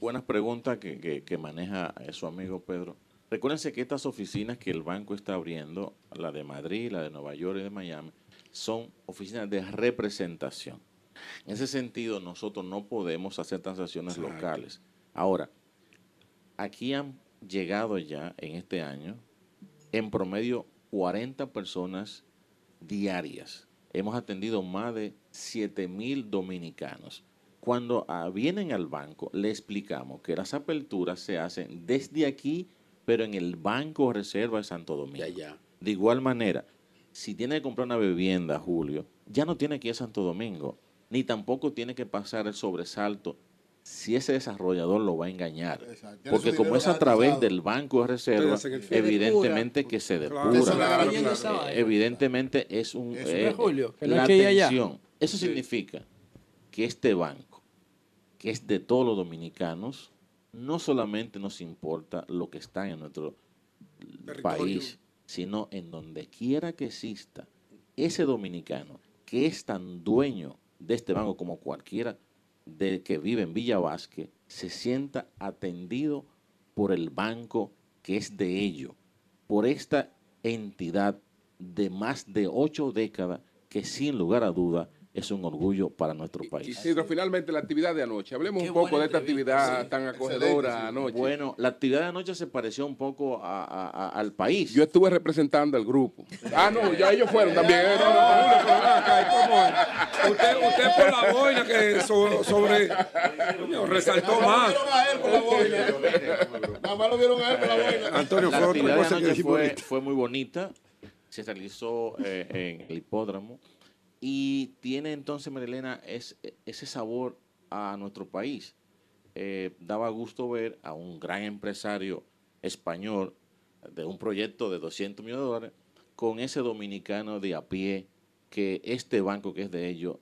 Buenas preguntas que, maneja eh, su amigo Pedro. Recuérdense que estas oficinas que el banco está abriendo, la de Madrid, la de Nueva York y de Miami, son oficinas de representación. En ese sentido, nosotros no podemos hacer transacciones Exacto. locales. Ahora, aquí han llegado ya en este año, en promedio, 40 personas diarias. Hemos atendido más de 7 mil dominicanos. Cuando ah, vienen al banco, le explicamos que las aperturas se hacen desde aquí, pero en el Banco Reserva de Santo Domingo. De igual manera, si tiene que comprar una vivienda, Julio, ya no tiene que ir a Santo Domingo, ni tampoco tiene que pasar el sobresalto si ese desarrollador lo va a engañar. Porque como es a través del Banco de Reserva, evidentemente que se depura. Evidentemente es un Eso eh, la atención. Eso significa que este banco, que es de todos los dominicanos, no solamente nos importa lo que está en nuestro país, sino en donde quiera que exista ese dominicano que es tan dueño de este banco como cualquiera del que vive en Villa Vázquez, se sienta atendido por el banco que es de ello, por esta entidad de más de ocho décadas que sin lugar a duda es un orgullo para nuestro país. Isidro, finalmente la actividad de anoche. Hablemos Qué un poco de esta actividad sí. tan acogedora anoche. Bueno, la actividad de anoche se pareció un poco a- a- a- al país. Yo estuve representando al grupo. Ah, no, ya ellos fueron también. ¿y? Usted, usted por la boina que so- sobre resaltó más. Nada más lo vieron a él por la boina. Antonio, La fue otra cosa que fue, fue muy bonita. Se realizó eh, en el hipódromo y tiene entonces, Marilena, es, ese sabor a nuestro país. Eh, daba gusto ver a un gran empresario español de un proyecto de 200 millones de dólares con ese dominicano de a pie que este banco que es de ellos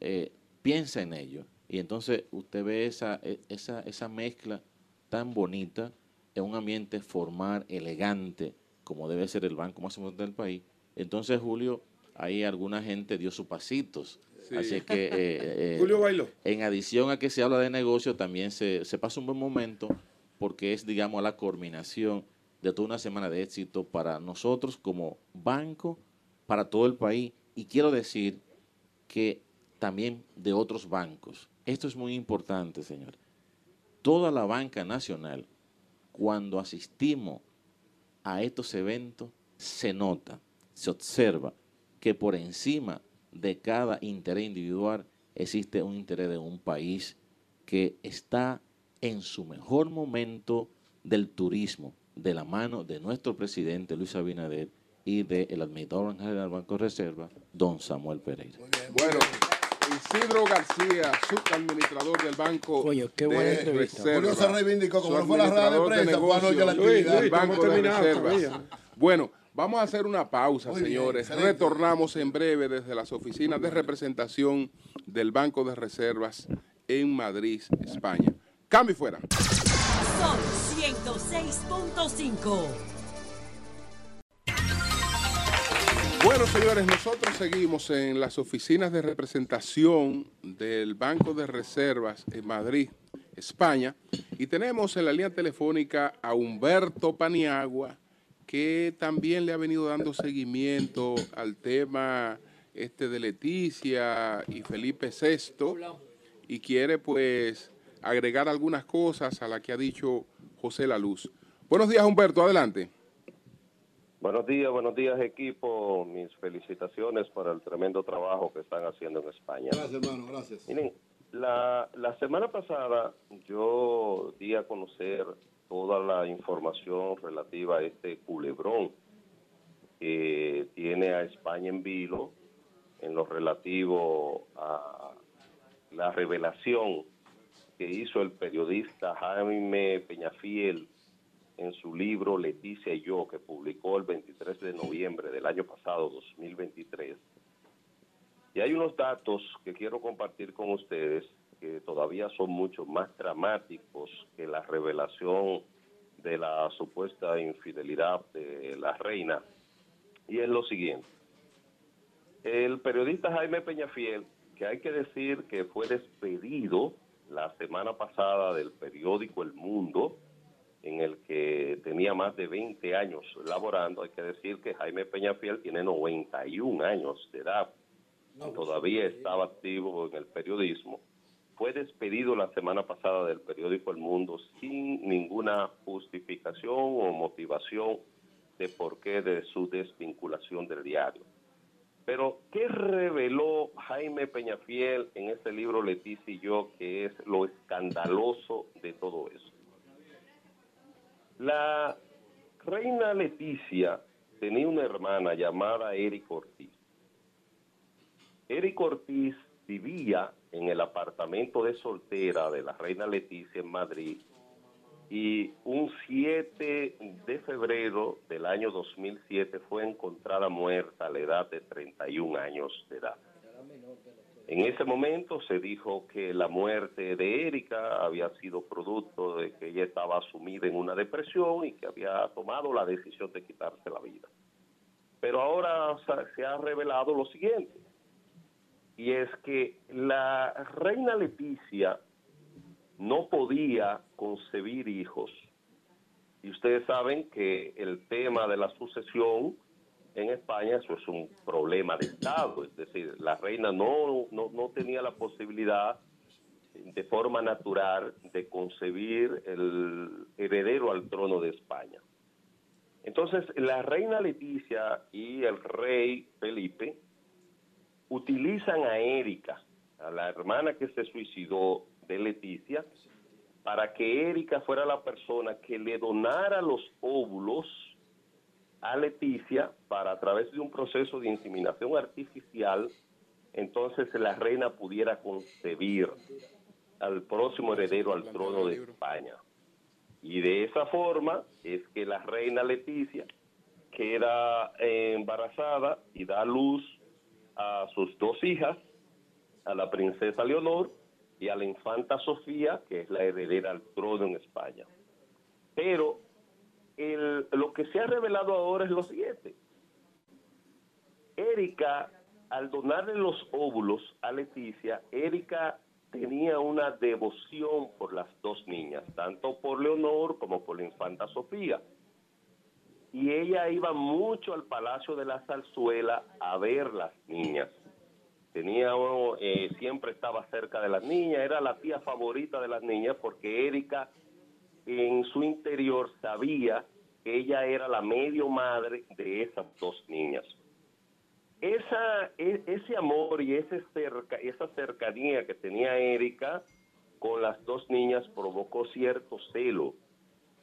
eh, piensa en ello. Y entonces usted ve esa, e- esa, esa mezcla tan bonita en un ambiente formal, elegante, como debe ser el banco más importante del país. Entonces, Julio, ahí alguna gente dio sus pasitos. Así que, eh, eh, Julio bailó. en adición a que se habla de negocio, también se, se pasa un buen momento porque es, digamos, la culminación de toda una semana de éxito para nosotros como banco, para todo el país. Y quiero decir que también de otros bancos. Esto es muy importante, señor. Toda la banca nacional, cuando asistimos a estos eventos, se nota, se observa que por encima de cada interés individual existe un interés de un país que está en su mejor momento del turismo, de la mano de nuestro presidente Luis Abinader y del administrador general del Banco de Reserva, don Samuel Pereira. Bueno, Isidro García, subadministrador del Banco Coño, qué de buena entrevista. Reserva. Julio se reivindicó, como no fue la rueda de prensa, negocios actividad. del Luis, Banco de todavía. Bueno, vamos a hacer una pausa, Muy señores. Retornamos en breve desde las oficinas de representación del Banco de Reservas en Madrid, España. Cambio y fuera. Sol 106.5. Bueno, señores, nosotros seguimos en las oficinas de representación del Banco de Reservas en Madrid, España, y tenemos en la línea telefónica a Humberto Paniagua, que también le ha venido dando seguimiento al tema este de Leticia y Felipe VI, y quiere pues agregar algunas cosas a la que ha dicho José La Luz. Buenos días, Humberto, adelante. Buenos días, buenos días equipo. Mis felicitaciones por el tremendo trabajo que están haciendo en España. Gracias, hermano, gracias. Miren, la, la semana pasada yo di a conocer toda la información relativa a este culebrón que tiene a España en vilo en lo relativo a la revelación que hizo el periodista Jaime Peñafiel en su libro Leticia y yo, que publicó el 23 de noviembre del año pasado, 2023. Y hay unos datos que quiero compartir con ustedes que todavía son mucho más dramáticos que la revelación de la supuesta infidelidad de la reina. Y es lo siguiente. El periodista Jaime Peñafiel, que hay que decir que fue despedido la semana pasada del periódico El Mundo, en el que tenía más de 20 años laborando. Hay que decir que Jaime Peñafiel tiene 91 años de edad. Todavía estaba activo en el periodismo. Fue despedido la semana pasada del periódico El Mundo sin ninguna justificación o motivación de por qué de su desvinculación del diario. Pero, ¿qué reveló Jaime Peñafiel en ese libro Leticia y yo, que es lo escandaloso de todo eso? La reina Leticia tenía una hermana llamada Eric Ortiz. Eric Ortiz vivía en el apartamento de soltera de la reina Leticia en Madrid y un 7 de febrero del año 2007 fue encontrada muerta a la edad de 31 años de edad. En ese momento se dijo que la muerte de Erika había sido producto de que ella estaba sumida en una depresión y que había tomado la decisión de quitarse la vida. Pero ahora se ha revelado lo siguiente, y es que la reina Leticia no podía concebir hijos. Y ustedes saben que el tema de la sucesión en España eso es un problema de Estado, es decir, la reina no, no, no tenía la posibilidad de forma natural de concebir el heredero al trono de España. Entonces, la reina Leticia y el rey Felipe utilizan a Erika, a la hermana que se suicidó de Leticia, para que Erika fuera la persona que le donara los óvulos a Leticia para a través de un proceso de inseminación artificial, entonces la reina pudiera concebir al próximo heredero al trono de España. Y de esa forma es que la reina Leticia queda eh, embarazada y da luz a sus dos hijas, a la princesa Leonor y a la infanta Sofía, que es la heredera al trono en España. Pero el- lo que se ha revelado ahora es lo siguiente. Erika, al donarle los óvulos a Leticia, Erika tenía una devoción por las dos niñas, tanto por Leonor como por la infanta Sofía. Y ella iba mucho al Palacio de la Zarzuela a ver las niñas. Tenía, eh, siempre estaba cerca de las niñas, era la tía favorita de las niñas porque Erika en su interior sabía que ella era la medio madre de esas dos niñas. Esa, e- ese amor y ese cerca, esa cercanía que tenía Erika con las dos niñas provocó cierto celo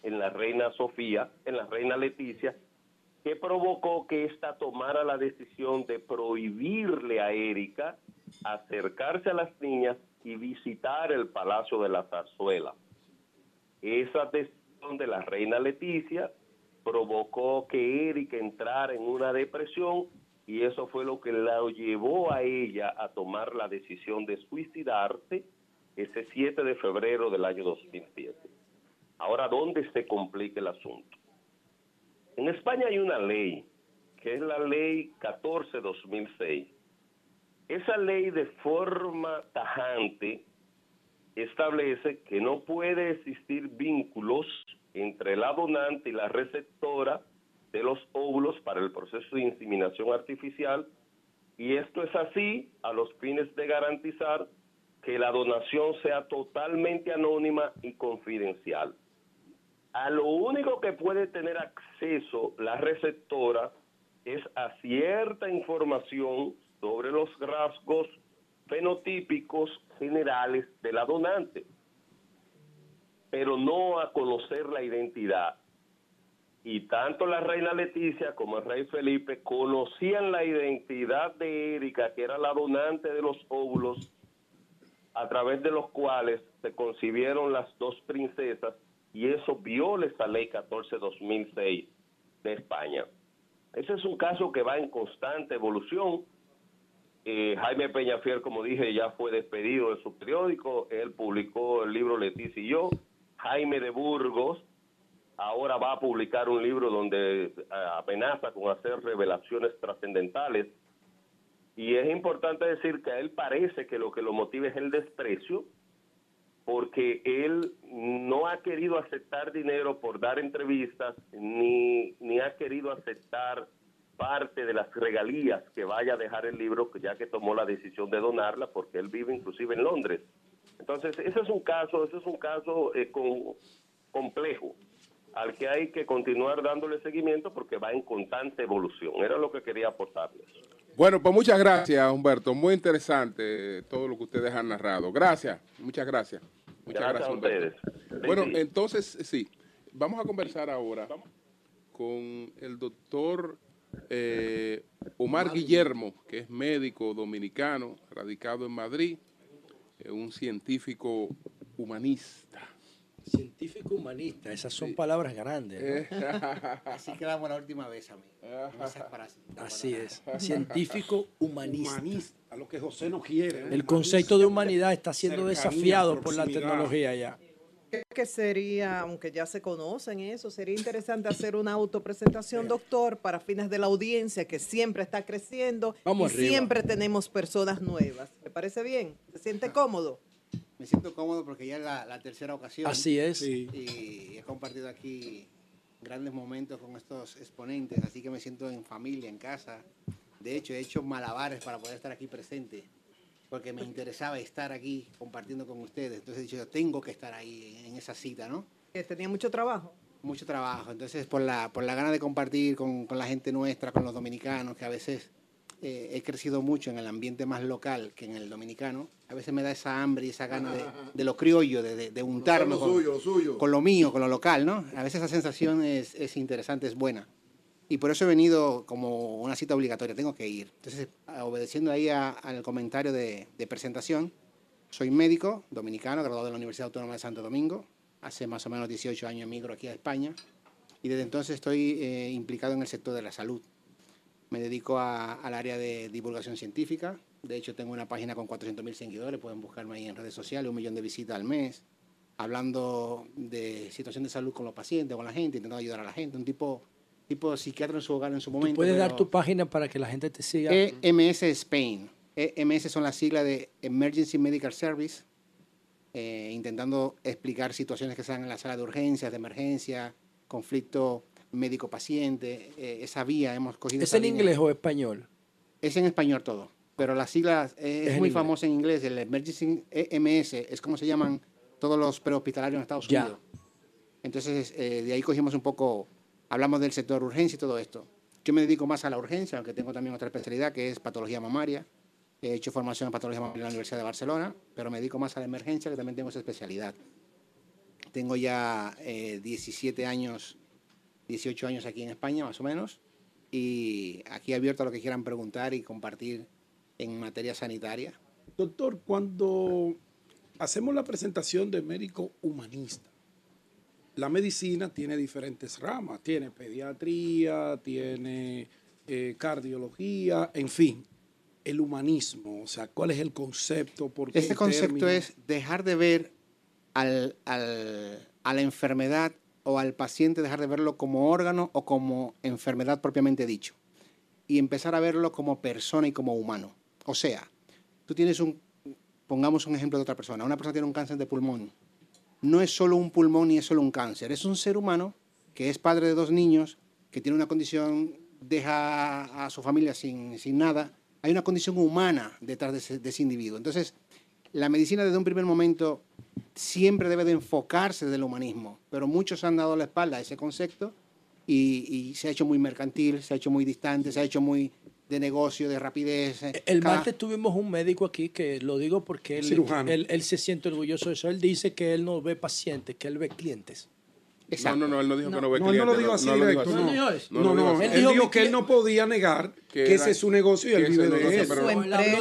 en la reina Sofía, en la reina Leticia, que provocó que ésta tomara la decisión de prohibirle a Erika acercarse a las niñas y visitar el Palacio de la Zarzuela. Esa decisión de la reina Leticia provocó que Erika entrara en una depresión y eso fue lo que la llevó a ella a tomar la decisión de suicidarse ese 7 de febrero del año 2007. Ahora, ¿dónde se complica el asunto? En España hay una ley, que es la ley 14-2006. Esa ley de forma tajante establece que no puede existir vínculos entre la donante y la receptora de los óvulos para el proceso de inseminación artificial y esto es así a los fines de garantizar que la donación sea totalmente anónima y confidencial. A lo único que puede tener acceso la receptora es a cierta información sobre los rasgos fenotípicos generales de la donante, pero no a conocer la identidad. Y tanto la reina Leticia como el rey Felipe conocían la identidad de Erika, que era la donante de los óvulos, a través de los cuales se concibieron las dos princesas, y eso viola esa ley 14-2006 de España. Ese es un caso que va en constante evolución. Eh, Jaime Peñafiel, como dije, ya fue despedido de su periódico. Él publicó el libro Leticia y yo. Jaime de Burgos ahora va a publicar un libro donde eh, amenaza con hacer revelaciones trascendentales. Y es importante decir que él parece que lo que lo motiva es el desprecio porque él no ha querido aceptar dinero por dar entrevistas, ni, ni ha querido aceptar parte de las regalías que vaya a dejar el libro, ya que tomó la decisión de donarla, porque él vive inclusive en Londres. Entonces, ese es un caso, ese es un caso eh, con- complejo al que hay que continuar dándole seguimiento porque va en constante evolución. Era lo que quería aportarles. Bueno, pues muchas gracias, Humberto. Muy interesante eh, todo lo que ustedes han narrado. Gracias, muchas gracias. Muchas Gracias gracias, a Humberto. ustedes. Bueno, entonces, sí, vamos a conversar ahora con el doctor eh, Omar Guillermo, que es médico dominicano, radicado en Madrid, eh, un científico humanista. Científico humanista, esas son palabras grandes. ¿no? Así quedamos la última vez, amigo. Esas frases. Así es. Científico humanista. Humanista, lo que José no quiere. El concepto de humanidad está siendo Cercanía, desafiado por la tecnología ya. Creo que sería, aunque ya se conocen eso, sería interesante hacer una autopresentación, doctor, para fines de la audiencia que siempre está creciendo Vamos y arriba. siempre tenemos personas nuevas. ¿Le parece bien? ¿Se siente cómodo? Me siento cómodo porque ya es la, la tercera ocasión. Así es. Sí. Y he compartido aquí grandes momentos con estos exponentes, así que me siento en familia, en casa. De hecho, he hecho malabares para poder estar aquí presente, porque me interesaba estar aquí compartiendo con ustedes. Entonces he dicho, yo tengo que estar ahí en, esa cita, ¿no? Tenía mucho trabajo. Mucho trabajo. Entonces, por la, por la gana de compartir con, con la gente nuestra, con los dominicanos, que a veces eh, he crecido mucho en el ambiente más local que en el dominicano, a veces me da esa hambre y esa gana de, de lo criollo, de, de, de untarme lo con, suyo, lo suyo. con lo mío, con lo local, ¿no? A veces esa sensación es, es interesante, es buena. Y por eso he venido como una cita obligatoria, tengo que ir. Entonces, obedeciendo ahí al comentario de, de presentación, soy médico dominicano, graduado de la Universidad Autónoma de Santo Domingo. Hace más o menos 18 años emigro aquí a España. Y desde entonces estoy eh, implicado en el sector de la salud. Me dedico a- al área de divulgación científica. De hecho, tengo una página con 400.000 seguidores. Pueden buscarme ahí en redes sociales, un millón de visitas al mes. Hablando de situación de salud con los pacientes, con la gente, intentando ayudar a la gente. Un tipo, tipo psiquiatra en su hogar en su momento. Puedes dar tu página para que la gente te siga. EMS Spain. EMS son las siglas de Emergency Medical Service, eh, intentando explicar situaciones que se dan en la sala de urgencias, de emergencia, conflicto médico-paciente. eh, esa vía hemos cogido. ¿Es en línea. inglés o español? Es en español todo, pero las siglas eh, es, Es muy famosa en inglés. El Emergency EMS es como se llaman todos los prehospitalarios en Estados Ya. Unidos. Entonces, eh, de ahí cogimos un poco, hablamos del sector urgencia y todo esto. Yo me dedico más a la urgencia, aunque tengo también otra especialidad que es patología mamaria. He hecho formación en patología mamaria en la Universidad de Barcelona, pero me dedico más a la emergencia, que también tengo esa especialidad. Tengo ya eh, 17 años, 18 años aquí en España, más o menos, y aquí abierto a lo que quieran preguntar y compartir en materia sanitaria. Doctor, cuando hacemos la presentación de médico humanista, la medicina tiene diferentes ramas, tiene pediatría, tiene eh, cardiología, en fin, el humanismo, o sea, ¿cuál es el concepto? ¿Por qué Este concepto es dejar de ver al- al- a la enfermedad o al paciente, dejar de verlo como órgano o como enfermedad propiamente dicho. Y empezar a verlo como persona y como humano. O sea, tú tienes un, pongamos un ejemplo de otra persona, una persona tiene un cáncer de pulmón. No es solo un pulmón ni es solo un cáncer, es un ser humano que es padre de dos niños, que tiene una condición, deja a su familia sin, sin nada. Hay una condición humana detrás de ese, de ese individuo. Entonces, la medicina desde un primer momento siempre debe de enfocarse desde el humanismo, pero muchos han dado la espalda a ese concepto y, y se ha hecho muy mercantil, se ha hecho muy distante, se ha hecho muy de negocio, de rapidez. eh, El cada- martes tuvimos un médico aquí que lo digo porque él, él, él se siente orgulloso de eso. Él dice que él no ve pacientes, que él ve clientes. No, no, no, él no dijo que no ve No, él no lo clientes, dijo así no lo dijo directo, no. No, no, él dijo, que él no podía negar que, Que ese es su negocio y él vive de eso. No,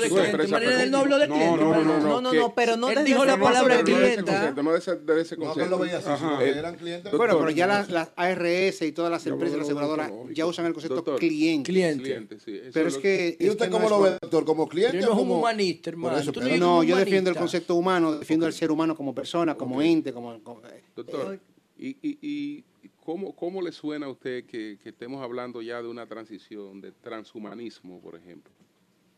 Su empresa él no habló de no, clientes. no, no, no, No, no, no, pero no Él dijo la palabra perspectiva. no de ese clienta. concepto, no No, veía así, eran clientes. Bueno, pero ya las, las ARS y todas las empresas lo aseguradoras ya usan el concepto cliente. Cliente. cliente, sí. Pero es que... ¿Y es usted cómo no lo ve, doctor? ¿Como cliente Yo no o es un como...? humanista, hermano. No, yo defiendo el concepto humano, defiendo al ser humano como persona, como ente, como- Doctor, ¿y, y, y cómo, cómo le suena a usted que, que estemos hablando ya de una transición, de transhumanismo, por ejemplo?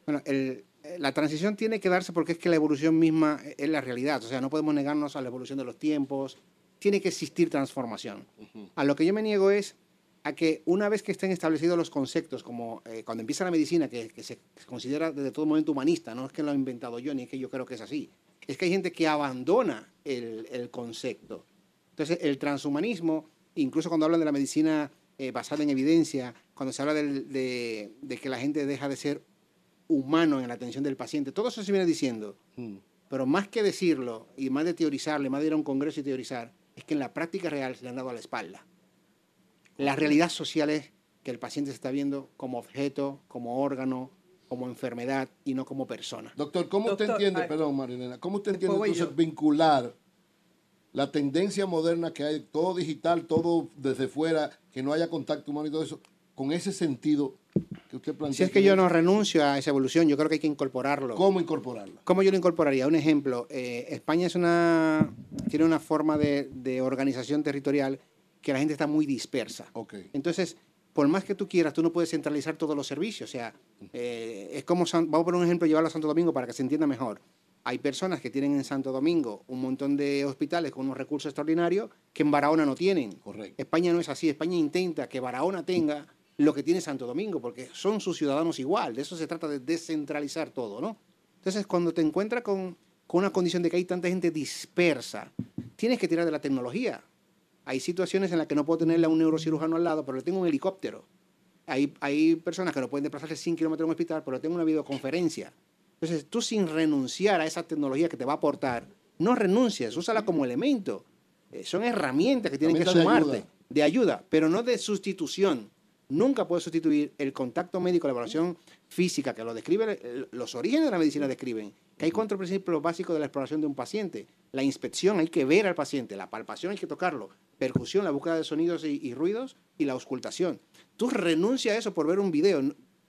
Bueno, el, eh, la transición tiene que darse porque es que la evolución misma es la realidad. O sea, no podemos negarnos a la evolución de los tiempos. Tiene que existir transformación. A lo que yo me niego es a que una vez que estén establecidos los conceptos, como eh, cuando empieza la medicina, que, que se considera desde todo momento humanista, no es que lo he inventado yo, ni es que yo creo que es así, es que hay gente que abandona el, el concepto. Entonces, el transhumanismo, incluso cuando hablan de la medicina eh, basada en evidencia, cuando se habla del- de, de que la gente deja de ser humano en la atención del paciente, todo eso se viene diciendo. Pero más que decirlo, y más de teorizarlo, y más de ir a un congreso y teorizar, es que en la práctica real se le han dado a la espalda. La realidad social es que el paciente se está viendo como objeto, como órgano, como enfermedad y no como persona. Doctor, ¿cómo usted entiende, ay. perdón Marilena, cómo usted entiende entonces vincular la tendencia moderna que hay, todo digital, todo desde fuera, que no haya contacto humano y todo eso, con ese sentido que usted plantea? Si es que yo no renuncio a esa evolución, yo creo que hay que incorporarlo. ¿Cómo incorporarlo? ¿Cómo yo lo incorporaría? Un ejemplo, eh, España es una, tiene una forma de, de organización territorial que la gente está muy dispersa. Entonces, por más que tú quieras, tú no puedes centralizar todos los servicios. O sea, eh, es como, San- vamos a poner un ejemplo, llevarlo a Santo Domingo para que se entienda mejor. Hay personas que tienen en Santo Domingo un montón de hospitales con unos recursos extraordinarios que en Barahona no tienen. Correcto. España no es así. España intenta que Barahona tenga lo que tiene Santo Domingo, porque son sus ciudadanos igual. De eso se trata de descentralizar todo, ¿no? Entonces, cuando te encuentras con, con una condición de que hay tanta gente dispersa, tienes que tirar de la tecnología. Hay situaciones en las que no puedo tenerle a un neurocirujano al lado, pero le tengo un helicóptero. Hay, hay personas que no pueden desplazarse 100 kilómetros a un hospital, pero tengo una videoconferencia. Entonces, tú sin renunciar a esa tecnología que te va a aportar, no renuncies, úsala como elemento. Eh, son herramientas que tienen que de sumarte, ayuda. de ayuda, pero no de sustitución. Nunca puedes sustituir el contacto médico, la evaluación física, que lo describe, eh, los orígenes de la medicina describen, que hay cuatro principios básicos de la exploración de un paciente. La inspección, hay que ver al paciente, la palpación, hay que tocarlo, percusión, la búsqueda de sonidos y, y ruidos, y la auscultación. Tú renuncias a eso por ver un video,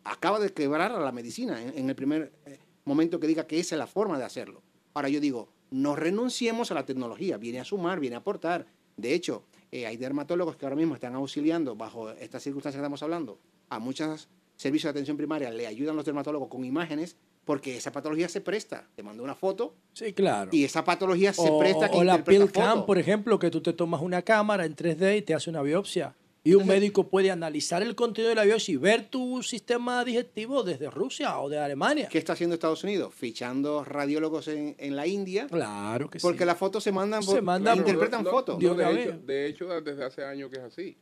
acaba de quebrar a la medicina en, en el primer eh, momento que diga que esa es la forma de hacerlo. Ahora yo digo, no renunciemos a la tecnología, viene a sumar, viene a aportar. De hecho, eh, hay dermatólogos que ahora mismo están auxiliando, bajo estas circunstancias que estamos hablando, a muchos servicios de atención primaria, le ayudan los dermatólogos con imágenes, porque esa patología se presta. Te mando una foto Sí, claro. y esa patología se o, presta a que o la interpreta pill cam, foto. por ejemplo, que tú te tomas una cámara en 3D y te hace una biopsia. Y un médico puede analizar el contenido de la biopsia y ver tu sistema digestivo desde Rusia o de Alemania. ¿Qué está haciendo Estados Unidos? Fichando radiólogos en, en la India. Claro que Porque las fotos se mandan, por- Se mandan- interpretan No, fotos. no, de, hecho, de hecho, desde hace años que es así.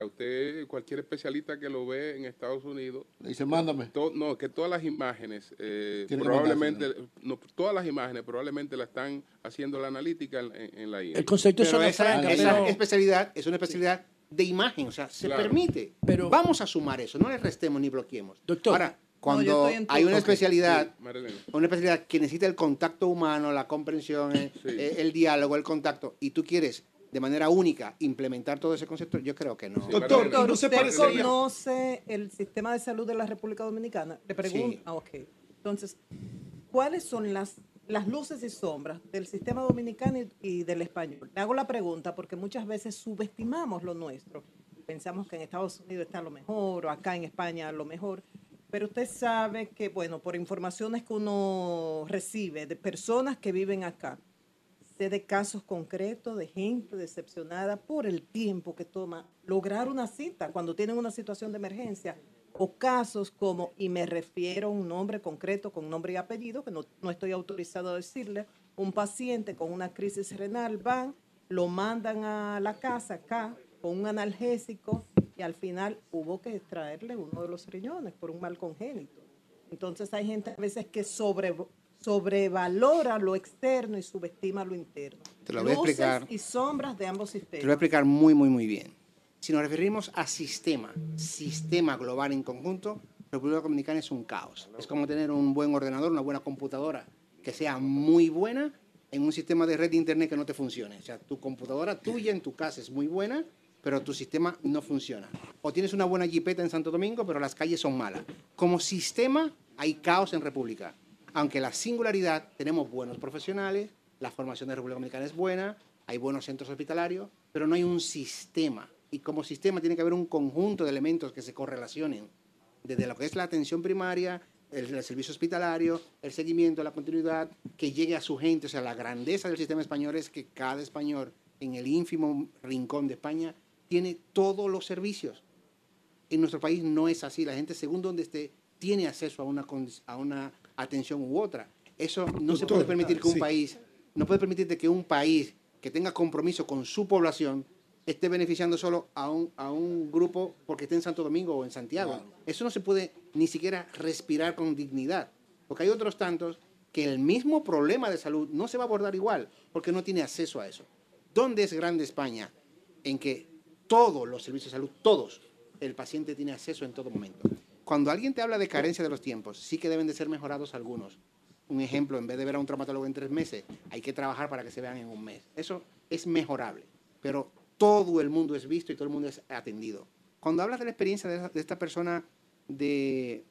A usted, cualquier especialista que lo ve en Estados Unidos, Le dice, mándame. to- no, que todas las imágenes, eh, probablemente, no, todas las imágenes probablemente la están haciendo la analítica en, en- en la India. El concepto Pero es esa, esa especialidad es una especialidad de imagen, o sea, se Claro. permite. Pero- Vamos a sumar eso, no le restemos ni bloqueemos. Doctor. Ahora, cuando hay una especialidad, Sí, una especialidad que necesita el contacto humano, la comprensión, eh, Sí. eh, el diálogo, el contacto, y tú quieres de manera única implementar todo ese concepto, yo creo que no. Doctor, Doctor, ¿no se ¿usted parecería? conoce el sistema de salud de la República Dominicana? Le pregunto. Sí. Ah, ok. Entonces, ¿cuáles son las, las luces y sombras del sistema dominicano y, del español? Le hago la pregunta porque muchas veces subestimamos lo nuestro. Pensamos que en Estados Unidos está lo mejor o acá en España lo mejor. Pero usted sabe que, bueno, por informaciones que uno recibe de personas que viven acá, sé de casos concretos de gente decepcionada por el tiempo que toma lograr una cita cuando tienen una situación de emergencia o casos como, y me refiero a un nombre concreto con nombre y apellido, que no, no estoy autorizado a decirle, un paciente con una crisis renal van, lo mandan a la casa acá con un analgésico y al final hubo que extraerle uno de los riñones por un mal congénito. Entonces hay gente a veces que sobre, sobrevalora lo externo y subestima lo interno. Te lo voy a Luces explicar. y sombras de ambos Te lo voy a sistemas. explicar muy, muy, muy bien. Si nos referimos a sistema, sistema global en conjunto, República Dominicana es un caos. Es como tener un buen ordenador, una buena computadora que sea muy buena en un sistema de red de internet que no te funcione. O sea, tu computadora tuya en tu casa es muy buena, pero tu sistema no funciona. O tienes una buena jipeta en Santo Domingo, pero las calles son malas. Como sistema hay caos en República. Aunque la singularidad, tenemos buenos profesionales, la formación de República Dominicana es buena, hay buenos centros hospitalarios, pero no hay un sistema. Y como sistema tiene que haber un conjunto de elementos que se correlacionen, desde lo que es la atención primaria, el, el servicio hospitalario, el seguimiento, la continuidad, que llegue a su gente. O sea, la grandeza del sistema español es que cada español en el ínfimo rincón de España tiene todos los servicios. En nuestro país no es así. La gente, según donde esté, tiene acceso a una, condi- a una atención u otra. Eso no se puede permitir que un sí. país, no puede permitirte que un país que tenga compromiso con su población esté beneficiando solo a un, a un grupo porque esté en Santo Domingo o en Santiago. Eso no se puede ni siquiera respirar con dignidad. Porque hay otros tantos que el mismo problema de salud no se va a abordar igual porque no tiene acceso a eso. ¿Dónde es grande España? En que todos los servicios de salud, todos, el paciente tiene acceso en todo momento. Cuando alguien te habla de carencia de los tiempos, sí que deben de ser mejorados algunos. Un ejemplo, en vez de ver a un traumatólogo en tres meses, hay que trabajar para que se vean en un mes. Eso es mejorable, pero todo el mundo es visto y todo el mundo es atendido. Cuando hablas de la experiencia de, esa- de esta persona de,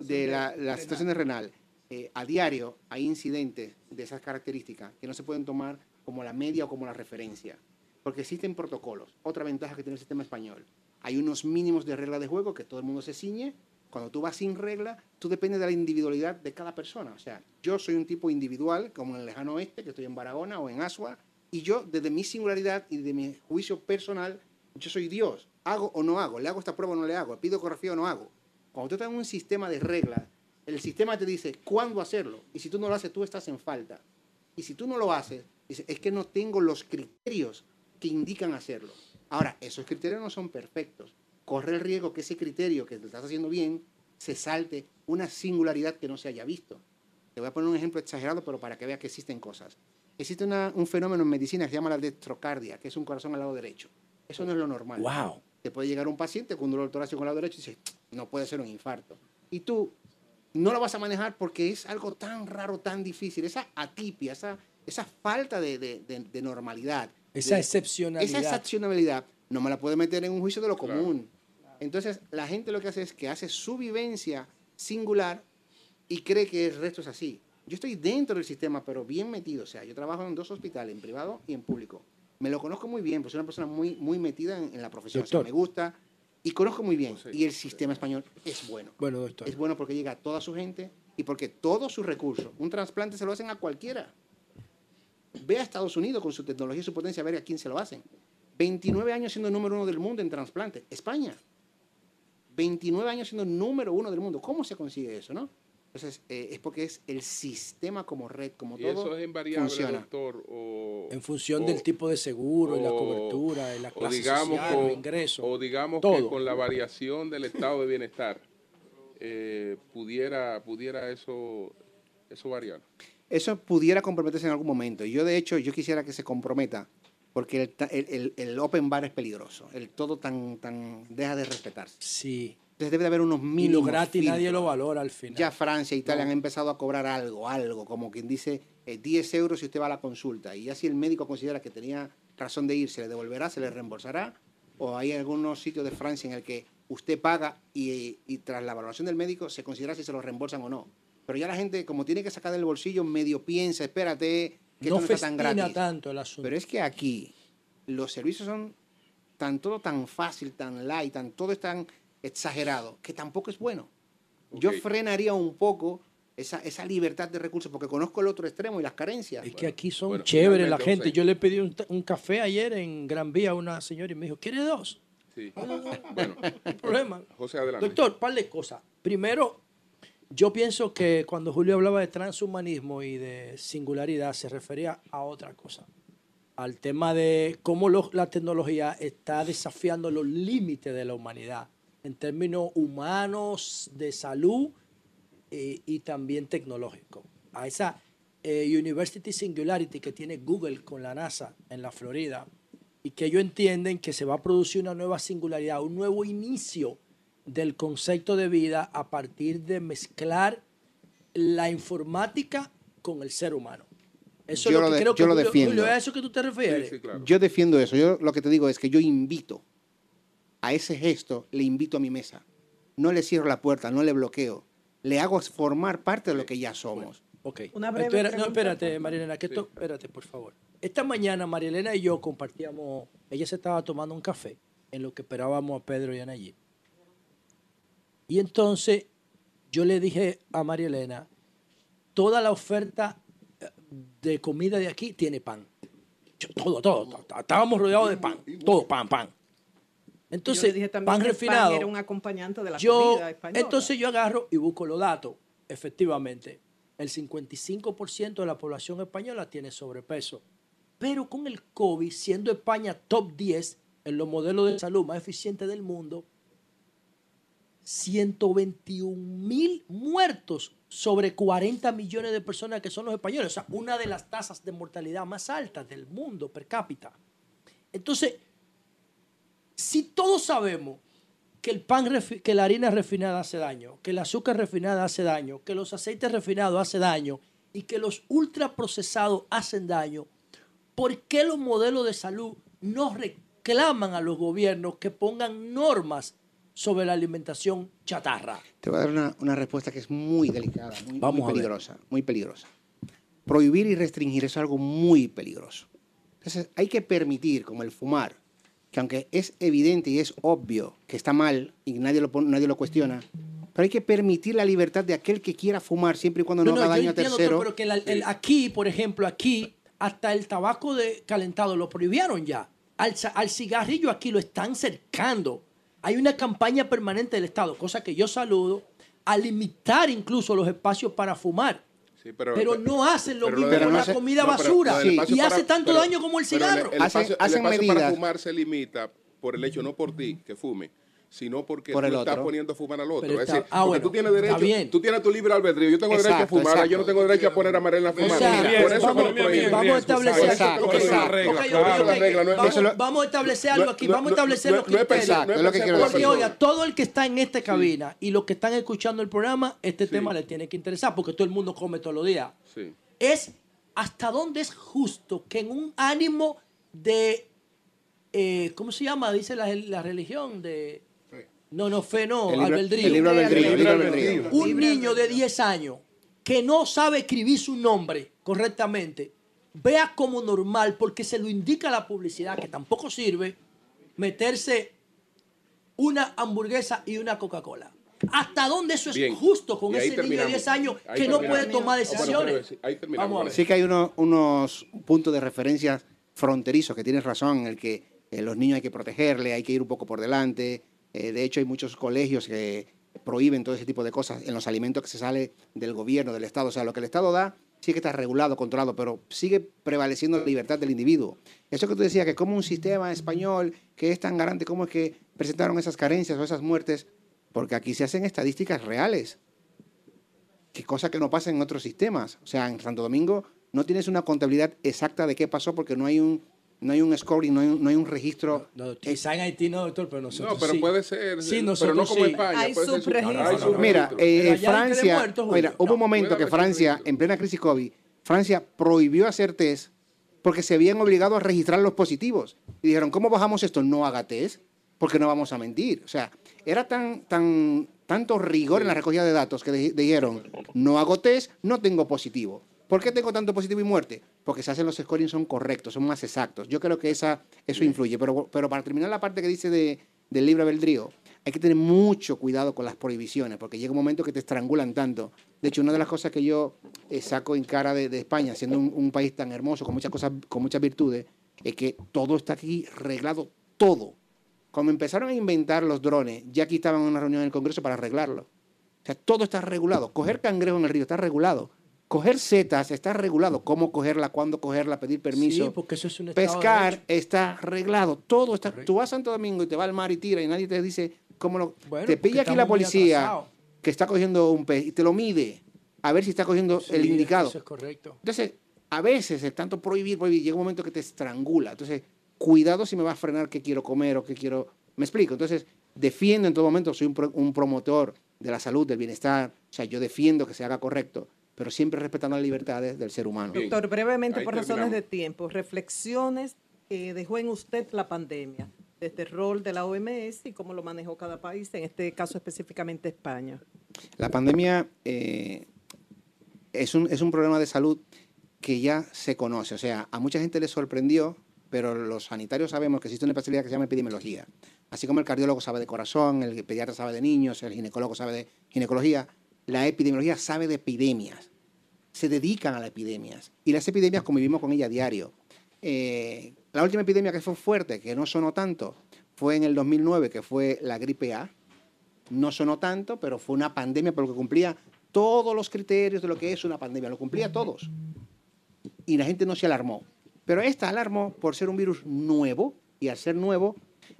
de la, la situación renal, eh, a diario hay incidentes de esas características que no se pueden tomar como la media o como la referencia, porque existen protocolos. Otra ventaja que tiene el sistema español, hay unos mínimos de regla de juego que todo el mundo se ciñe. Cuando tú vas sin regla, tú dependes de la individualidad de cada persona. O sea, yo soy un tipo individual, como en el lejano oeste, que estoy en Barahona o en Asua, y yo, desde mi singularidad y de mi juicio personal, yo soy Dios. Hago o no hago, le hago esta prueba o no le hago, pido corrección o no hago. Cuando tú estás en un sistema de reglas, el sistema te dice cuándo hacerlo. Y si tú no lo haces, tú estás en falta. Y si tú no lo haces, dice, es que no tengo los criterios que indican hacerlo. Ahora, esos criterios no son perfectos. Corre el riesgo que ese criterio que te estás haciendo bien se salte una singularidad que no se haya visto. Te voy a poner un ejemplo exagerado, pero para que veas que existen cosas. Existe una- un fenómeno en medicina que se llama la dextrocardia, que es un corazón al lado derecho. Eso no es lo normal. Wow. Te puede llegar un paciente con un dolor torácico al lado derecho y dice, no puede ser un infarto. Y tú no lo vas a manejar porque es algo tan raro, tan difícil. Esa atipia, esa, esa falta de, de- de- de normalidad. Esa de- excepcionalidad. Esa excepcionalidad no me la puede meter en un juicio de lo común. Entonces, la gente lo que hace es que hace su vivencia singular y cree que el resto es así. Yo estoy dentro del sistema, pero bien metido. O sea, yo trabajo en dos hospitales, en privado y en público. Me lo conozco muy bien, pues soy una persona muy, muy metida en, en la profesión. O sea, Doctor. me gusta y conozco muy bien. Y el sistema español es bueno. Bueno, doctor. Es bueno porque llega a toda su gente y porque todos sus recursos, un trasplante se lo hacen a cualquiera. Ve a Estados Unidos con su tecnología y su potencia a ver a quién se lo hacen. 29 años siendo número uno del mundo en trasplante. España. 29 años siendo número uno del mundo. ¿Cómo se consigue eso, no? Entonces, eh, es porque es el sistema como red, como ¿Y todo eso es invariable, funciona. doctor? O, En función o- del tipo de seguro, y la o- cobertura, y la o clase digamos, social, ingresos. O digamos que todo. con la variación del estado de bienestar, eh, pudiera, pudiera eso, eso variar. Eso pudiera comprometerse en algún momento. Y yo, de hecho, yo quisiera que se comprometa, porque el, ta- el- el- el open bar es peligroso. El todo tan, tan deja de respetarse. Sí. Entonces debe de haber unos Y mínimos. lo gratis nadie filtros. lo valora al final. Ya Francia e Italia No. han empezado a cobrar algo, algo, como quien dice eh, 10 euros si usted va a la consulta. Y ya si el médico considera que tenía razón de ir, se le devolverá, se le reembolsará. O hay algunos sitios de Francia en el que usted paga y, y tras la valoración del médico se considera si se lo reembolsan o no. Pero ya la gente, como tiene que sacar del bolsillo, medio piensa, espérate, que no esto no está tan gratis. tanto el asunto. Pero es que aquí los servicios son tan todo tan fácil, tan light, tan todo es tan exagerado, que tampoco es bueno. Yo frenaría un poco esa, esa libertad de recursos, porque conozco el otro extremo y las carencias. Es que aquí son Bueno, chéveres la gente. Yo le pedí un, un café ayer en Gran Vía a una señora y me dijo, ¿quiere dos? Sí. Bueno, no hay problema. José, adelante. Doctor, par de cosas. Primero, yo pienso que cuando Julio hablaba de transhumanismo y de singularidad, se refería a otra cosa. Al tema de cómo lo- la tecnología está desafiando los límites de la humanidad en términos humanos, de salud eh, y también tecnológico. A esa eh, University Singularity que tiene Google con la NASA en la Florida y que ellos entienden que se va a producir una nueva singularidad, un nuevo inicio del concepto de vida a partir de mezclar la informática con el ser humano. Eso Yo es lo lo que de- creo que lo Julio- defiendo. Julio, ¿es a eso que tú te refieres? Yo defiendo eso. Yo lo que te digo es que yo invito a ese gesto, le invito a mi mesa. No le cierro la puerta, no le bloqueo. Le hago formar parte de lo que ya somos. Ok. Una breve Espera- no, pregunta. espérate, Marilena, que esto, espérate, por favor. Esta mañana Marilena y yo compartíamos, ella se estaba tomando un café en lo que esperábamos a Pedro y a Nayib. Y entonces yo le dije a María Elena, toda la oferta eh, de comida de aquí tiene pan. Yo- todo, todo, todo. Estábamos rodeados de pan. Todo, pan, pan. Entonces, Yo le dije también pan que el refinado. era un acompañante de la yo, comida española. entonces yo agarro y busco los datos. Efectivamente, el 55% de la población española tiene sobrepeso. Pero con el COVID, siendo España top 10 en los modelos de salud más eficientes del mundo, 121 mil muertos sobre 40 millones de personas que son los españoles. O sea, una de las tasas de mortalidad más altas del mundo per cápita. Entonces, si todos sabemos que el pan, que la harina refinada hace daño, que el azúcar refinada hace daño, que los aceites refinados hace daño y que los ultraprocesados hacen daño, ¿por qué los modelos de salud no reclaman a los gobiernos que pongan normas sobre la alimentación chatarra? Te voy a dar una, una respuesta que es muy delicada, muy, Vamos peligrosa, muy peligrosa. Prohibir y restringir es algo muy peligroso. Entonces hay que permitir, como el fumar, que aunque es evidente y es obvio que está mal y nadie lo, nadie lo cuestiona, pero hay que permitir la libertad de aquel que quiera fumar siempre y cuando no, haga yo daño a entiendo, tercero. pero que el- aquí, por ejemplo, aquí, hasta el tabaco de calentado lo prohibieron ya. Al, al cigarrillo aquí lo están cercando. Hay una campaña permanente del Estado, cosa que yo saludo, a limitar incluso los espacios para fumar. Sí, Pero, no hacen lo pero mismo del con la espacio- comida no, pero basura lo del espacio y para- hace tanto pero- daño como el pero cigarro. El, espacio, el hacen espacio para medidas. fumar se limita por el hecho, no por ti que fume, sino porque Por tú estás poniendo a fumar al otro. Es decir, ah, porque bueno, tú tienes derecho, bien. tú tienes tu libre albedrío. Yo tengo derecho a fumar, exacto. yo no tengo derecho a poner a Mariela a fumar. Por eso vamos, lo vamos a establecer vamos- lo- a establecer algo aquí, vamos a establecer no- los criterios. lo Porque, oiga, todo el que está en esta cabina y los que están escuchando el programa, este tema le tiene que interesar porque todo el mundo come todos los días. Es hasta dónde es justo que en un ánimo de, eh, ¿cómo se llama? Dice la, la religión de... No, no, fe no, El albedrío. el libre albedrío, el. Un niño de 10 años que no sabe escribir su nombre correctamente, vea como normal, porque se lo indica la publicidad, que tampoco sirve, meterse una hamburguesa y una Coca-Cola. ¿Hasta dónde eso es Bien. justo con ese niño de terminamos. 10 años Ahí que no puede tomar Ah, bueno, decisiones? Vamos a ver. Sí que hay uno- unos puntos de referencia fronterizos que tienes razón, en el que eh, los niños hay que protegerle, hay que ir un poco por delante. Eh, de hecho, hay muchos colegios que prohíben todo ese tipo de cosas en los alimentos que se sale del gobierno, del Estado. O sea, lo que el Estado da sí que está regulado, controlado, pero sigue prevaleciendo la libertad del individuo. Eso que tú decías, que como un sistema español que es tan garante, ¿cómo es que presentaron esas carencias o esas muertes? Porque aquí se hacen estadísticas reales que cosa que no pasa en otros sistemas. O sea, en Santo Domingo no tienes una contabilidad exacta de qué pasó porque no hay un, no hay un scoring, no hay un, no hay un registro. No, quizá en Haití no, doctor, pero nosotros No, pero sí. puede ser, Sí, pero no nosotros como sí. España. Hay No, no, subregistros. Mira, eh, Francia, muertos, mira, hubo No, un momento que Francia, en plena crisis COVID, Francia prohibió hacer test porque se habían obligado a registrar los positivos. Y dijeron, ¿cómo bajamos esto? No haga test, porque no vamos a mentir. O sea, era tan, tan, tanto rigor en la recogida de datos que di- dijeron, no hago test, no tengo positivo. ¿Por qué tengo tanto positivo y muerte? Porque se hacen los scoring son correctos, son más exactos. Yo creo que esa, eso influye. Pero, pero para terminar la parte que dice de, del libre albedrío, hay que tener mucho cuidado con las prohibiciones, porque llega un momento que te estrangulan tanto. De hecho, una de las cosas que yo eh, saco en cara de, de España, siendo un, un país tan hermoso, con muchas cosas, con muchas virtudes, es que todo está aquí reglado, todo. Cuando empezaron a inventar los drones, ya aquí estaban en una reunión en el Congreso para arreglarlo. O sea, todo está regulado. Coger cangrejo en el río está regulado. Coger setas está regulado. Cómo cogerla, cuándo cogerla, pedir permiso. Sí, porque eso es un Pescar está arreglado. Todo está. Tú vas a Santo Domingo y te va al mar y tira y nadie te dice cómo lo. Bueno, te pilla aquí la policía que está cogiendo un pez y te lo mide a ver si está cogiendo el indicado. Eso es correcto. Entonces, a veces el tanto prohibir, prohibir, llega un momento que te estrangula. Entonces, cuidado si me va a frenar qué quiero comer o qué quiero. Me explico. Entonces, defiendo en todo momento, soy un, pro- un promotor de la salud, del bienestar. O sea, yo defiendo que se haga correcto, pero siempre respetando las libertades del ser humano. Bien. Doctor, brevemente, Ahí por razones terminamos. de tiempo, reflexiones que dejó en usted la pandemia, desde el rol de la OMS y cómo lo manejó cada país, en este caso específicamente España. La pandemia eh, es, un, es un problema de salud que ya se conoce. O sea, a mucha gente le sorprendió, pero los sanitarios sabemos que existe una especialidad que se llama epidemiología. Así como el cardiólogo sabe de corazón, el pediatra sabe de niños, el ginecólogo sabe de ginecología, la epidemiología sabe de epidemias, se dedican a las epidemias y las epidemias convivimos con ella a diario. Eh, la última epidemia que fue fuerte, que no sonó tanto, fue en el 2009, que fue la gripe A. No sonó tanto, pero fue una pandemia porque cumplía todos los criterios de lo que es una pandemia, lo cumplía todos. Y la gente no se alarmó. Pero esta alarmó por ser un virus nuevo y al ser nuevo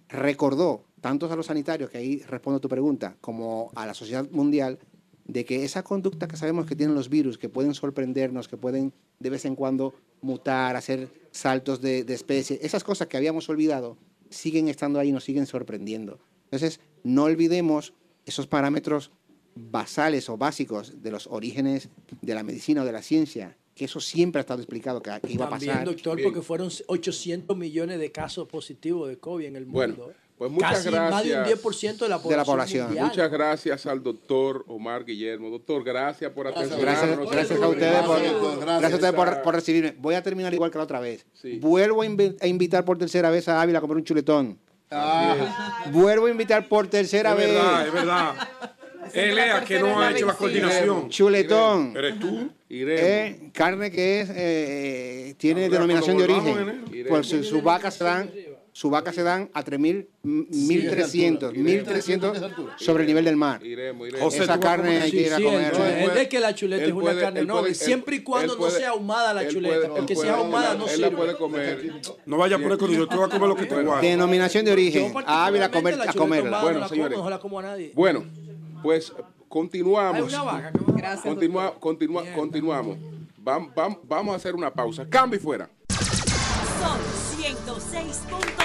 recordó tanto a los sanitarios, que ahí respondo a tu pregunta, como a la sociedad mundial, de que esa conducta que sabemos que tienen los virus, que pueden sorprendernos, que pueden de vez en cuando mutar, hacer saltos de, de especie, esas cosas que habíamos olvidado, siguen estando ahí y nos siguen sorprendiendo. Entonces, no olvidemos esos parámetros basales o básicos de los orígenes de la medicina o de la ciencia, que eso siempre ha estado explicado que, que iba a También, pasar. doctor, porque fueron 800 millones de casos positivos de COVID en el mundo. Bueno, pues muchas Casi gracias. más de un 10% de la población. Muchas gracias al doctor Omar Guillermo. Doctor, gracias por atendernos. Gracias, gracias a ustedes, por, gracias a ustedes por, por recibirme. Voy a terminar igual que la otra vez. Vuelvo a, invi- a invitar por tercera vez a Ávila a comer un chuletón. Vuelvo a invitar por tercera Es vez. verdad, es verdad. Es el que no ha hecho la coordinación. Chuletón. ¿Eres tú? Eh, carne que es, eh, tiene Ahora, denominación de origen. Irene. Pues sus su vacas se dan, sus vacas se dan a 3.000, 1.300, 1.300 sobre el nivel del mar. José, Esa tú vas a carne hay que ir a Sí, comer. el- el de que la chuleta es una puede- carne noble, siempre y cuando no sea ahumada la chuleta, puede- porque si es ahumada no sirve. Él la puede comer. No vaya a poner con yo te voy a comer lo que te guarda. Denominación de origen. A Ávila a, comer, a comerla. Bueno, no señores. no la como a nadie. Bueno, pues continuamos. Hay una vaca Gracias, Continua- continua- continuamos. Vam- vam- vamos a hacer una pausa. Cambio y fuera. Sol 106.5.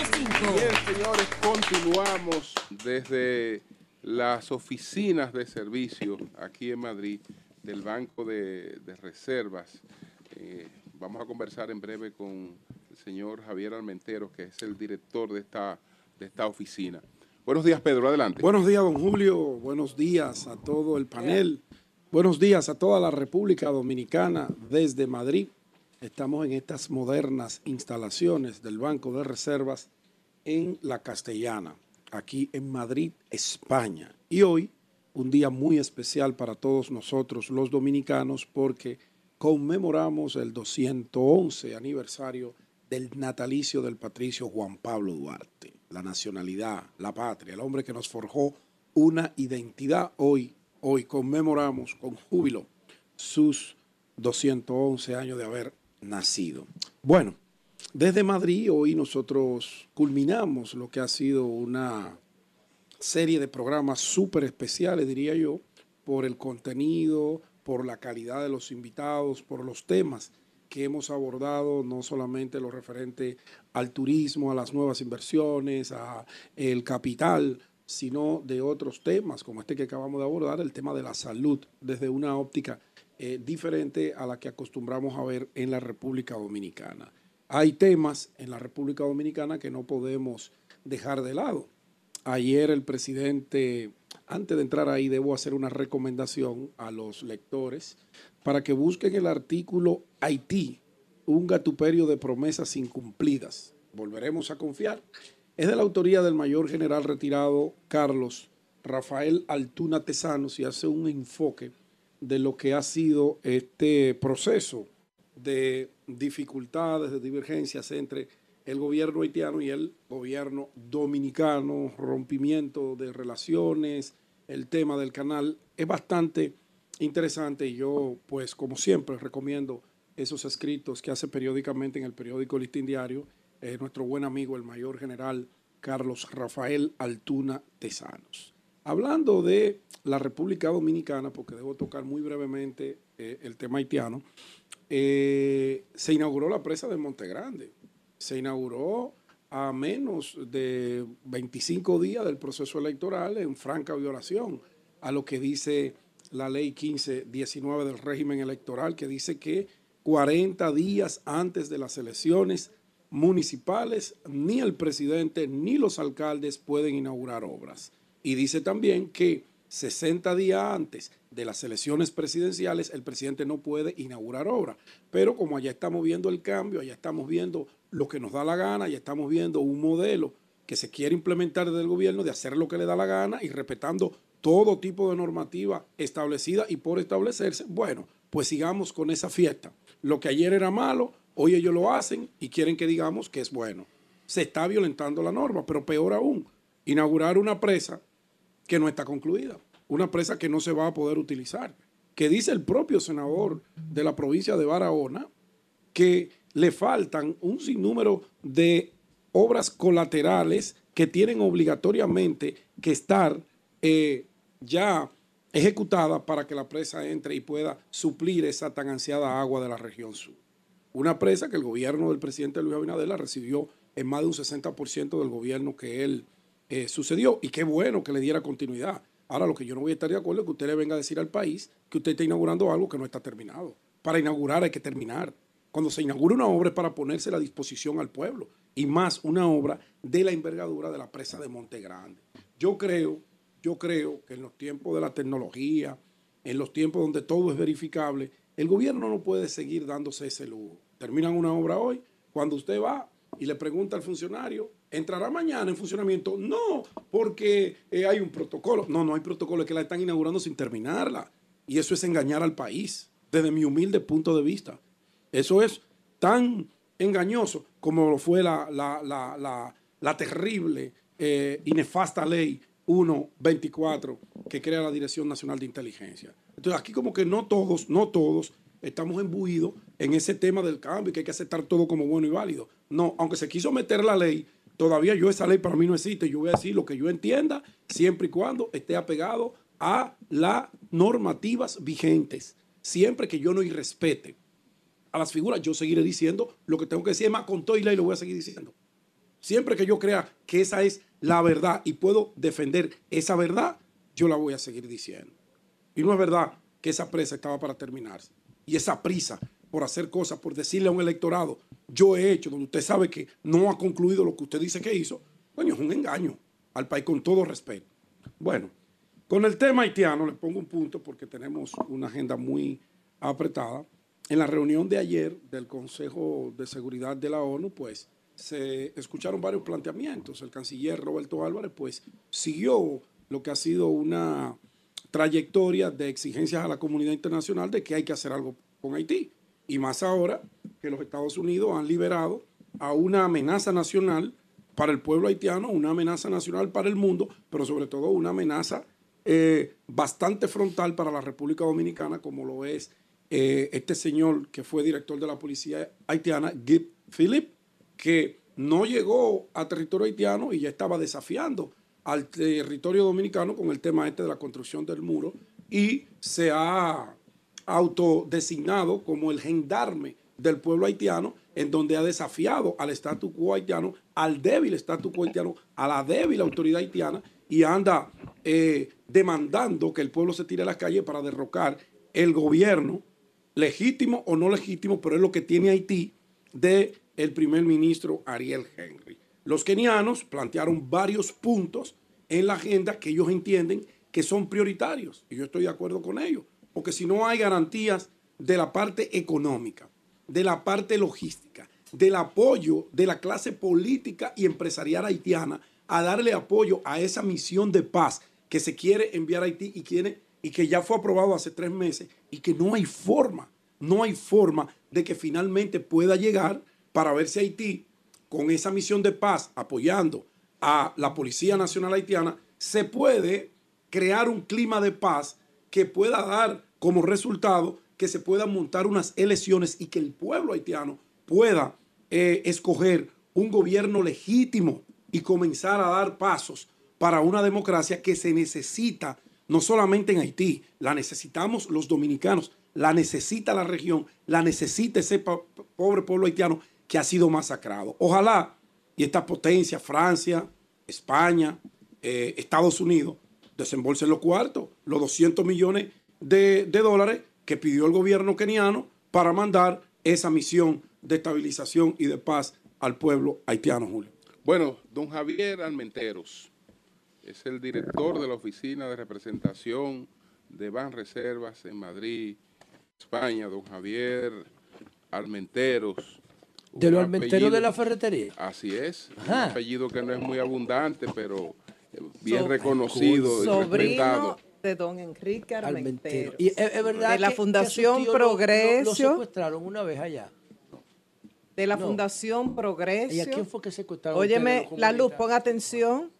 Bien, señores, continuamos desde las oficinas de servicio aquí en Madrid del Banco de, de Reservas. Eh, vamos a conversar en breve con el señor Javier Almentero, que es el director de esta, de esta oficina. Buenos días, Pedro, adelante. Buenos días, don Julio. Buenos días a todo el panel. Buenos días a toda la República Dominicana desde Madrid. Estamos en estas modernas instalaciones del Banco de Reservas en La Castellana, aquí en Madrid, España. Y hoy, un día muy especial para todos nosotros los dominicanos porque conmemoramos el 211 aniversario del natalicio del patricio Juan Pablo Duarte. La nacionalidad, la patria, el hombre que nos forjó una identidad. Hoy, hoy conmemoramos con júbilo sus 211 años de haber nacido. Bueno, desde Madrid hoy nosotros culminamos lo que ha sido una serie de programas súper especiales, diría yo, por el contenido, por la calidad de los invitados, por los temas que hemos abordado, no solamente lo referente al turismo, a las nuevas inversiones, a el capital, sino de otros temas, como este que acabamos de abordar, el tema de la salud, desde una óptica eh, diferente a la que acostumbramos a ver en la República Dominicana. Hay temas en la República Dominicana que no podemos dejar de lado. Ayer el presidente, antes de entrar ahí, debo hacer una recomendación a los lectores para que busquen el artículo Haití, un gatuperio de promesas incumplidas. Volveremos a confiar. Es de la autoría del mayor general retirado Carlos Rafael Altuna Tesanos y hace un enfoque de lo que ha sido este proceso de dificultades, de divergencias entre el gobierno haitiano y el gobierno dominicano, rompimiento de relaciones, el tema del canal. Es bastante interesante y yo, pues como siempre, recomiendo esos escritos que hace periódicamente en el periódico Listín Diario eh, nuestro buen amigo, el mayor general Carlos Rafael Altuna Tesanos. Hablando de la República Dominicana, porque debo tocar muy brevemente eh, el tema haitiano, eh, se inauguró la presa de Montegrande. Se inauguró a menos de 25 días del proceso electoral en franca violación a lo que dice la ley 1519 del régimen electoral, que dice que 40 días antes de las elecciones municipales, ni el presidente ni los alcaldes pueden inaugurar obras. Y dice también que 60 días antes de las elecciones presidenciales, el presidente no puede inaugurar obra. Pero como allá estamos viendo el cambio, allá estamos viendo lo que nos da la gana, allá estamos viendo un modelo que se quiere implementar desde el gobierno de hacer lo que le da la gana y respetando todo tipo de normativa establecida y por establecerse, bueno, pues sigamos con esa fiesta. Lo que ayer era malo, hoy ellos lo hacen y quieren que digamos que es bueno. Se está violentando la norma, pero peor aún, inaugurar una presa que no está concluida, una presa que no se va a poder utilizar, que dice el propio senador de la provincia de Barahona que le faltan un sinnúmero de obras colaterales que tienen obligatoriamente que estar eh, ya ejecutada para que la presa entre y pueda suplir esa tan ansiada agua de la región sur. Una presa que el gobierno del presidente Luis Abinader la recibió en más de un 60% del gobierno que él eh, sucedió. Y qué bueno que le diera continuidad. Ahora, lo que yo no voy a estar de acuerdo es que usted le venga a decir al país que usted está inaugurando algo que no está terminado. Para inaugurar hay que terminar. Cuando se inaugura una obra es para ponerse a la disposición al pueblo. Y más una obra de la envergadura de la presa de Monte Grande. Yo creo yo creo que en los tiempos de la tecnología, en los tiempos donde todo es verificable, el gobierno no puede seguir dándose ese lujo. Terminan una obra hoy, cuando usted va y le pregunta al funcionario, ¿entrará mañana en funcionamiento? No, porque eh, hay un protocolo. No, no hay protocolo, es que la están inaugurando sin terminarla. Y eso es engañar al país, desde mi humilde punto de vista. Eso es tan engañoso como lo fue la, la, la, la, terrible eh, y nefasta ley 1.24 que crea la Dirección Nacional de Inteligencia. Entonces aquí como que no todos, no todos estamos imbuidos en ese tema del cambio y que hay que aceptar todo como bueno y válido. No, aunque se quiso meter la ley, todavía yo esa ley para mí no existe. Yo voy a decir lo que yo entienda siempre y cuando esté apegado a las normativas vigentes. Siempre que yo no irrespete a las figuras, yo seguiré diciendo lo que tengo que decir. Es más, con todo y ley lo voy a seguir diciendo. Siempre que yo crea que esa es la verdad y puedo defender esa verdad, yo la voy a seguir diciendo. Y no es verdad que esa presa estaba para terminarse. Y esa prisa por hacer cosas, por decirle a un electorado, yo he hecho, donde usted sabe que no ha concluido lo que usted dice que hizo, coño, es un engaño al país con todo respeto. Bueno, con el tema haitiano le pongo un punto porque tenemos una agenda muy apretada. En la reunión de ayer del Consejo de Seguridad de la ONU, pues se escucharon varios planteamientos. El canciller Roberto Álvarez, pues, siguió lo que ha sido una trayectoria de exigencias a la comunidad internacional de que hay que hacer algo con Haití. Y más ahora que los Estados Unidos han liberado a una amenaza nacional para el pueblo haitiano, una amenaza nacional para el mundo, pero sobre todo una amenaza eh, bastante frontal para la República Dominicana, como lo es eh, este señor que fue director de la policía haitiana, Gib Philip, que no llegó a territorio haitiano y ya estaba desafiando al territorio dominicano con el tema este de la construcción del muro y se ha autodesignado como el gendarme del pueblo haitiano, en donde ha desafiado al status quo haitiano, al débil status quo haitiano, a la débil autoridad haitiana y anda eh, demandando que el pueblo se tire a las calles para derrocar el gobierno, legítimo o no legítimo, pero es lo que tiene Haití, de el primer ministro Ariel Henry. Los kenianos plantearon varios puntos en la agenda que ellos entienden que son prioritarios, y yo estoy de acuerdo con ellos, porque si no hay garantías de la parte económica, de la parte logística, del apoyo de la clase política y empresarial haitiana a darle apoyo a esa misión de paz que se quiere enviar a Haití y, quiere, y que ya fue aprobado hace tres meses y que no hay forma, no hay forma de que finalmente pueda llegar para ver si Haití, con esa misión de paz, apoyando a la Policía Nacional Haitiana, se puede crear un clima de paz que pueda dar como resultado que se puedan montar unas elecciones y que el pueblo haitiano pueda eh, escoger un gobierno legítimo y comenzar a dar pasos para una democracia que se necesita no solamente en Haití, la necesitamos los dominicanos, la necesita la región, la necesita ese pobre pueblo haitiano que ha sido masacrado. Ojalá y esta potencia, Francia, España, eh, Estados Unidos, desembolsen los cuartos, los 200 millones de, de dólares que pidió el gobierno keniano para mandar esa misión de estabilización y de paz al pueblo haitiano, Julio. Bueno, don Javier Almenteros es el director de la Oficina de Representación de Ban Reservas en Madrid, España. Don Javier Almenteros. De los almenteros apellido- de la ferretería. Así es. Ajá. Un apellido que no es muy abundante, pero bien So- reconocido Sobrino de don Enrique Armentero. Y es, es verdad de la Fundación que tío lo- lo- Lo, Progresio. secuestraron una vez allá. de la No. Fundación Progresio. ¿Y a quién fue que secuestraron? Óyeme, la luz, pon atención.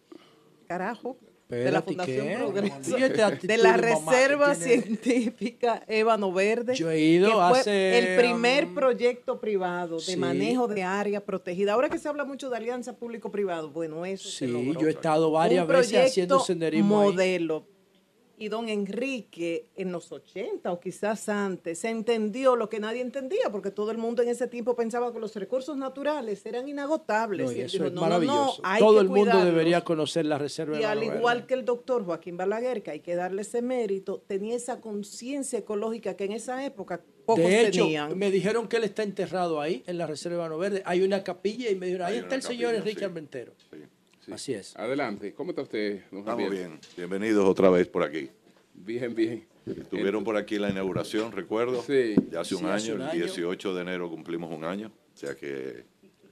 Carajo. De la Fundación ¿qué? Actitud De la Reserva Científica Ébano Verde. Yo he ido que fue hace, el primer um, proyecto privado de sí. manejo de área protegida. Ahora que se habla mucho de alianza público-privado, bueno, eso se Sí, logró. yo he estado varias Un veces haciendo senderismo ahí. Y don Enrique, en los 80 o quizás antes, se entendió lo que nadie entendía, porque todo el mundo en ese tiempo pensaba que los recursos naturales eran inagotables. No, y Y él eso dijo, es no, no, no, maravilloso. Todo el mundo debería conocer la reserva Y de al igual Verde. que el doctor Joaquín Balaguer, que hay que darle ese mérito, tenía esa conciencia ecológica que en esa época pocos De hecho, tenían. me dijeron que él está enterrado ahí, en la Reserva de Verde. Hay una capilla y me dijeron, ahí está el señor Enrique sí. Armentero. Así es. Adelante. ¿Cómo está usted, don Estamos Javier? bien. Bienvenidos otra vez por aquí. Bien, bien. Estuvieron por aquí la inauguración, recuerdo. Sí. Ya hace un Sí, hace año, un el año. 18 de enero cumplimos un año. O sea que,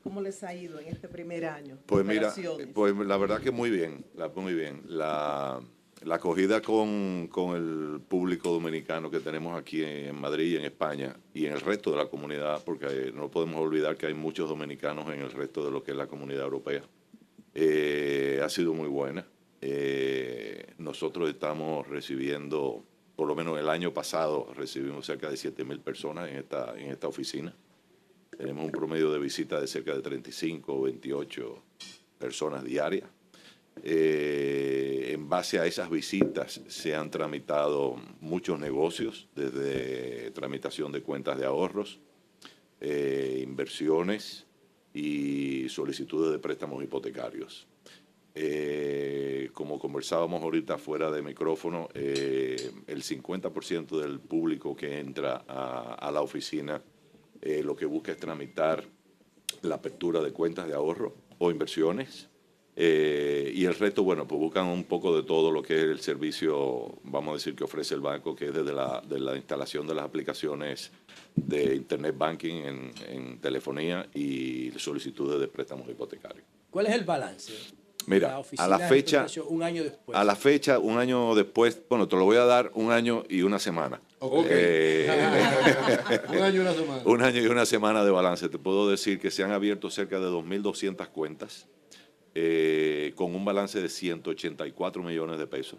¿Cómo les ha ido en este primer año? pues mira, pues la verdad que muy bien, la- muy bien. La, la acogida con, con el público dominicano que tenemos aquí en Madrid y en España y en el resto de la comunidad, porque no podemos olvidar que hay muchos dominicanos en el resto de lo que es la comunidad europea, eh, ha sido muy buena. Eh, nosotros estamos recibiendo, por lo menos el año pasado, recibimos cerca de 7 mil personas en esta, en esta oficina. Tenemos un promedio de visita de cerca de 35 o 28 personas diarias. Eh, en base a esas visitas se han tramitado muchos negocios, desde tramitación de cuentas de ahorros, inversiones y solicitudes de préstamos hipotecarios. Eh, como conversábamos ahorita fuera de micrófono, eh, el 50% del público que entra a, la oficina eh, lo que busca es tramitar la apertura de cuentas de ahorro o inversiones. Eh, y el resto, bueno, pues buscan un poco de todo lo que es el servicio, vamos a decir, que ofrece el banco, que es desde la, de la instalación de las aplicaciones de Internet Banking en, en telefonía y solicitudes de préstamos hipotecarios. ¿Cuál es el balance? Mira, a la fecha, un año después. a la fecha, un año después, bueno, te lo voy a dar un año y una semana. Ok. Eh, Un año y una semana. Un año y una semana de balance. Te puedo decir que se han abierto cerca de 2.200 cuentas eh, con un balance de 184 millones de pesos,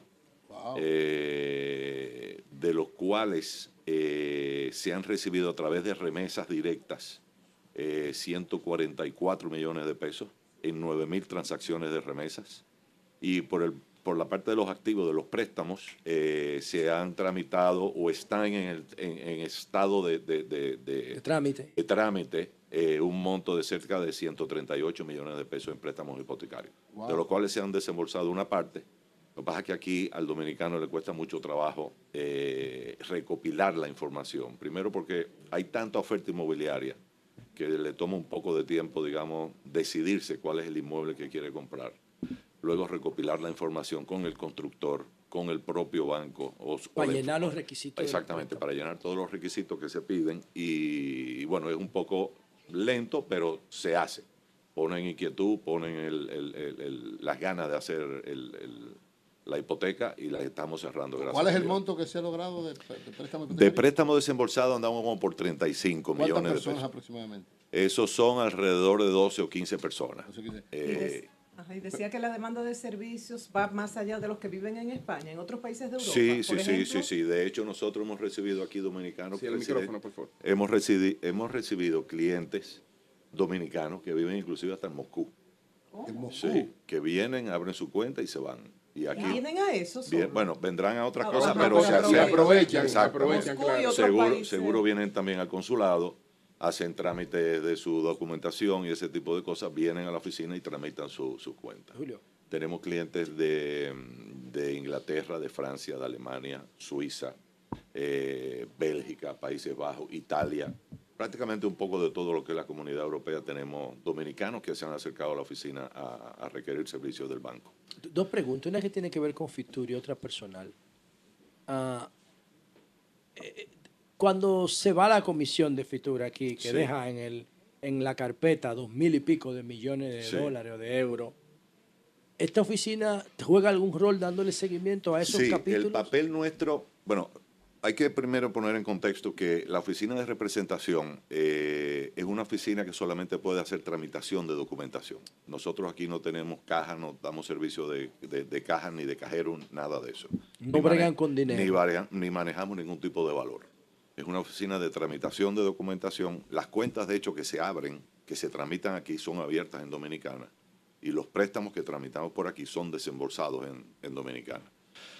eh, de los cuales eh, se han recibido a través de remesas directas eh, 144 millones de pesos en 9.000 transacciones de remesas. Y por, el, por la parte de los activos, de los préstamos, eh, se han tramitado o están en, el, en, en estado de, de- de- de- De trámite. de trámite eh, un monto de cerca de 138 millones de pesos en préstamos hipotecarios, Wow. de los cuales se han desembolsado una parte. Lo que pasa es que aquí al dominicano le cuesta mucho trabajo eh, recopilar la información. Primero porque hay tanta oferta inmobiliaria que le toma un poco de tiempo, digamos, decidirse cuál es el inmueble que quiere comprar. Luego recopilar la información con el constructor, con el propio banco. O, Para llenar los requisitos. Exactamente, para llenar todos los requisitos que se piden. Y, bueno, es un poco lento, pero se hace. Ponen inquietud, ponen el- el- el- el- las ganas de hacer el- el- la hipoteca y la estamos cerrando. Gracias ¿Cuál es el monto que se ha logrado de, de préstamo De préstamo desembolsado andamos como por 35 ¿Cuántas millones de personas pesos. aproximadamente? Esos son alrededor de 12 o 15 personas. Y, Eh, des- ajá, y decía que la demanda de servicios va más allá de los que viven en España, en otros países de Europa. Sí, sí, por sí, ejemplo. sí, sí. De hecho, nosotros hemos recibido aquí dominicanos. Sí, el micrófono, por favor. Hemos, recidi- hemos recibido clientes dominicanos que viven inclusive hasta en Moscú. En Moscú. Sí, que vienen, abren su cuenta y se van. Y aquí, Vienen a eso. bien, bueno, vendrán a otras Ah, cosas, pero se. Aprovechan, Exacto. aprovechan, claro. Seguro, seguro vienen también al consulado, hacen trámites de su documentación y ese tipo de cosas, vienen a la oficina y tramitan su, su cuenta. Julio. Tenemos clientes de, de Inglaterra, de Francia, de Alemania, Suiza, eh, Bélgica, Países Bajos, Italia, prácticamente un poco de todo lo que es la comunidad europea. Tenemos dominicanos que se han acercado a la oficina a, a requerir servicios del banco. Dos preguntas, una que tiene que ver con Fitur y otra personal. Eh, cuando se va la comisión de Fitur aquí, que Sí. deja en, el, en la carpeta dos mil y pico de millones de Sí. dólares o de euros, ¿Esta oficina juega algún rol dándole seguimiento a esos sí, capítulos? el papel nuestro, bueno, hay que primero poner en contexto que la oficina de representación eh, es una oficina que solamente puede hacer tramitación de documentación. Nosotros aquí no tenemos caja, no damos servicio de, de, de caja ni de cajero, nada de eso. No bregan con dinero. Ni manejamos ningún tipo de valor. Es una oficina de tramitación de documentación. Las cuentas, de hecho, que se abren, que se tramitan aquí, son abiertas en Dominicana. Y los préstamos que tramitamos por aquí son desembolsados en, en Dominicana.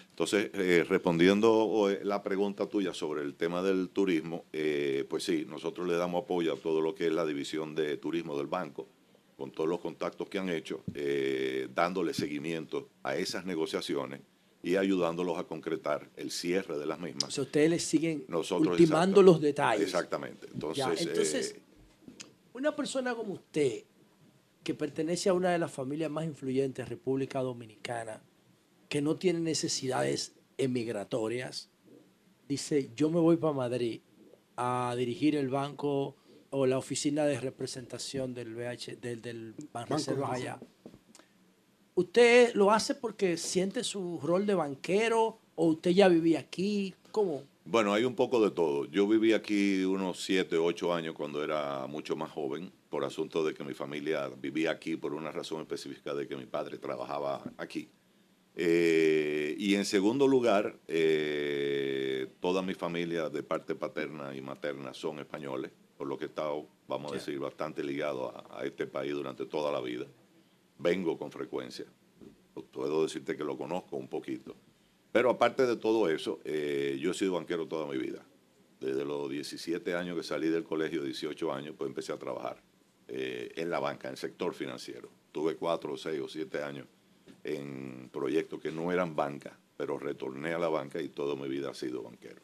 Entonces, eh, respondiendo eh, la pregunta tuya sobre el tema del turismo, eh, pues sí, nosotros le damos apoyo a todo lo que es la división de turismo del banco, con todos los contactos que han hecho, eh, dándole seguimiento a esas negociaciones y ayudándolos a concretar el cierre de las mismas. O sea, ustedes le siguen Nosotros, ultimando los detalles. Exactamente. Entonces, Ya, entonces, eh, una persona como usted, que pertenece a una de las familias más influyentes de República Dominicana, que no tiene necesidades emigratorias, dice, yo me voy para Madrid a dirigir el banco o la oficina de representación del BH, del, del Banco allá. ¿Usted lo hace porque siente su rol de banquero o usted ya vivía aquí? ¿Cómo? Bueno, hay un poco de todo. Yo viví aquí unos 7, 8 años cuando era mucho más joven, por asunto de que mi familia vivía aquí por una razón específica de que mi padre trabajaba aquí. Eh, y en segundo lugar, eh, toda mi familia de parte paterna y materna son españoles, por lo que he estado, vamos a decir, bastante ligado a, a este país durante toda la vida. Vengo con frecuencia. Puedo decirte que lo conozco un poquito. Pero aparte de todo eso, eh, yo he sido banquero toda mi vida. Desde los 17 años que salí del colegio, 18 años, pues empecé a trabajar eh, en la banca, en el sector financiero. Tuve cuatro, seis o siete años en proyectos que no eran banca, pero retorné a la banca y toda mi vida ha sido banquero.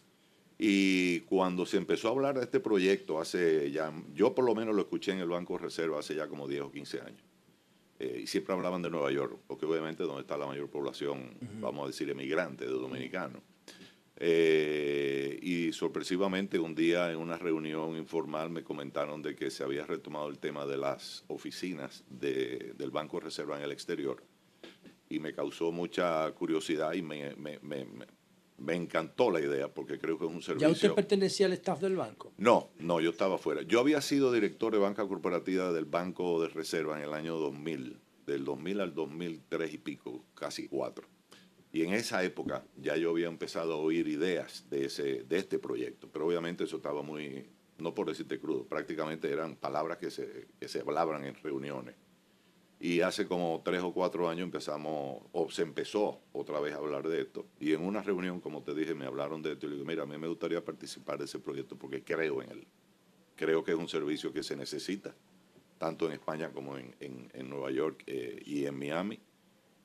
Y cuando se empezó a hablar de este proyecto, hace ya, yo por lo menos lo escuché en el Banco Reserva hace ya como 10 o 15 años. Eh, y siempre hablaban de Nueva York, porque obviamente es donde está la mayor población, vamos a decir, emigrante de dominicanos. Eh, y sorpresivamente un día en una reunión informal me comentaron de que se había retomado el tema de las oficinas de- del Banco de Reserva en el exterior. Y me causó mucha curiosidad y me, me- me- me- me encantó la idea porque creo que es un servicio. ¿Ya usted pertenecía al staff del banco? No, no, yo estaba fuera. Yo había sido director de banca corporativa del Banco de Reserva en el año 2000, del 2000 al 2003 y pico, casi cuatro. Y en esa época ya yo había empezado a oír ideas de, ese, de este proyecto, pero obviamente eso estaba muy, no por decirte crudo, prácticamente eran palabras que se, que se hablaban en reuniones. Y hace como tres o cuatro años empezamos, o se empezó otra vez a hablar de esto. Y en una reunión, como te dije, me hablaron de esto. Y le digo, mira, a mí me gustaría participar de ese proyecto porque creo en él. Creo que es un servicio que se necesita, tanto en España como en, en- en Nueva York eh, y en Miami.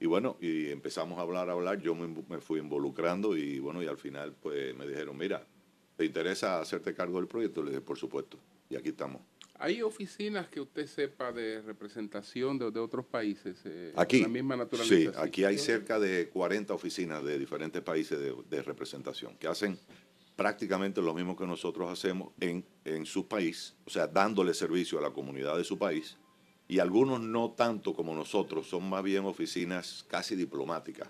Y bueno, y empezamos a hablar, a hablar. Yo me, me fui involucrando y bueno, y al final pues me dijeron, mira, ¿te interesa hacerte cargo del proyecto? Le dije, por supuesto. Y aquí estamos. ¿Hay oficinas que usted sepa de representación de, de otros países? eh, Aquí. La misma Sí, aquí hay cerca de 40 oficinas de diferentes países de, de representación que hacen prácticamente lo mismo que nosotros hacemos en, en su país, o sea, dándole servicio a la comunidad de su país. Y algunos no tanto como nosotros, son más bien oficinas casi diplomáticas.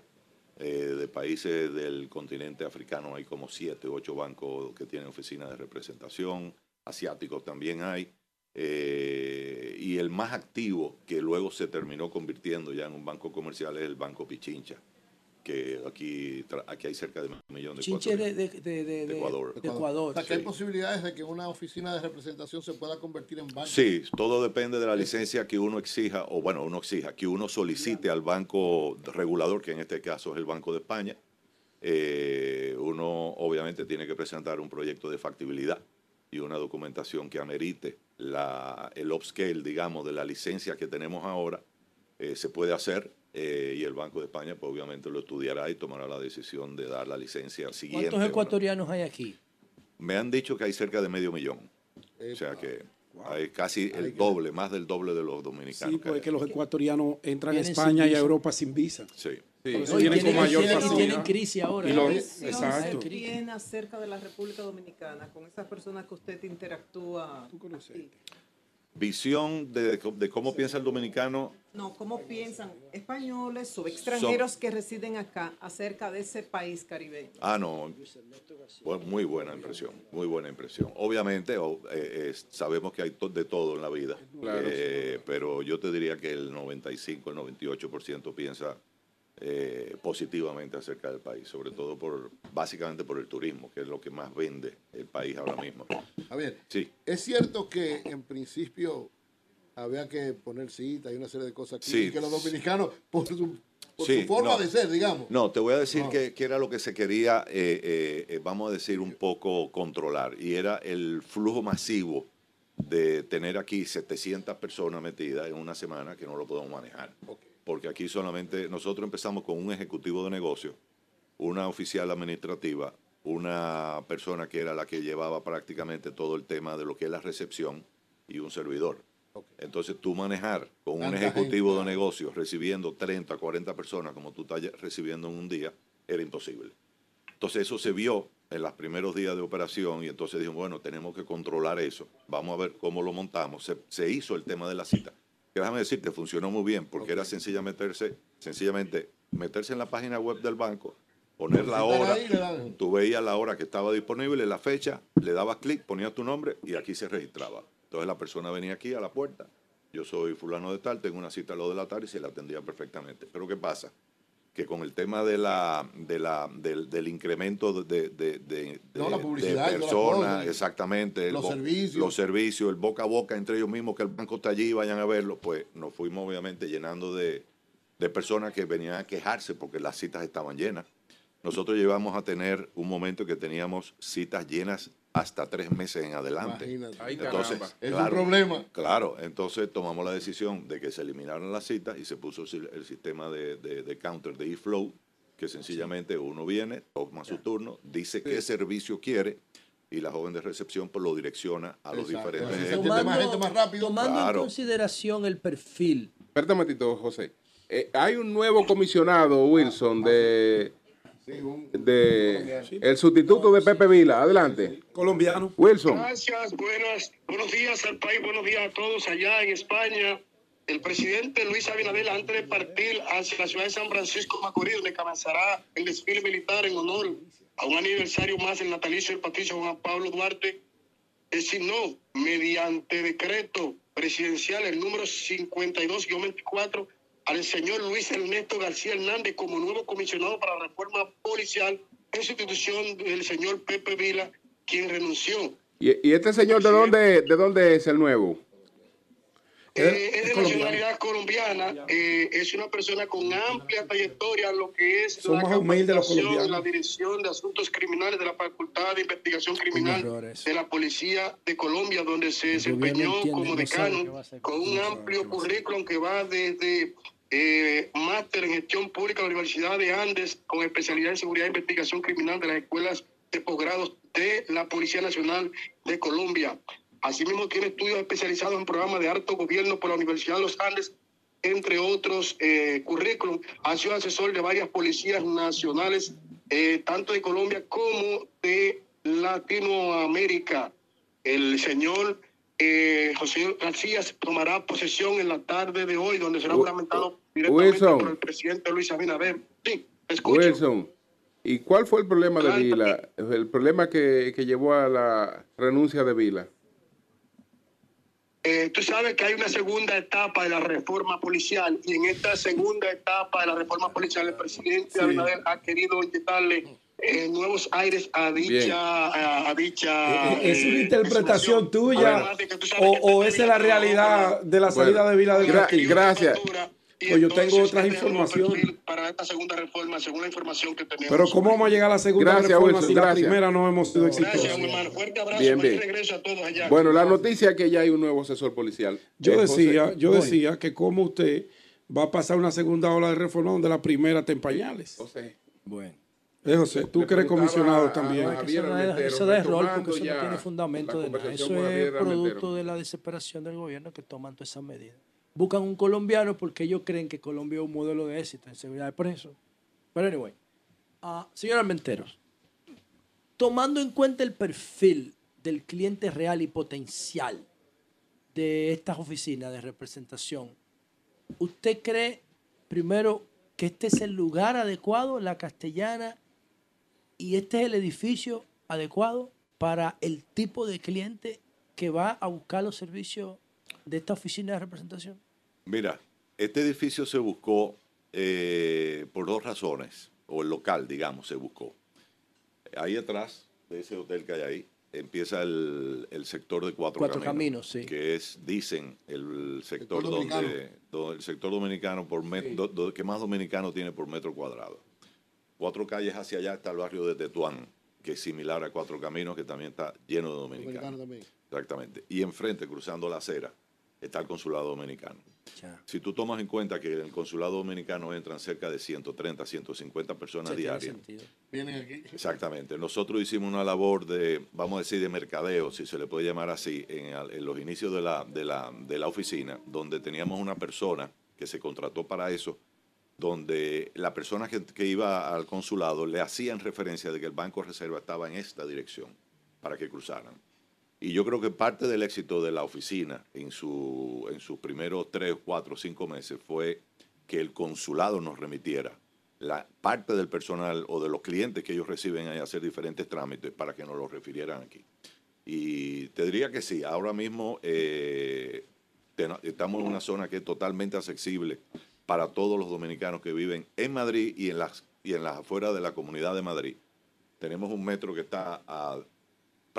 eh, de países del continente africano hay como siete, ocho bancos que tienen oficinas de representación, asiáticos también hay. Eh, y el más activo, que luego se terminó convirtiendo ya en un banco comercial, es el Banco Pichincha, que aquí, aquí hay cerca de un millón de Chinche de, ecuatorianos. de, de, de- de- Ecuador. de Ecuador. O sea, que hay posibilidades de que una oficina de representación se pueda convertir en banco. Sí, todo depende de la licencia que uno exija, o bueno, uno exija, que uno solicite al banco regulador, que en este caso es el Banco de España. Eh, uno obviamente tiene que presentar un proyecto de factibilidad y una documentación que amerite la, el upscale, digamos, de la licencia que tenemos ahora. Eh, se puede hacer eh, y el Banco de España, pues obviamente lo estudiará y tomará la decisión de dar la licencia siguiente. ¿Cuántos ecuatorianos hay aquí? Me han dicho que hay cerca de medio millón. O sea que hay casi el doble, más del doble de los dominicanos. Sí, pues es que los ecuatorianos entran a España y a. Europa sin visa. Sí. Eso con mayor tienen- y tienen crisis ahora. Y lo- ¿Qué exacto. se tiene acerca de la República Dominicana con esas personas que usted interactúa? Sí. visión de, de cómo piensa el dominicano No, ¿cómo piensan españoles o extranjeros que residen acá acerca de ese país caribeño? Ah, no. Muy buena impresión, muy buena impresión. Obviamente, o- eh, eh, sabemos que hay to- de todo en la vida, Claro. eh, pero yo te diría que el 95, el 98% piensa eh, positivamente acerca del país, sobre todo por, básicamente por el turismo, que es lo que más vende el país ahora mismo. A ver, Sí. es cierto que en principio había que poner cita y una serie de cosas aquí, Sí. y que los dominicanos, por su, por Sí, su forma no. de ser, digamos. No, te voy a decir No. que, que era lo que se quería, eh, eh, eh, vamos a decir, un poco controlar. Y era el flujo masivo de tener aquí 700 personas metidas en una semana que no lo podemos manejar. Porque aquí solamente nosotros empezamos con un ejecutivo de negocio, una oficial administrativa, una persona que era la que llevaba prácticamente todo el tema de lo que es la recepción y un servidor. Entonces tú manejar con un ejecutivo gente, de negocios recibiendo 30, 40 personas como tú estás recibiendo en un día, era imposible. Entonces eso se vio en los primeros días de operación y entonces dijo, bueno, tenemos que controlar eso, vamos a ver cómo lo montamos. Se, se hizo el tema de la cita. Que déjame decirte, funcionó muy bien porque era sencillamente meterse, sencillamente meterse en la página web del banco, poner la hora, tú veías la hora que estaba disponible, la fecha, le dabas clic, ponías tu nombre y aquí se registraba. Entonces la persona venía aquí a la puerta, yo soy fulano de tal, tengo una cita a lo de la tarde y se la atendía perfectamente. Pero ¿qué pasa? Que con el tema de la, de la, del, del incremento de, de, de- No, la publicidad personas, exactamente, Los servicios. los servicios, el boca a boca entre ellos mismos, que el banco está allí, vayan a verlo, pues nos fuimos obviamente llenando de, de personas que venían a quejarse porque las citas estaban llenas. Nosotros llegamos a tener un momento que teníamos citas llenas hasta tres meses en adelante. Imagínate. Ay, Entonces, caramba. Es un problema. Claro, entonces tomamos la decisión de que se eliminaran las citas y se puso el si- el sistema de, de- de counter de e-flow, que sencillamente uno viene, toma su turno, dice qué servicio quiere y la joven de recepción pues, lo direcciona a los Exacto. diferentes entiende más gente más rápido. tomando Claro. en consideración el perfil. Espérate un momentito, José. Eh, hay un nuevo comisionado, Wilson, de, de el sustituto de Pepe Vila. Adelante. Colombiano. Wilson. Gracias, buenas, buenos días al país, buenos días a todos allá en España. El presidente Luis Abinader, antes de partir hacia la ciudad de San Francisco Macorís, donde comenzará el desfile militar en honor a un aniversario más del natalicio del patricio Juan Pablo Duarte, designó mediante decreto presidencial el número 52-24 al señor Luis Ernesto García Hernández como nuevo comisionado para la reforma policial en sustitución del señor Pepe Vila, quien renunció. ¿Y, y este señor de dónde, de dónde es el nuevo? Eh, es de nacionalidad colombiana, eh, es una persona con amplia trayectoria en lo que es Somos la los colombianos. la dirección de asuntos criminales de la Facultad de Investigación Criminal de la Policía de Colombia, donde se desempeñó como decano con un amplio currículum que va desde eh, máster en gestión pública de la Universidad de Andes, con especialidad en seguridad e investigación criminal de las escuelas de posgrados de la Policía Nacional de Colombia. Asimismo, tiene estudios especializados en programas de alto gobierno por la Universidad de los Andes, entre otros eh, currículum. Ha sido asesor de varias policías nacionales, eh, tanto de Colombia como de Latinoamérica. El señor eh, José García tomará posesión en la tarde de hoy, donde será juramentado directamente Wilson. por el presidente Luis Abinader. Sí, escucho. Wilson. ¿Y cuál fue el problema de Vila? El problema que, que llevó a la renuncia de Vila. Eh, tú sabes que hay una segunda etapa de la reforma policial y en esta segunda etapa de la reforma policial el presidente Abinader ha querido inyectarle eh, nuevos aires a dicha a, a dicha Eh, ¿Es una eh, interpretación tuya o, esa es la realidad de la salida Bueno, de Vila del Castillo? gracias. y Pues yo tengo otras este informaciones. para esta segunda reforma según la información que tenemos. Pero ¿cómo vamos a llegar a la segunda Gracias, reforma Wilson, si la gracias. primera no hemos sido Gracias, exitosos? mi hermano. Fuerte abrazo. Bien, regreso a todos allá. Bueno, la noticia es que ya hay un nuevo asesor policial. Yo Eh, José, decía, yo decía que como usted va a pasar una segunda ola de reforma donde la primera está en pañales. José. Bueno. Eh, José, tú que eres comisionado también. Eso Javier no, es, Armentero, eso da error porque eso no tiene fundamento de nada. Eso es producto de la desesperación del gobierno que toman todas esas medidas. Buscan un colombiano porque ellos creen que Colombia es un modelo de éxito en seguridad de presos. Pero anyway, ah, señor Armenteros, tomando en cuenta el perfil del cliente real y potencial de estas oficinas de representación, ¿usted cree primero que este es el lugar adecuado, la castellana, y este es el edificio adecuado para el tipo de cliente que va a buscar los servicios de esta oficina de representación? Mira, este edificio se buscó eh, por dos razones, o el local, digamos, se buscó. Ahí atrás de ese hotel que hay ahí, empieza el, el sector de Cuatro, Cuatro Caminos, sí. que es, dicen, el sector, donde, el sector dominicano por met- do- do- que más dominicano tiene por metro cuadrado. Cuatro calles hacia allá está el barrio de Tetuán, que es similar a Cuatro Caminos, que también está lleno de dominicanos. Dominicano. Exactamente. Y enfrente, cruzando la acera, está el consulado dominicano. Si tú tomas en cuenta que en el consulado dominicano entran cerca de 130, 150 personas Sí, tiene diarias. sentido. Vienen aquí. Exactamente. Nosotros hicimos una labor de, vamos a decir, de mercadeo, si se le puede llamar así, en, en los inicios de la, de, la, de la oficina, donde teníamos una persona que se contrató para eso, donde la persona que, iba al consulado le hacían referencia de que el Banco Reserva estaba en esta dirección para que cruzaran. Y yo creo que parte del éxito de la oficina en, su, en sus primeros tres, cuatro, cinco meses fue que el consulado nos remitiera la parte del personal o de los clientes que ellos reciben a hacer diferentes trámites para que nos los refirieran aquí. Y te diría que sí, ahora mismo eh, estamos en una zona que es totalmente accesible para todos los dominicanos que viven en Madrid y en las, y en las afueras de la comunidad de Madrid. Tenemos un metro que está a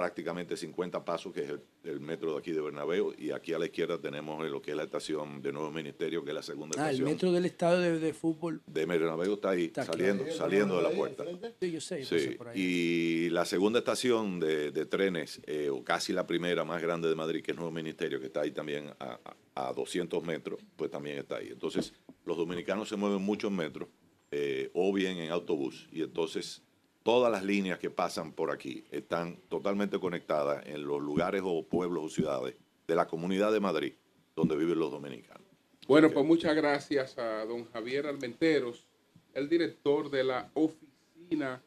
prácticamente 50 pasos, que es el, el metro de aquí de Bernabéu, y aquí a la izquierda tenemos lo que es la estación de Nuevo Ministerio, que es la segunda Ah, el estación metro del estadio de, de fútbol. de Bernabéu está ahí, Está saliendo, claro. saliendo de la puerta. Sí, yo sé, yo pasé Sí, por ahí. y la segunda estación de, de trenes, eh, o casi la primera más grande de Madrid, que es Nuevo Ministerio, que está ahí también a, a- a 200 metros, pues también está ahí. Entonces, los dominicanos se mueven mucho en metro, eh, o bien en autobús, y entonces todas las líneas que pasan por aquí están totalmente conectadas en los lugares o pueblos o ciudades de la comunidad de Madrid, donde viven los dominicanos. Bueno, pues muchas gracias a don Javier Almenteros, el director de la oficina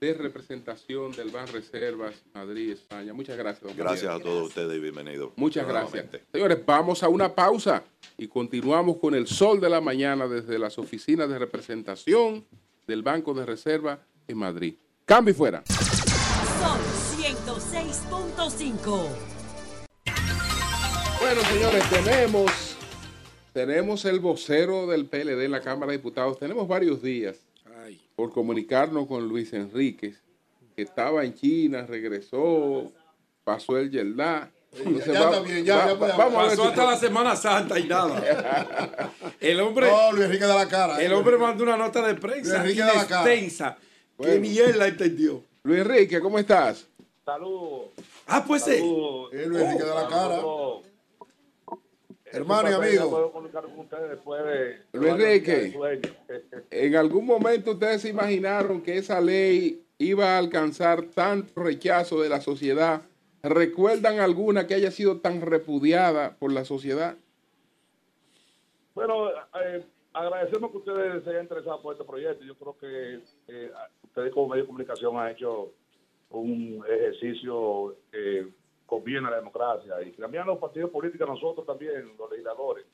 de representación del Ban Reservas Madrid, España. Muchas gracias, don Gracias Javier. a todos ustedes y bienvenidos. Muchas gracias. Señores, vamos a una pausa y continuamos con el sol de la mañana desde las oficinas de representación del Banco de Reserva en Madrid. Cambio y fuera. Sol 106.5. Bueno, señores, tenemos, tenemos el vocero del PLD en la Cámara de Diputados. Tenemos varios días por comunicarnos con Luis Enríquez, que estaba en China, regresó, pasó el Yeldá. Entonces, ya va- está bien, ya, va- ya puede va- vamos a ver Pasó si- hasta la Semana Santa y nada. El hombre, No, Luis Enrique da la cara. el eh. hombre mandó una nota de prensa Luis Extensa que Bueno. ni él la entendió. Luis Enrique, ¿cómo estás? Saludos. Ah, pues sí. Eh, Luis Enrique da la cara. Hermano y amigo. de- de Luis Enrique. de. ¿En algún momento ustedes se imaginaron que esa ley iba a alcanzar tanto rechazo de la sociedad? ¿Recuerdan alguna que haya sido tan repudiada por la sociedad? Bueno, eh, agradecemos que ustedes se hayan interesado por este proyecto. Yo creo que eh, ustedes como medio de comunicación han hecho un ejercicio que conviene a la democracia y también a los partidos políticos, nosotros también, los legisladores,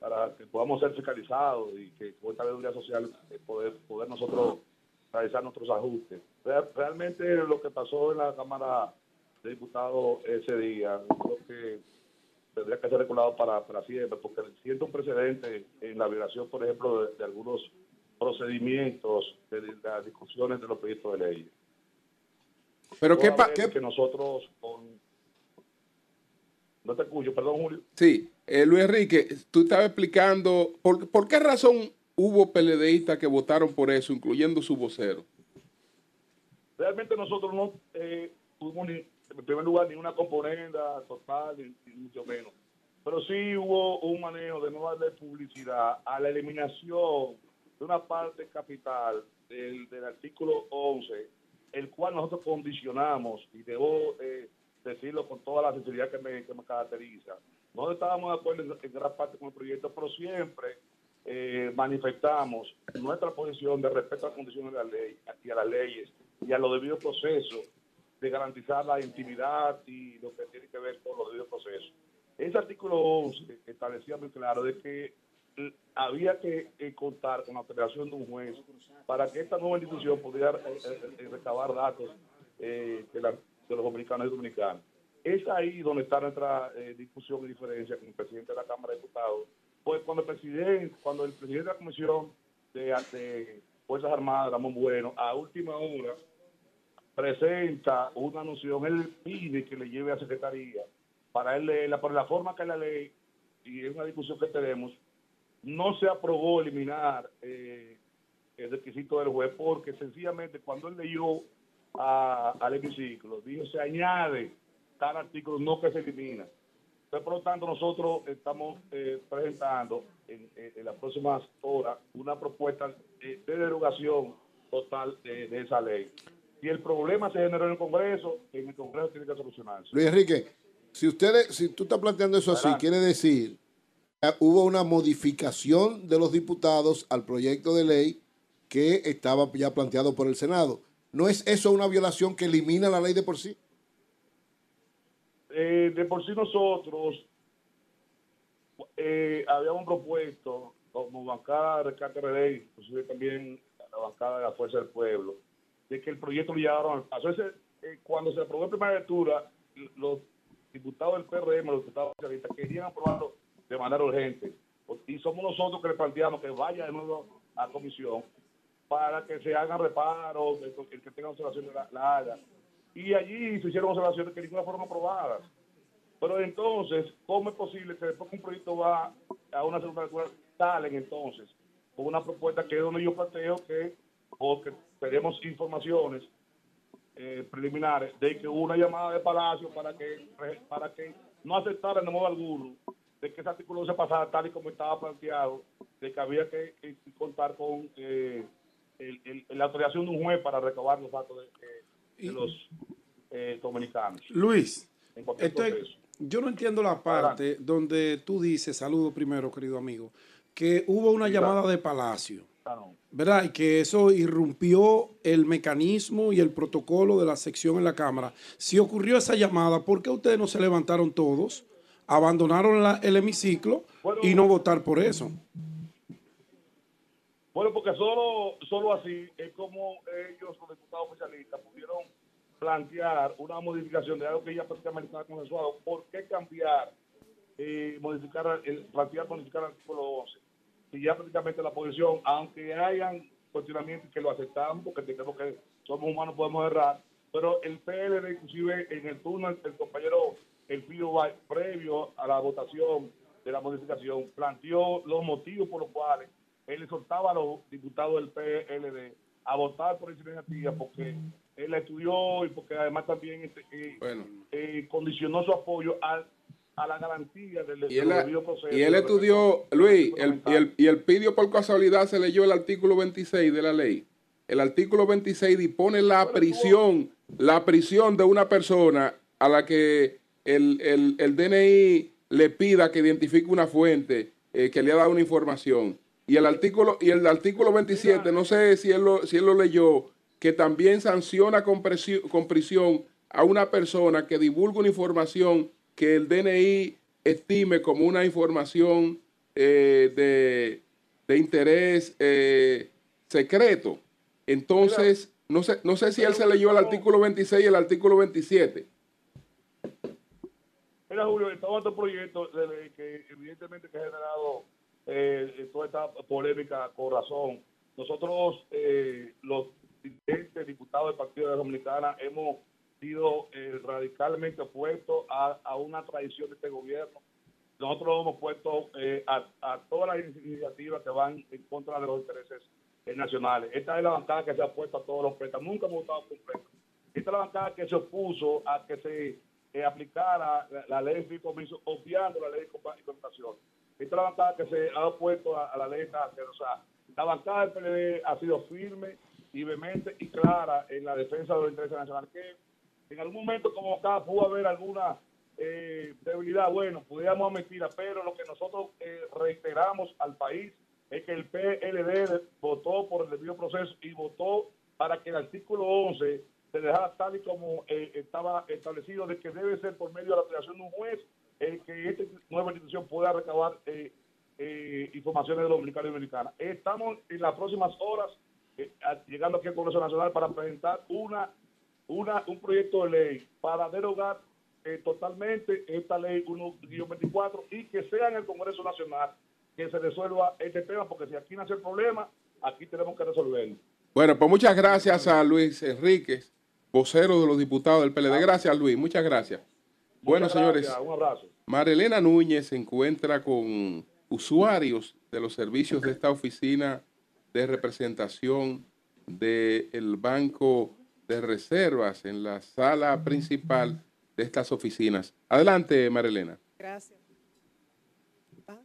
para que podamos ser fiscalizados y que con esta veeduría social eh, poder, poder nosotros realizar nuestros ajustes. Real- Realmente lo que pasó en la Cámara de Diputados ese día, creo que tendría que ser regulado para, para siempre, porque siento un precedente en la violación, por ejemplo, de, de algunos procedimientos de, de las discusiones de los proyectos de ley. Pero qué, pa- vez que nosotros con... No te escucho, perdón, Julio. Sí, eh, Luis Enrique, tú estabas explicando por, por qué razón hubo PLDistas que votaron por eso, incluyendo su vocero. Realmente nosotros no eh, tuvimos ni, en primer lugar ni una componenda total, ni, mucho menos. Pero sí hubo un manejo de no darle publicidad a la eliminación de una parte capital del, del artículo 11, el cual nosotros condicionamos, y debo eh, decirlo con toda la sinceridad que me, que me caracteriza. No estábamos de acuerdo en, en gran parte con el proyecto, pero siempre eh, manifestamos nuestra posición de respeto a las condiciones de la ley y a las leyes y a los debidos procesos de garantizar la intimidad y lo que tiene que ver con los debidos procesos. ese artículo 11 establecía muy claro de que había que eh, contar con la autorización de un juez para que esta nueva institución pudiera eh, eh, eh, recabar datos eh, de, la- de los dominicanos y dominicanas. Es ahí donde está nuestra eh, discusión y diferencia con el presidente de la Cámara de Diputados. Pues cuando el presidente, cuando el presidente de la Comisión de, de Fuerzas Armadas, Ramón Bueno, a última hora presenta una noción, él pide que le lleve a Secretaría para él leerla, por la forma que la ley, y es una discusión que tenemos, no se aprobó eliminar eh, el requisito del juez, porque sencillamente cuando él leyó a- al hemiciclo, dijo se añade tal artículo, no que se elimina. Entonces, por lo tanto, nosotros estamos eh, presentando en, en las próximas horas una propuesta eh, de derogación total de esa ley. Si el problema se generó en el Congreso, en el Congreso tiene que solucionarse. Luis Enrique, si ustedes, si tú estás planteando eso así, quiere decir que hubo una modificación de los diputados al proyecto de ley que estaba ya planteado por el Senado. ¿No es eso una violación que elimina la ley de por sí? Eh, de por sí nosotros eh, habíamos propuesto como bancada de Rescate RD, inclusive también la bancada de la Fuerza del Pueblo, de que el proyecto lo llevaron al paso. Ese, eh, cuando se aprobó en primera lectura, los diputados del PRM, los diputados socialistas, querían aprobarlo de manera urgente. Y somos nosotros que le planteamos que vaya de nuevo a comisión para que se hagan reparos, el, que tenga observaciones la, la haga. Y allí se hicieron observaciones que ninguna fueron aprobadas. Pero entonces, ¿cómo es posible que después que un proyecto va a una segunda lectura, salen entonces con una propuesta que es donde yo planteo que, porque tenemos informaciones eh, preliminares de que hubo una llamada de Palacio para que para que no aceptara de modo alguno de que ese artículo se pasara tal y como estaba planteado, de que había que, que contar con eh, el- el- la autorización de un juez para recabar los datos de, de los eh, dominicanos. Luis, proceso. yo no entiendo la parte donde tú dices, saludo primero, querido amigo, que hubo una llamada de Palacio. ¿Verdad? Y que eso irrumpió el mecanismo y el protocolo de la sección en la Cámara. Si ocurrió esa llamada, ¿por qué ustedes no se levantaron todos, abandonaron la- el hemiciclo y no votar por eso? Bueno, porque solo, solo así es como ellos, los diputados oficialistas, pudieron plantear una modificación de algo que ya prácticamente estaba consensuado. ¿Por qué cambiar, eh, modificar, el, plantear modificar el artículo 11? Si ya prácticamente la posición, aunque hayan cuestionamientos que lo aceptamos, porque tenemos que, somos humanos, podemos errar, pero el PLD, inclusive en el turno, el, compañero El Pío previo a la votación de la modificación, planteó los motivos por los cuales él exhortaba a los diputados del PLD a votar por esa iniciativa porque él la estudió y porque además también este, eh, eh, condicionó su apoyo al- a la garantía del, Y él, y él estudió, Luis, el, y, el, y el pidió por casualidad se leyó el artículo 26 de la ley. El artículo 26 dispone la prisión, la prisión de una persona a la que el, el- el DNI le pida que identifique una fuente eh, que le ha dado una información. Y el artículo, y el artículo 27, no sé si él lo, si él lo leyó, que también sanciona con, con prisión a una persona que divulga una información que el DNI estime como una información eh, de, de interés eh, secreto. Entonces, no sé, no sé si él se leyó el artículo 26 y el artículo 27. Mira, Julio, estaba este proyecto de ley que evidentemente que ha generado eh, toda esta polémica con razón. Nosotros, eh, los dirigentes, diputados del Partido de la Dominicana, hemos sido eh, radicalmente opuestos a, a una traición de este gobierno. Nosotros hemos puesto eh, a, a todas las iniciativas que van en contra de los intereses eh, nacionales. Esta es la bancada que se ha puesto a todos los préstamos. Nunca hemos votado por préstamos. Esta es la bancada que se opuso a que se eh, aplicara la, la ley de fideicomiso, obviando la ley de contratación. Esta es la bancada que se ha opuesto a, a la ley de taxes. O sea, la bancada del PLD ha sido firme y vehemente y clara en la defensa de los intereses nacionales. Que en algún momento como acá pudo haber alguna eh, debilidad, bueno, pudiéramos mentira, pero lo que nosotros eh, reiteramos al país es que el PLD votó por el debido proceso y votó para que el artículo 11 se dejara tal y como eh, estaba establecido de que debe ser por medio de la creación de un juez eh, que esta nueva institución pueda recabar eh, eh, informaciones de los dominicanos y dominicanas. Estamos en las próximas horas llegando aquí al Congreso Nacional para presentar una, una, un proyecto de ley para derogar eh, totalmente esta ley 1-24 y que sea en el Congreso Nacional que se resuelva este tema, porque si aquí nace el problema, aquí tenemos que resolverlo. Bueno, pues muchas gracias a Luis Enríquez, vocero de los diputados del PLD. Gracias, Luis. Muchas gracias. Bueno, Muchas señores, gracias, Un abrazo. Marilena Núñez se encuentra con usuarios de los servicios de esta oficina de representación del Banco de Reservas en la sala principal de estas oficinas. Adelante, Marilena. Gracias. Ah,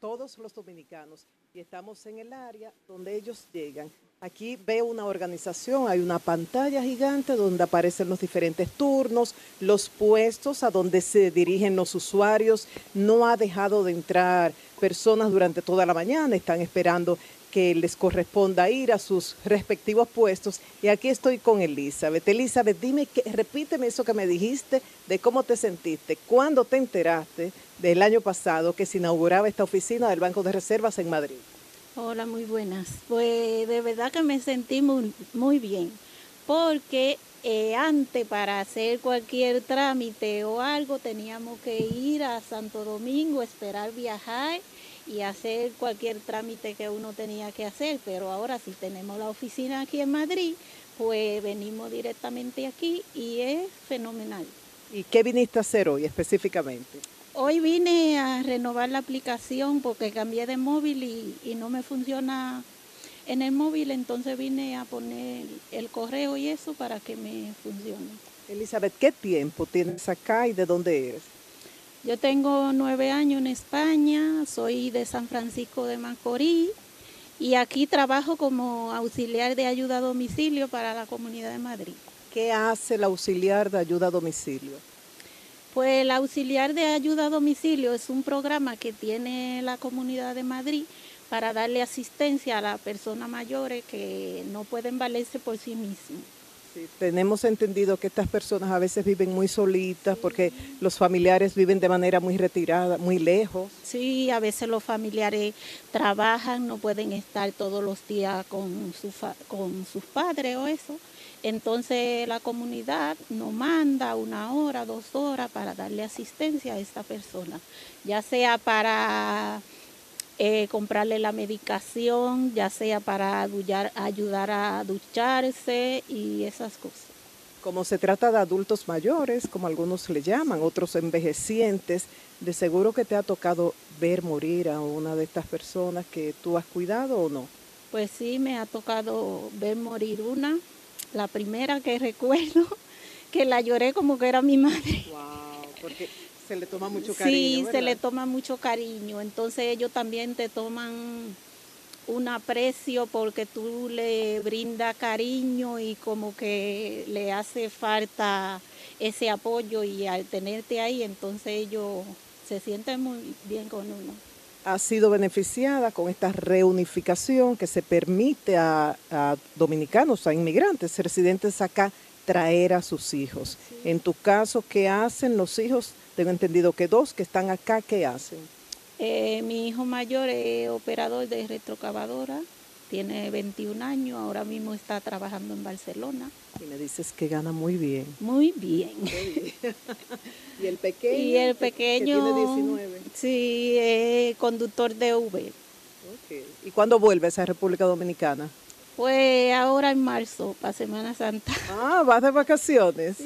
Todos los dominicanos. Y estamos en el área donde ellos llegan. Aquí veo una organización, hay una pantalla gigante donde aparecen los diferentes turnos, los puestos a donde se dirigen los usuarios. No ha dejado de entrar personas durante toda la mañana, están esperando que les corresponda ir a sus respectivos puestos. Y aquí estoy con Elizabeth. Elizabeth, dime, que, repíteme eso que me dijiste de cómo te sentiste, cuándo te enteraste del año pasado que se inauguraba esta oficina del Banco de Reservas en Madrid. Hola, muy buenas. Pues de verdad que me sentí muy, muy bien, porque eh, antes para hacer cualquier trámite o algo teníamos que ir a Santo Domingo, esperar viajar y hacer cualquier trámite que uno tenía que hacer, pero ahora sí tenemos la oficina aquí en Madrid, pues venimos directamente aquí y es fenomenal. ¿Y qué viniste a hacer hoy específicamente? Hoy vine a renovar la aplicación porque cambié de móvil y, y no me funciona en el móvil, entonces vine a poner el correo y eso para que me funcione. Elizabeth, ¿qué tiempo tienes acá y de dónde eres? Yo tengo nueve años en España, soy de San Francisco de Macorís y aquí trabajo como auxiliar de ayuda a domicilio para la Comunidad de Madrid. ¿Qué hace el auxiliar de ayuda a domicilio? Pues el auxiliar de ayuda a domicilio es un programa que tiene la Comunidad de Madrid para darle asistencia a las personas mayores que no pueden valerse por sí mismos. Tenemos entendido que estas personas a veces viven muy solitas porque los familiares viven de manera muy retirada, muy lejos. Sí, a veces los familiares trabajan, no pueden estar todos los días con, su con sus padres o eso. Entonces la comunidad nos manda una hora, dos horas para darle asistencia a esta persona, ya sea para eh, comprarle la medicación, ya sea para adullar- ayudar a ducharse y esas cosas. Como se trata de adultos mayores, como algunos le llaman, otros envejecientes, de seguro que te ha tocado ver morir a una de estas personas que tú has cuidado o no. Pues sí, me ha tocado ver morir una, la primera que recuerdo, que la lloré como que era mi madre. Wow, porque se le toma mucho Sí, cariño. se ¿verdad? le toma mucho cariño. Entonces ellos también te toman un aprecio porque tú le brindas cariño y como que le hace falta ese apoyo y al tenerte ahí, entonces ellos se sienten muy bien con uno. ha sido beneficiada con esta reunificación que se permite a, a dominicanos, a inmigrantes residentes acá, traer a sus hijos. En tu caso, ¿qué hacen los hijos? Tengo entendido que dos que están acá, ¿qué hacen? Eh, mi hijo mayor es operador de retrocavadora, tiene 21 años, ahora mismo está trabajando en Barcelona. Y me dices que gana muy bien. Muy bien. y el pequeño. Y el que- que pequeño, tiene 19. sí, es conductor de Uber. ¿Y cuándo vuelves a República Dominicana? Pues ahora en marzo, para Semana Santa. Ah, vas de vacaciones.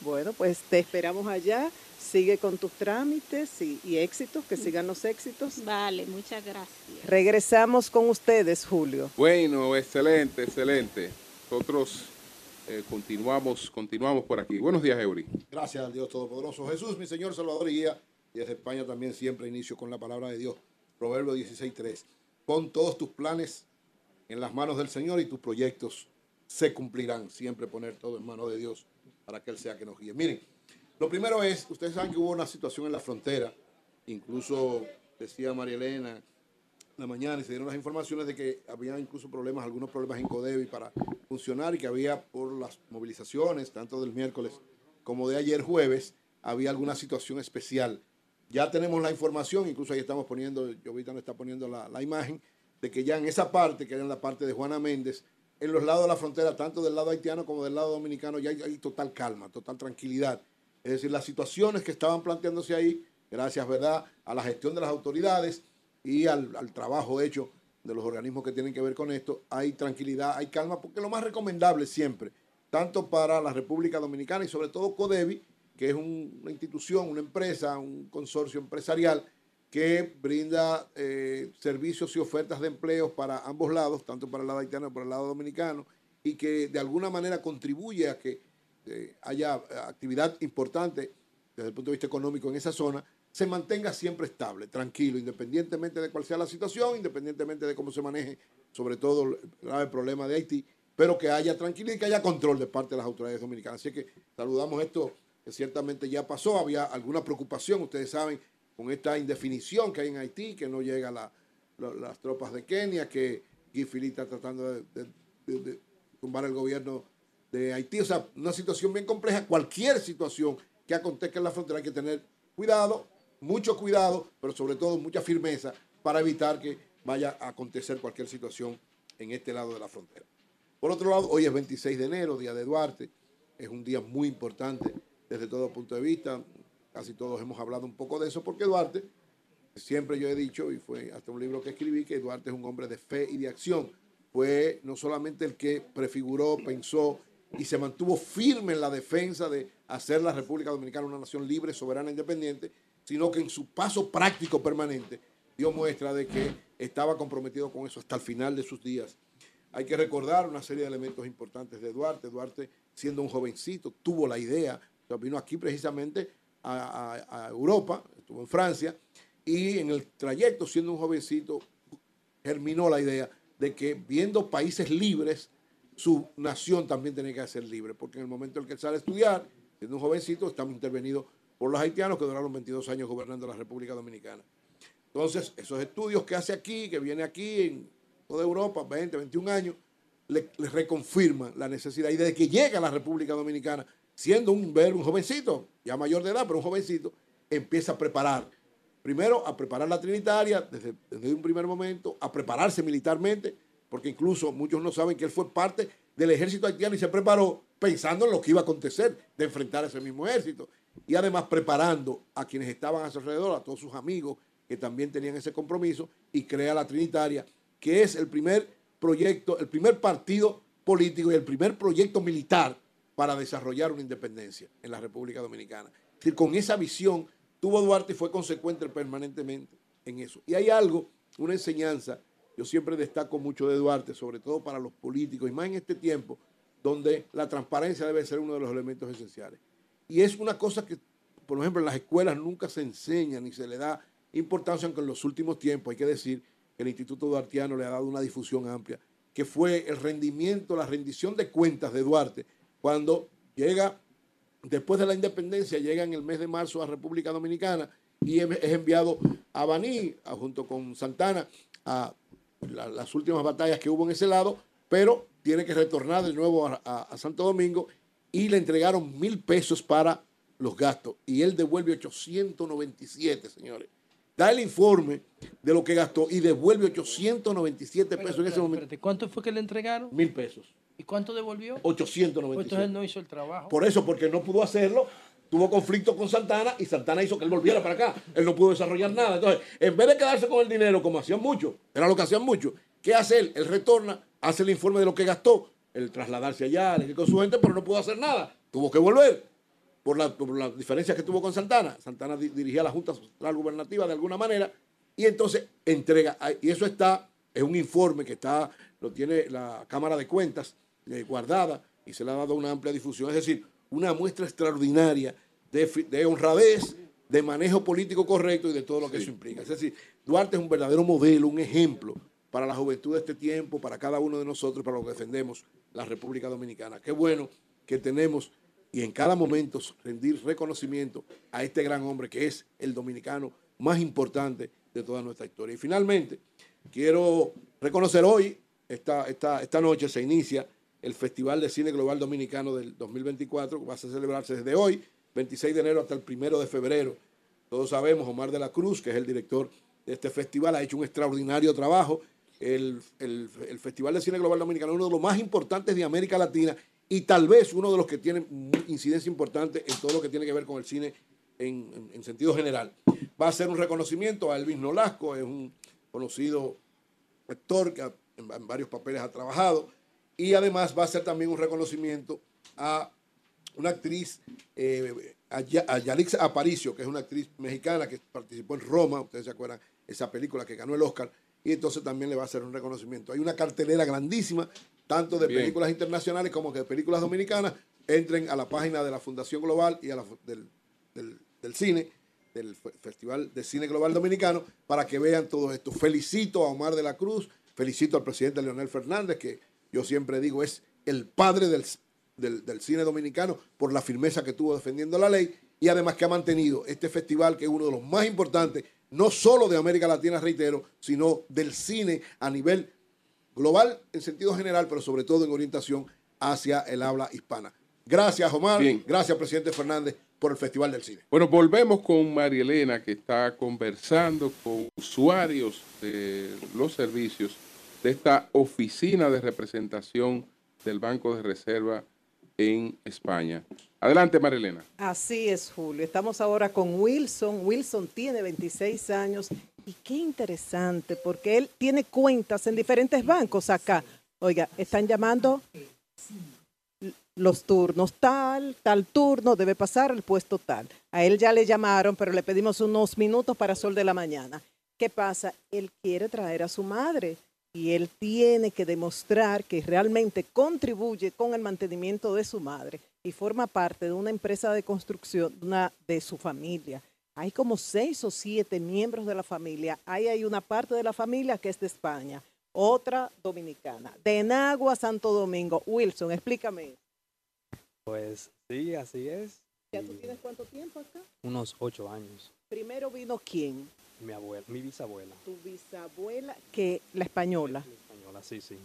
Bueno, pues te esperamos allá. Sigue con tus trámites y, y éxitos, que sigan los éxitos. Vale, muchas gracias. Regresamos con ustedes, Julio. Bueno, excelente, excelente. Nosotros eh, continuamos, continuamos por aquí. Buenos días, Eury. Gracias al Dios Todopoderoso. Jesús, mi Señor, Salvador y Guía. Y desde España también siempre inicio con la palabra de Dios. Proverbio 16.3. Pon todos tus planes en las manos del Señor y tus proyectos se cumplirán. Siempre poner todo en manos de Dios para que Él sea que nos guíe. Miren, lo primero es, ustedes saben que hubo una situación en la frontera, incluso decía María Elena la mañana y se dieron las informaciones de que había incluso problemas, algunos problemas en Codevi para funcionar y que había por las movilizaciones, tanto del miércoles como de ayer jueves, había alguna situación especial Ya tenemos la información, incluso ahí estamos poniendo, yo ahorita no está poniendo la, imagen, de que ya en esa parte, que era en la parte de Juana Méndez, en los lados de la frontera, tanto del lado haitiano como del lado dominicano, ya hay total calma, total tranquilidad. Es decir, las situaciones que estaban planteándose ahí, gracias, ¿verdad?, a la gestión de las autoridades y al, trabajo hecho de los organismos que tienen que ver con esto, hay tranquilidad, hay calma, porque lo más recomendable siempre, tanto para la República Dominicana y sobre todo CODEBI, que es un- una institución, una empresa, un consorcio empresarial que brinda eh, servicios y ofertas de empleos para ambos lados, tanto para el lado haitiano como para el lado dominicano, y que de alguna manera contribuye a que eh, haya eh, actividad importante desde el punto de vista económico en esa zona, se mantenga siempre estable, tranquilo, independientemente de cuál sea la situación, independientemente de cómo se maneje, sobre todo el grave problema de Haití, pero que haya tranquilidad y que haya control de parte de las autoridades dominicanas. Así que saludamos esto que ciertamente ya pasó, había alguna preocupación, ustedes saben, con esta indefinición que hay en Haití, que no llega la- la- las tropas de Kenia, que Philippe está tratando de- de- de tumbar el gobierno de Haití. O sea, una situación bien compleja. Cualquier situación que acontezca en la frontera hay que tener cuidado, mucho cuidado, pero sobre todo mucha firmeza para evitar que vaya a acontecer cualquier situación en este lado de la frontera. Por otro lado, hoy es 26 de enero, Día de Duarte. Es un día muy importante desde todo punto de vista. Casi todos hemos hablado un poco de eso porque Duarte, siempre yo he dicho, y fue hasta un libro que escribí, que Duarte es un hombre de fe y de acción. Fue no solamente el que prefiguró, pensó y se mantuvo firme en la defensa de hacer la República Dominicana una nación libre, soberana, independiente, sino que en su paso práctico permanente dio muestra de que estaba comprometido con eso hasta el final de sus días. Hay que recordar una serie de elementos importantes de Duarte. Duarte, siendo un jovencito, tuvo la idea, o vino aquí precisamente a Europa, estuvo en Francia, y en el trayecto, siendo un jovencito, germinó la idea de que viendo países libres, su nación también tenía que ser libre, porque en el momento en que sale a estudiar, siendo un jovencito, estamos intervenidos por los haitianos que duraron 22 años gobernando la República Dominicana. Entonces, esos estudios que hace aquí, que viene aquí en toda Europa, 20, 21 años, le, le la necesidad y desde que llega a la República Dominicana, siendo un un jovencito, ya mayor de edad, pero un jovencito, empieza a preparar. Primero, a preparar la Trinitaria desde, desde un primer momento, a prepararse militarmente, porque incluso muchos no saben que él fue parte del ejército haitiano y se preparó pensando en lo que iba a acontecer de enfrentar a ese mismo ejército. Y además preparando a quienes estaban a su alrededor, a todos sus amigos que también tenían ese compromiso, y crea la Trinitaria, que es el primer proyecto, el primer partido político y el primer proyecto militar para desarrollar una independencia en la República Dominicana. Es decir, con esa visión tuvo Duarte y fue consecuente permanentemente en eso. Y hay algo, una enseñanza, yo siempre destaco mucho de Duarte, sobre todo para los políticos, y más en este tiempo, donde la transparencia debe ser uno de los elementos esenciales. Y es una cosa que, por ejemplo, en las escuelas nunca se enseña ni se le da importancia, aunque en los últimos tiempos hay que decir el Instituto Duartiano le ha dado una difusión amplia, que fue el rendimiento, la rendición de cuentas de Duarte, cuando llega, después de la independencia, llega en el mes de marzo a República Dominicana y es enviado a Baní, junto con Santana, a la- las últimas batallas que hubo en ese lado, pero tiene que retornar de nuevo a, a- a Santo Domingo y le entregaron mil pesos para los gastos y él devuelve 897, señores. Da el informe de lo que gastó y devuelve 897 pesos en ese momento. Espérate, ¿Cuánto fue que le entregaron? Mil pesos. ¿Y cuánto devolvió? 897. Pues entonces él no hizo el trabajo. Por eso, porque no pudo hacerlo, tuvo conflicto con Santana y Santana hizo que él volviera para acá. Él no pudo desarrollar nada. Entonces, en vez de quedarse con el dinero, como hacían muchos, era lo que hacían muchos, ¿qué hace él? Él retorna, hace el informe de lo que gastó, el trasladarse allá, el con su gente, pero no pudo hacer nada. Tuvo que volver por la, por las diferencias que tuvo con Santana. Santana di- dirigía la Junta Central Gubernativa de alguna manera y entonces entrega, y eso está, es un informe que está, lo tiene la Cámara de Cuentas eh, guardada y se le ha dado una amplia difusión. Es decir, una muestra extraordinaria de, honradez, de manejo político correcto y de todo lo que eso implica. Es decir, Duarte es un verdadero modelo, un ejemplo para la juventud de este tiempo, para cada uno de nosotros, para los que defendemos la República Dominicana. Qué bueno que tenemos y en cada momento rendir reconocimiento a este gran hombre que es el dominicano más importante de toda nuestra historia. Y finalmente, quiero reconocer hoy, esta, esta, esta noche se inicia el Festival de Cine Global Dominicano del 2024, que va a celebrarse desde hoy, 26 de enero hasta el 1 de febrero. Todos sabemos, Omar de la Cruz, que es el director de este festival, ha hecho un extraordinario trabajo. El, el- Festival de Cine Global Dominicano es uno de los más importantes de América Latina y tal vez uno de los que tiene incidencia importante en todo lo que tiene que ver con el cine en, en- en sentido general. Va a ser un reconocimiento a Elvis Nolasco, es un conocido actor que en, en varios papeles ha trabajado y además va a ser también un reconocimiento a una actriz, eh, Aparicio, que es una actriz mexicana que participó en Roma, ustedes se acuerdan, esa película que ganó el Oscar, y entonces también le va a hacer un reconocimiento. Hay una cartelera grandísima, tanto de Bien. películas internacionales como que de películas dominicanas. Entren a la página de la Fundación Global y a la, del, del- del cine, del Fe- Festival de Cine Global Dominicano, para que vean todo esto. Felicito a Omar de la Cruz, felicito al presidente Leonel Fernández, que yo siempre digo es el padre del, del, del cine dominicano por la firmeza que tuvo defendiendo la ley y además que ha mantenido este festival que es uno de los más importantes, no solo de América Latina, reitero, sino del cine a nivel global en sentido general, pero sobre todo en orientación hacia el habla hispana. Gracias, Omar. Bien. Gracias, presidente Fernández, por el Festival del Cine. Bueno, volvemos con María Elena, que está conversando con usuarios de los servicios de esta oficina de representación del Banco de Reserva en España. Adelante, María Elena. Así es, Julio. Estamos ahora con Wilson. Wilson tiene 26 años y qué interesante, porque él tiene cuentas en diferentes bancos acá. Oiga, están llamando los turnos tal, tal turno, debe pasar el puesto tal. A él ya le llamaron, pero le pedimos unos minutos para sol de la mañana. ¿Qué pasa? Él quiere traer a su madre y él tiene que demostrar que realmente contribuye con el mantenimiento de su madre y forma parte de una empresa de construcción de una, de su familia. Hay como seis o siete miembros de la familia. Ahí hay una parte de la familia que es de España, otra dominicana. De Nagua, Santo Domingo. Wilson, explícame. Pues sí, así es. ¿Ya tú tienes cuánto tiempo acá? Unos ocho años. Primero vino quién? Mi abuela, mi bisabuela. Tu bisabuela, que la española. Española, sí, sí.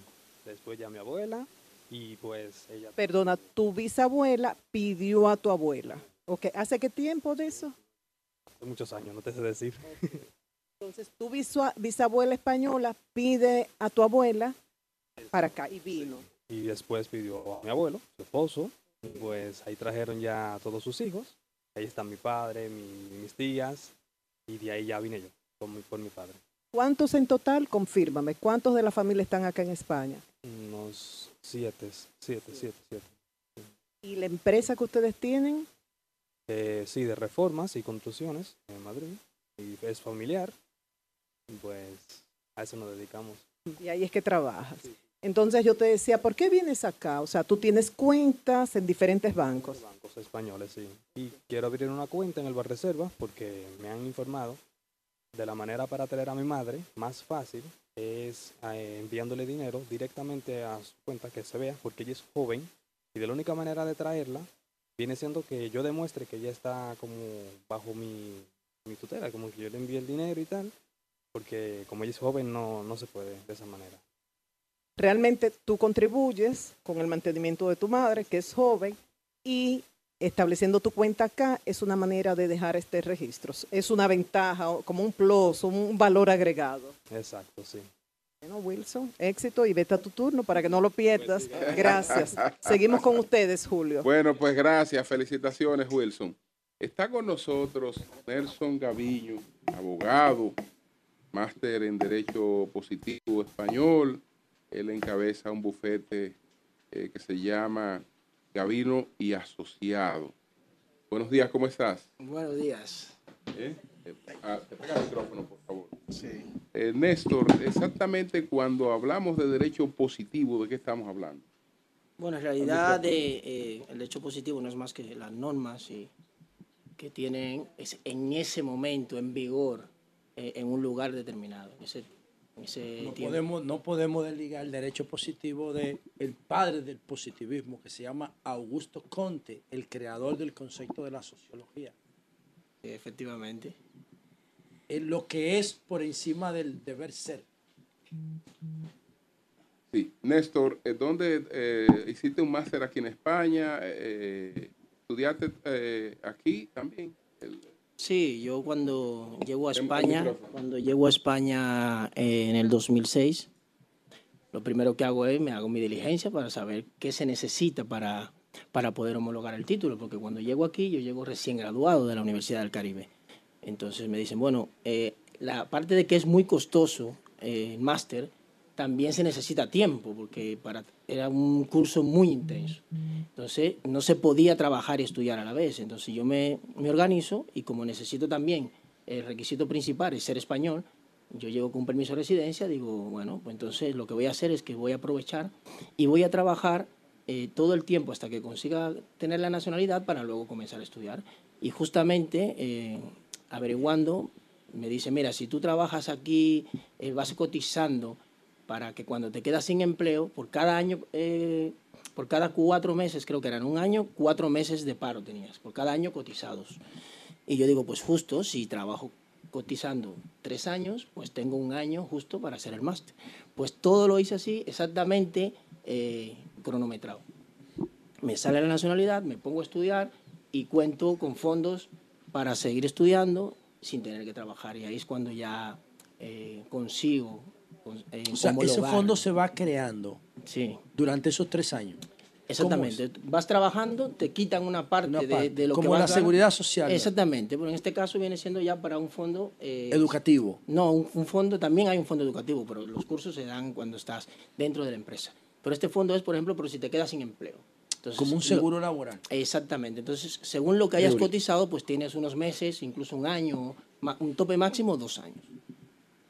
Después ya mi abuela y pues ella. Perdona, tu bisabuela pidió a tu abuela. Ok, ¿hace qué tiempo de eso? Hace muchos años, no te sé decir. Entonces, tu bisabuela española pide a tu abuela para acá y vino. Y después pidió a mi abuelo, su esposo. Pues ahí trajeron ya a todos sus hijos. Ahí están mi padre, mi- mis tías. Y de ahí ya vine yo, con mi- por mi padre. ¿Cuántos en total? Confírmame. ¿Cuántos de la familia están acá en España? Unos siete, siete, siete, siete. ¿Y la empresa que ustedes tienen? Eh, sí, de reformas y construcciones en Madrid. Y es familiar. Pues a eso nos dedicamos. Y ahí es que trabajas. Entonces yo te decía, ¿por qué vienes acá? O sea, tú tienes cuentas en diferentes bancos. Bancos españoles, sí. Y quiero abrir una cuenta en el Bar Reserva porque me han informado de la manera para traer a mi madre más fácil es eh, enviándole dinero directamente a su cuenta que se vea porque ella es joven y de la única manera de traerla viene siendo que yo demuestre que ella está como bajo mi, mi tutela, como que yo le envíe el dinero y tal, porque como ella es joven no, no se puede de esa manera. Realmente tú contribuyes con el mantenimiento de tu madre, que es joven, y estableciendo tu cuenta acá es una manera de dejar este registro. Es una ventaja, como un plus, un valor agregado. Exacto, sí. Bueno, Wilson, éxito y vete a tu turno para que no lo pierdas. Gracias. Seguimos con ustedes, Julio. Bueno, pues gracias, felicitaciones, Wilson. Está con nosotros Nelson Gaviño, abogado, máster en Derecho Positivo Español. Él encabeza un bufete eh, que se llama Gavino y Asociado. Buenos días, ¿cómo estás? Buenos días. ¿Eh? Eh, ah, te pega el micrófono, por favor. Sí. Eh, Néstor, exactamente cuando hablamos de derecho positivo, ¿de qué estamos hablando? Bueno, en realidad de, eh, el hecho positivo no es más que las normas y- que tienen es- en ese momento en vigor en un lugar determinado. ese, en No podemos, no podemos desligar el derecho positivo del el padre del positivismo, que se llama Augusto Conte, el creador del concepto de la sociología. Efectivamente. Es lo que es por encima del deber ser. Sí, Néstor, eh, ¿dónde eh, hiciste un máster aquí en España? Eh, ¿Estudiaste eh, aquí también? El- Sí, yo cuando llego a España, cuando llego a España eh, en el 2006, lo primero que hago es me hago mi diligencia para saber qué se necesita para, para poder homologar el título, porque cuando llego aquí yo llego recién graduado de la Universidad del Caribe. Entonces me dicen, bueno, eh, la parte de que es muy costoso eh, el máster, también se necesita tiempo, porque para, era un curso muy intenso. Entonces, no se podía trabajar y estudiar a la vez. Entonces, yo me, me organizo y como necesito también, el requisito principal es ser español, yo llego con un permiso de residencia, digo, bueno, pues entonces lo que voy a hacer es que voy a aprovechar y voy a trabajar eh, todo el tiempo hasta que consiga tener la nacionalidad para luego comenzar a estudiar. Y justamente, eh, averiguando, me dice, mira, si tú trabajas aquí, eh, vas cotizando para que cuando te quedas sin empleo, por cada año, eh, por cada cuatro meses, creo que eran un año, cuatro meses de paro tenías, por cada año cotizados. Y yo digo, pues justo, si trabajo cotizando tres años, pues tengo un año justo para hacer el máster. Pues todo lo hice así, exactamente eh, cronometrado. Me sale la nacionalidad, me pongo a estudiar y cuento con fondos para seguir estudiando sin tener que trabajar. Y ahí es cuando ya eh, consigo con- eh, O sea, ese fondo se va creando Sí. durante esos tres años. Exactamente. Vas trabajando, te quitan una parte, Una de- parte, de, lo que como la seguridad social. Exactamente, pero en este caso viene siendo ya para un fondo... eh, Educativo. No, un, un fondo, también hay un fondo educativo, pero los cursos se dan cuando estás dentro de la empresa. Pero este fondo es, por ejemplo, por si te quedas sin empleo. Entonces, Como un lo- seguro laboral. Exactamente. Entonces, según lo que hayas cotizado, pues tienes unos meses, incluso un año, un tope máximo dos años,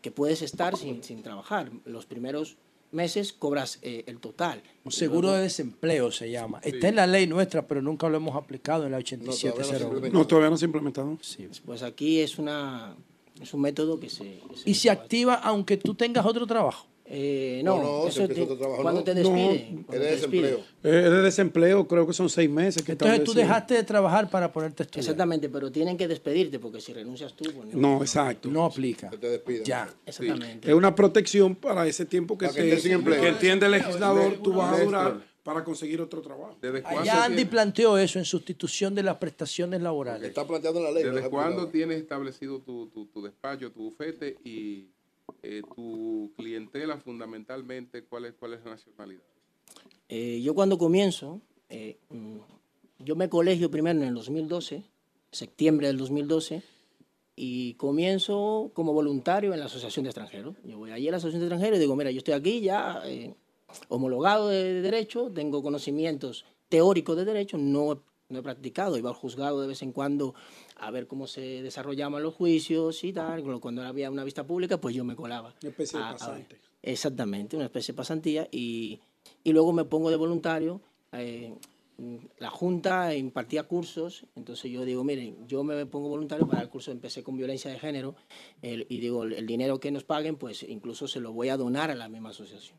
que puedes estar sin, sin trabajar. Los primeros meses cobras eh, el total. Un seguro de desempleo se llama. Está en la ley nuestra, pero nunca lo hemos aplicado en la 8701. No, todavía no se ha implementado. Pues aquí es una es un método que se... que se- Y se activa aunque tú tengas otro trabajo. Eh, no, No, no, eso te- otro trabajo, cuando no. te No, despiden. cuando es te despiden. desempleo. Eh, Es de desempleo, creo que son seis meses. Que Entonces tú dejaste de trabajar para ponerte a estudiar. Exactamente, pero tienen que despedirte porque si renuncias tú, pues No, exacto. No aplica. Que te despidan. Ya. Exactamente. Es una protección para ese tiempo que, que te- estés sin empleo. que entiende el legislador, tú vas a durar para conseguir otro trabajo. ¿Desde Allá Andy planteó eso en sustitución de las prestaciones laborales. Está planteando en la ley. no desde es cuándo tienes establecido tu, tu, tu despacho, tu bufete y eh, tu clientela fundamentalmente? ¿Cuál es, cuál es la nacionalidad? Eh, yo cuando comienzo, eh, mm, yo me colegio primero en el 2012, septiembre del 2012, y comienzo como voluntario en la Asociación de Extranjeros. Yo voy allí a la Asociación de Extranjeros y digo, mira, yo estoy aquí ya homologado de, de Derecho, tengo conocimientos teóricos de Derecho, no, no he practicado, iba al juzgado de vez en cuando a ver cómo se desarrollaban los juicios y tal, cuando había una vista pública, pues yo me colaba. Una especie de a- a ver. pasante. Exactamente, una especie de pasantía y, y luego me pongo de voluntario. eh, la Junta impartía cursos, entonces yo digo, miren, yo me pongo voluntario para el curso, empecé con violencia de género el- y digo, el dinero que nos paguen, pues incluso se lo voy a donar a la misma asociación.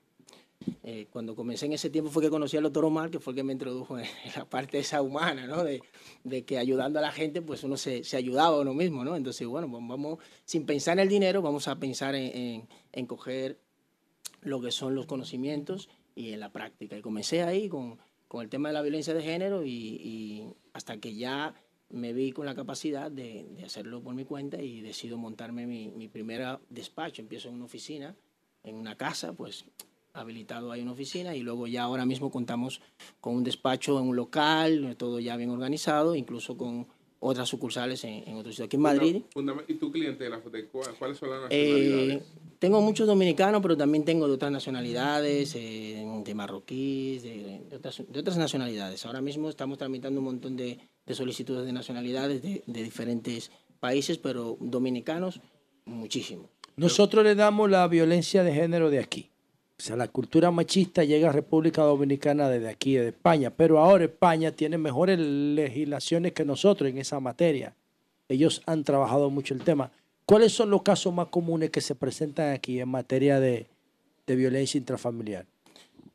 Eh, cuando comencé en ese tiempo fue que conocí al doctor Omar, que fue el que me introdujo en, la parte esa humana, ¿no? De, de que ayudando a la gente, pues uno se, se ayudaba a uno mismo, ¿no? Entonces, bueno, vamos, sin pensar en el dinero, vamos a pensar en, en, en coger lo que son los conocimientos y en la práctica. Y comencé ahí con, con el tema de la violencia de género y, y hasta que ya me vi con la capacidad de, de hacerlo por mi cuenta y decido montarme mi, mi primera despacho. Empiezo en una oficina, en una casa, pues habilitado hay una oficina y luego ya ahora mismo contamos con un despacho en un local, todo ya bien organizado, incluso con otras sucursales en, en otros sitios. Aquí en Madrid ¿Y tu ¿Cuáles son las eh, nacionalidades? tengo muchos dominicanos, pero también tengo de otras nacionalidades, eh, de marroquíes, de, de otras, de otras nacionalidades. Ahora mismo estamos tramitando un montón de, de solicitudes de nacionalidades de, de diferentes países, pero dominicanos, muchísimo. Nosotros le damos la violencia de género de aquí. O sea, la cultura machista llega a República Dominicana desde aquí, de España, pero ahora España tiene mejores legislaciones que nosotros en esa materia. Ellos han trabajado mucho el tema. ¿Cuáles son los casos más comunes que se presentan aquí en materia de, de violencia intrafamiliar?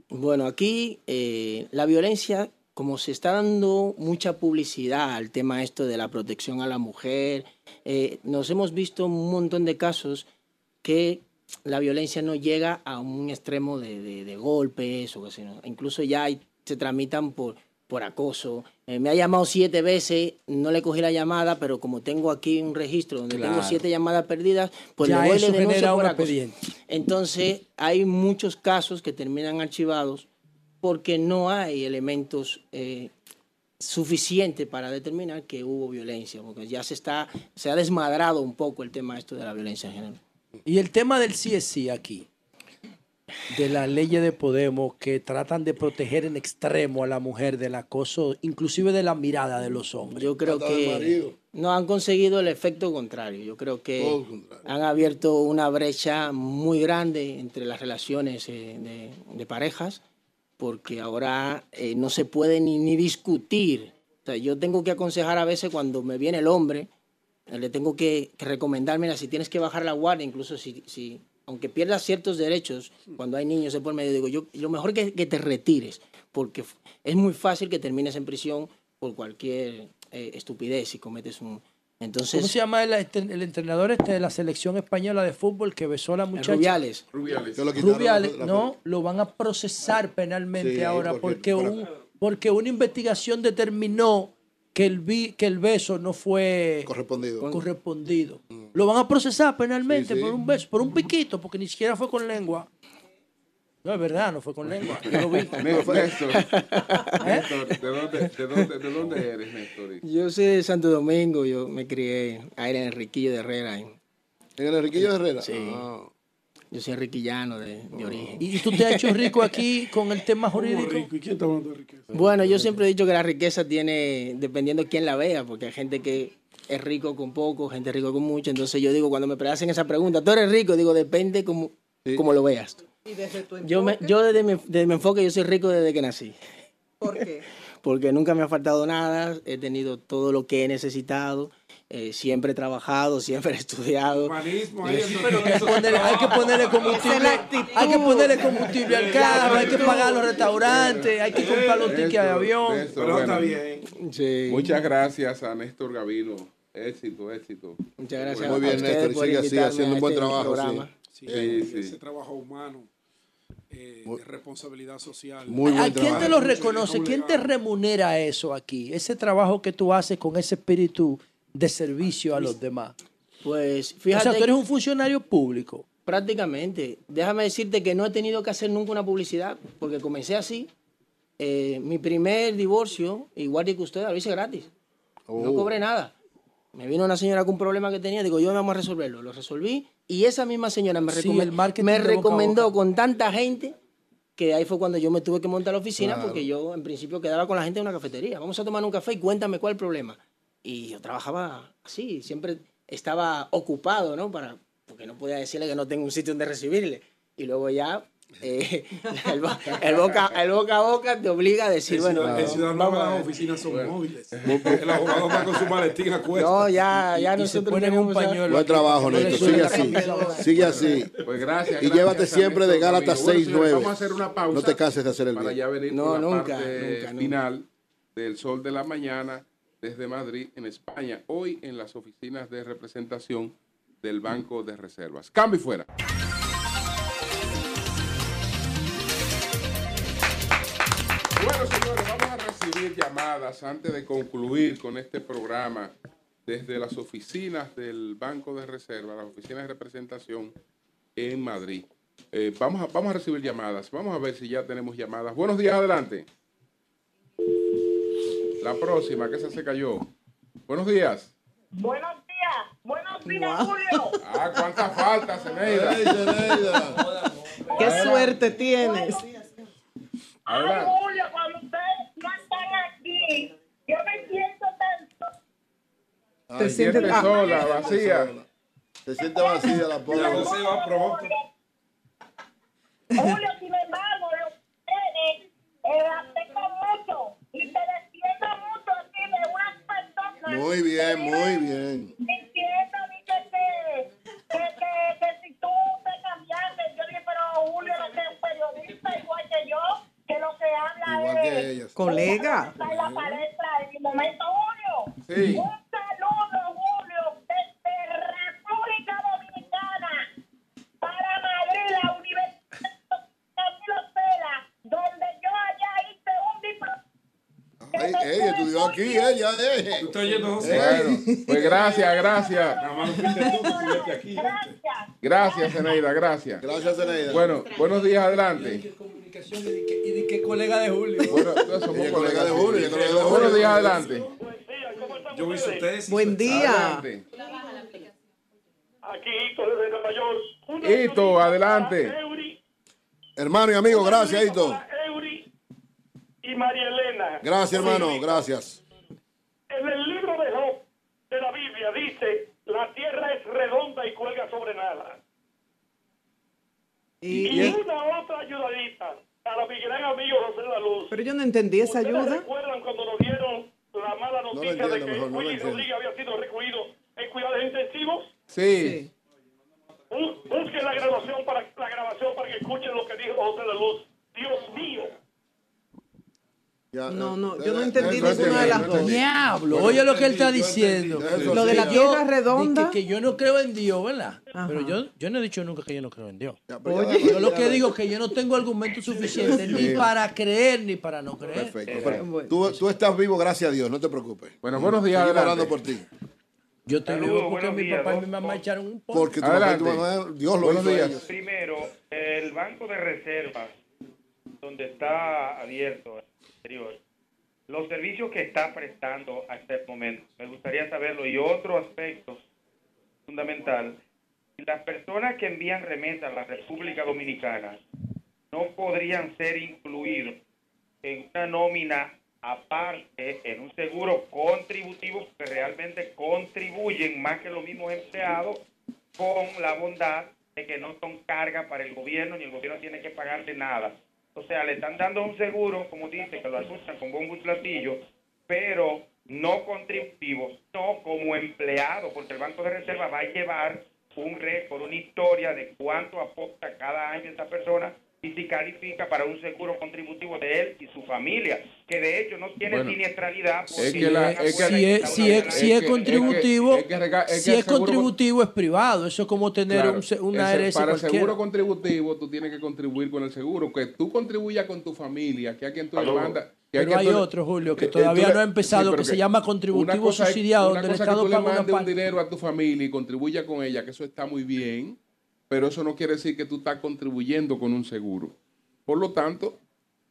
Bueno, aquí eh, la violencia, como se está dando mucha publicidad al tema esto de la protección a la mujer, eh, nos hemos visto un montón de casos que la violencia no llega a un extremo de, de- de golpes o que sea, ¿no? incluso ya hay- se tramitan por, por acoso. Eh, me ha llamado siete veces, no le cogí la llamada, pero como tengo aquí un registro donde tengo siete llamadas perdidas, pues Ya le voy denuncio genera por acoso. Entonces, hay muchos casos que terminan archivados porque no hay elementos eh, suficientes para determinar que hubo violencia, porque ya se está, se ha desmadrado un poco el tema esto de la violencia en género. Y el tema del CSI aquí, de las leyes de Podemos que tratan de proteger en extremo a la mujer del acoso, inclusive de la mirada de los hombres. Yo creo que no han conseguido el efecto contrario. Yo creo que han abierto una brecha muy grande entre las relaciones eh, de, de parejas, porque ahora eh, no se puede ni, ni discutir. O sea, yo tengo que aconsejar a veces cuando me viene el hombre, le tengo que, que recomendar, mira, si tienes que bajar la guardia, incluso si, si aunque pierdas ciertos derechos, cuando hay niños de por medio, digo, yo, lo mejor que, que te retires, porque es muy fácil que termines en prisión por cualquier eh, estupidez si cometes un... Enentonces, ¿Cómo se llama el, el entrenador este de la selección española de fútbol que besó a la muchacha? Rubiales. Rubiales. Lo quitaron Rubiales, la- no, lo van a procesar penalmente Sí, ahora porque- porque, un- porque una investigación determinó que el, vi- que el beso no fue correspondido. correspondido. Lo van a procesar penalmente Sí, sí. por un beso, por un piquito, porque ni siquiera fue con lengua. No, es verdad, no fue con lengua. Yo lo vi. Néstor, Néstor, ¿Eh? Néstor, ¿de dónde, de, dónde, ¿de dónde eres, Néstor? yo soy de Santo Domingo, yo me crié ahí en Enriquillo de Herrera. ¿En, ¿En el Enriquillo de Herrera? Sí. Ah. Yo soy enriquillano de, de origen. ¿Y tú te has hecho rico aquí con el tema jurídico? ¿Y quién está hablando de riqueza? Bueno, yo siempre he dicho que la riqueza tiene, dependiendo quién la vea, porque hay gente que es rico con poco, gente rico con mucho. Entonces yo digo, cuando me hacen esa pregunta, ¿tú eres rico? Digo, depende cómo, cómo lo veas. Y desde tu Yo, me, yo desde, mi, desde mi enfoque, yo soy rico desde que nací. ¿Por qué? Porque nunca me ha faltado nada, he tenido todo lo que he necesitado, eh, siempre he trabajado, siempre he estudiado. Humanismo, Pero hay que ponerle, hay que ponerle combustible, hay que ponerle combustible al carro, hay que pagar los restaurantes, hay que comprar los tickets de avión. Pero está bien. Muchas gracias a Néstor Gavino. Éxito, éxito. Muchas gracias Muy bien, Néstor, y sigue así, haciendo un buen trabajo. Sí. Sí, Sí, ese trabajo humano, eh, de responsabilidad social. Muy ¿A quién trabajo. te lo reconoce? ¿Quién te remunera eso aquí? Ese trabajo que tú haces con ese espíritu de servicio a los demás. Pues O fíjate. sea, tú eres un funcionario público. Prácticamente. Déjame decirte que no he tenido que hacer nunca una publicidad, porque comencé así. Eh, mi primer divorcio, igual que usted, lo hice gratis. No Oh. cobré nada. Me vino una señora con un problema que tenía, digo, yo vamos a resolverlo. Lo resolví y esa misma señora me, Sí, recome- el marketing me recomendó con tanta gente que ahí fue cuando yo me tuve que montar la oficina Claro. porque yo en principio quedaba con la gente en una cafetería. Vamos a tomar un café y cuéntame cuál es el problema. Y yo trabajaba así, siempre estaba ocupado, ¿no? Para, porque no podía decirle que no tengo un sitio donde recibirle. Y luego ya eh, el, bo- el boca, el boca a boca te obliga a decir, En bueno, Ciudad- en Ciudad vamos Nueva las oficinas son móviles. El abogado va con su maletín a cuesta. No, ya, ya Y- nosotros ponen un tenemos ya- pañuelo Buen trabajo, Néstor. Sigue así. Sigue así. Pues gracias. Y gracias llévate siempre de. Bueno, 6-9. señores, Vamos a hacer una pausa. No te canses de hacer el Para bien. ya venir No, con la nunca, parte nunca, nunca. final del Sol de la Mañana desde Madrid, en España, hoy en las oficinas de representación del Banco de Reservas. Cambio y fuera. Bueno, señores, vamos a recibir llamadas antes de concluir con este programa desde las oficinas del Banco de Reserva, las oficinas de representación en Madrid. Eh, vamos, a, vamos a recibir llamadas. Vamos a ver si ya tenemos llamadas. Buenos días, adelante. La próxima, que esa se cayó. Buenos días. Buenos días, buenos días, Julio. Ah, cuántas faltas, Zeneida. Qué suerte tienes. Ay. Julio, cuando ustedes no están aquí, yo me siento tan... Te sientes ah, sola, vacía. Se siente vacía la pobre. José va pronto. Julio, sin embargo, ustedes eh, afecta mucho y te defiendo mucho aquí de unas personas. Muy bien, muy bien. Diciendo dice, que, que, que, que si tú te cambiaste, yo dije, pero Julio no es un periodista igual que yo, que lo que habla Igual es... que. Colega. Está en la palestra en el momento, Julio. Sí. Un saludo, Julio, desde República Dominicana para Madrid, la Universidad Camilo Cela, donde yo allá hice un diploma. Ay, ella estudió aquí, ella, eh. Tú estás yendo, Bueno, pues gracias, gracias. Gracias, Zeneida, gracias. Gracias, Zeneida. Bueno, buenos días, adelante. ¿Y de qué colega de Julio? Bueno, somos colega de Julio, ella es colega de Julio. Buenos días, adelante. Yo hice tesis. Buen día. Adelante. Aquí, Hito, desde Nueva York. Hito, adelante. Hermano y amigo, gracias, Hito. Y María Elena. Gracias, hermano, gracias. En el libro de Job de la Biblia dice, la tierra es redonda y cuelga sobre nada. Y- Y, y- una otra ayudadita para mi gran amigo José de la Luz. Pero yo no entendí esa ¿Ustedes ayuda. recuerdan cuando nos dieron la mala noticia entiendo, de que mejor, no Willy. Rodríguez había sido recluido en cuidados intensivos? Sí. Bu- Busquen la grabación para la grabación para que escuchen lo que dijo José de la Luz. Dios mío. No, no, yo no entendí ninguna de las entendí, dos. Diablo, oye lo que él está diciendo. Lo de la tierra redonda. Que, que yo no creo en Dios, ¿verdad? Ajá. Pero yo, yo no he dicho nunca que yo no creo en Dios. Oye. Yo lo que digo es que yo no tengo argumento suficiente ni para creer ni para no creer. Perfecto. Pero tú, tú estás vivo, gracias a Dios, no te preocupes. Bueno, buenos días, adelante. orando por ti. Yo estoy vivo porque mi días, papá y mi mamá dos- echaron un poco. Porque tu papá y tu mamá, Dios lo Buenos hizo. Primero, el Banco de Reservas, donde está abierto el exterior, los servicios que está prestando hasta el momento, me gustaría saberlo. Y otro aspecto fundamental, las personas que envían remesas a la República Dominicana no podrían ser incluidos en una nómina aparte, en un seguro contributivo, que realmente contribuyen más que los mismos empleados con la bondad de que no son carga para el gobierno ni el gobierno tiene que pagarle nada. O sea, le están dando un seguro, como dice, que lo asustan con bombo y platillo, pero no contributivo, no como empleado, porque el Banco de Reserva va a llevar un récord, una historia de cuánto aporta cada año esta persona y si califica para un seguro contributivo de él y su familia, que de hecho no tiene Bueno, siniestralidad. es que la- es que- Si es, si es, si es que- contributivo, es que rega- que si es contributivo es privado. Eso es como tener Claro, un una ese- ARS para el cualquiera. seguro contributivo tú tienes que contribuir con el seguro, que tú contribuyas con tu familia, que a quien tú le mandas. que Pero hay tú otro, Julio, que eh, todavía tú no ha empezado, pero que se llama contributivo una cosa es- subsidiado, una donde el Estado que tú le paga una mandes un parte. dinero a tu familia y contribuya con ella, que eso está muy bien, pero eso no quiere decir que tú estás contribuyendo con un seguro. Por lo tanto,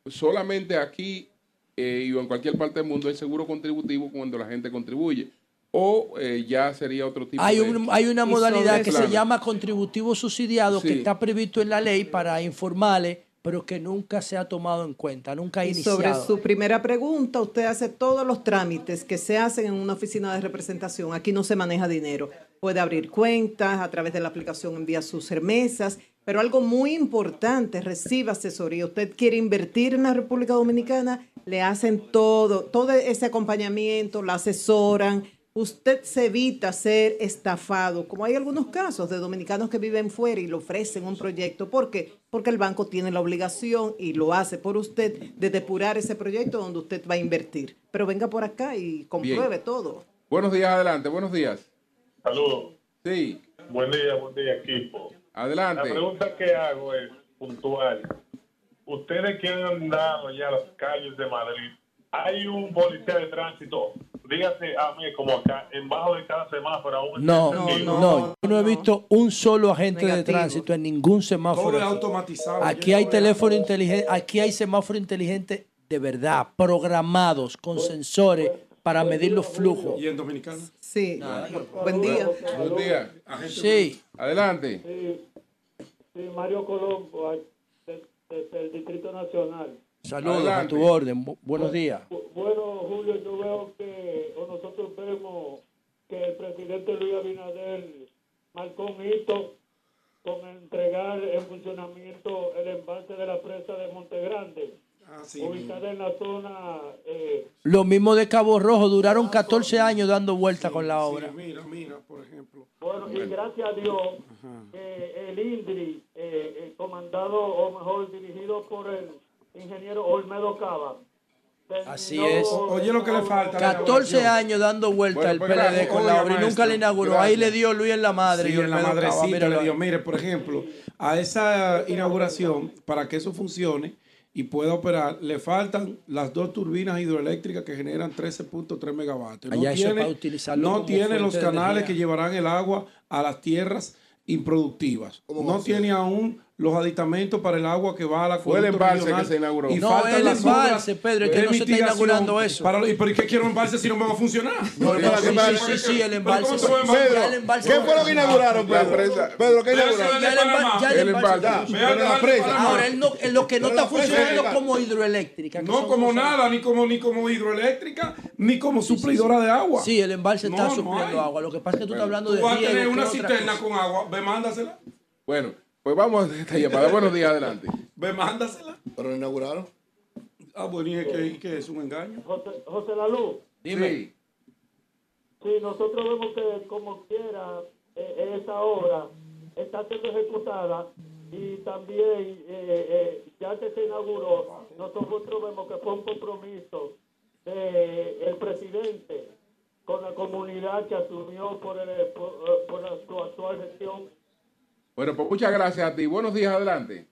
solamente aquí eh, y en cualquier parte del mundo hay seguro contributivo cuando la gente contribuye. O eh, ya sería otro tipo Hay, de... un- hay una Y modalidad que se llama contributivo subsidiado que está previsto en la ley para informales, pero que nunca se ha tomado en cuenta, nunca ha Y iniciado. sobre su primera pregunta, usted hace todos los trámites que se hacen en una oficina de representación. Aquí no se maneja dinero. Puede abrir cuentas, a través de la aplicación envía sus remesas, pero algo muy importante, recibe asesoría. Usted quiere invertir en la República Dominicana, le hacen todo, todo ese acompañamiento, la asesoran. Usted se evita ser estafado, como hay algunos casos de dominicanos que viven fuera y le ofrecen un proyecto. ¿Por qué? Porque el banco tiene la obligación y lo hace por usted de depurar ese proyecto donde usted va a invertir. Pero venga por acá y compruebe todo. Buenos días, adelante, buenos días. Saludos. Sí, Buen día, buen día, equipo. adelante. La pregunta que hago es puntual. Ustedes que han andado ya a las calles de Madrid, hay un policía de tránsito, dígase a mí como acá, en bajo de cada semáforo aún No, está no, encendido. yo no he visto un solo agente de tránsito en ningún semáforo. Todo es aquí. automatizado. Aquí hay no teléfono inteligente, aquí hay semáforo inteligente de verdad, programados con sensores para medir los flujos. ¿Y en Dominicana? Sí, buen día. Buen día. Sí, Adelante. Sí, Mario Colombo, desde el Distrito Nacional. saludos a tu orden. Bu- buenos días. Bu- Bueno, Julio, yo veo que, o nosotros vemos que el presidente Luis Abinader marcó un hito con entregar en funcionamiento el embalse de la presa de Monte Grande, Ah, sí. ubicada en la zona eh, Lo mismo de Cabo Rojo, duraron 14 años dando vuelta con la obra. Sí, mira, mira, por ejemplo. Bueno, y gracias a Dios, eh, el INDRI, eh, comandado o mejor dirigido por el ingeniero Olmedo Cava. Así es. Oye, lo que le falta. la 14 inauguración. años dando vuelta Bueno, el pues PLD gracias. con la obra y nunca le inauguró. gracias. Ahí le dio Luis en la madre. Sí, y en la Cava, madrecita le dio. Mire, por ejemplo, a esa inauguración, para que eso funcione, y pueda operar, le faltan las dos turbinas hidroeléctricas que generan 13.3 megavatios. No Allá tiene, no tiene los canales que llevarán el agua a las tierras improductivas. ¿Cómo va No tiene aún los aditamentos para el agua que va a la Fue el embalse que se inauguró. Y No, el las embalse, Pedro, es que no se está inaugurando eso. Para, ¿Y por qué quiero embalse si no me va a funcionar? No, Sí, espérate, sí, espérate. sí, sí, el ¿Pero embalse. embalse- ¿Qué fue lo que inauguraron, La Pedro? presa- Pedro, ¿qué inauguraron? Ya el embalse- la presa. Ahora, él no, lo que no está funcionando es- como hidroeléctrica. No como nada, ni como, ni como hidroeléctrica, ni como suplidora de agua. Sí, el embalse está No, no supliendo agua. Lo que pasa es que tú estás hablando Tú de vas a tener una cisterna con agua, ve, mándasela. Bueno, pues vamos a esta llamada. Buenos días, adelante. Ve, mándasela. Pero lo inauguraron. Ah, bueno, y es que, y que es un engaño. José, José Lalu, Dime. Sí. sí, nosotros vemos que como quiera eh, esa obra está siendo ejecutada y también eh, eh, ya que se inauguró, nosotros vemos que fue un compromiso del presidente con la comunidad que asumió por, el, por, eh, por la, su actual gestión. Bueno, pues muchas gracias a ti. Buenos días, adelante.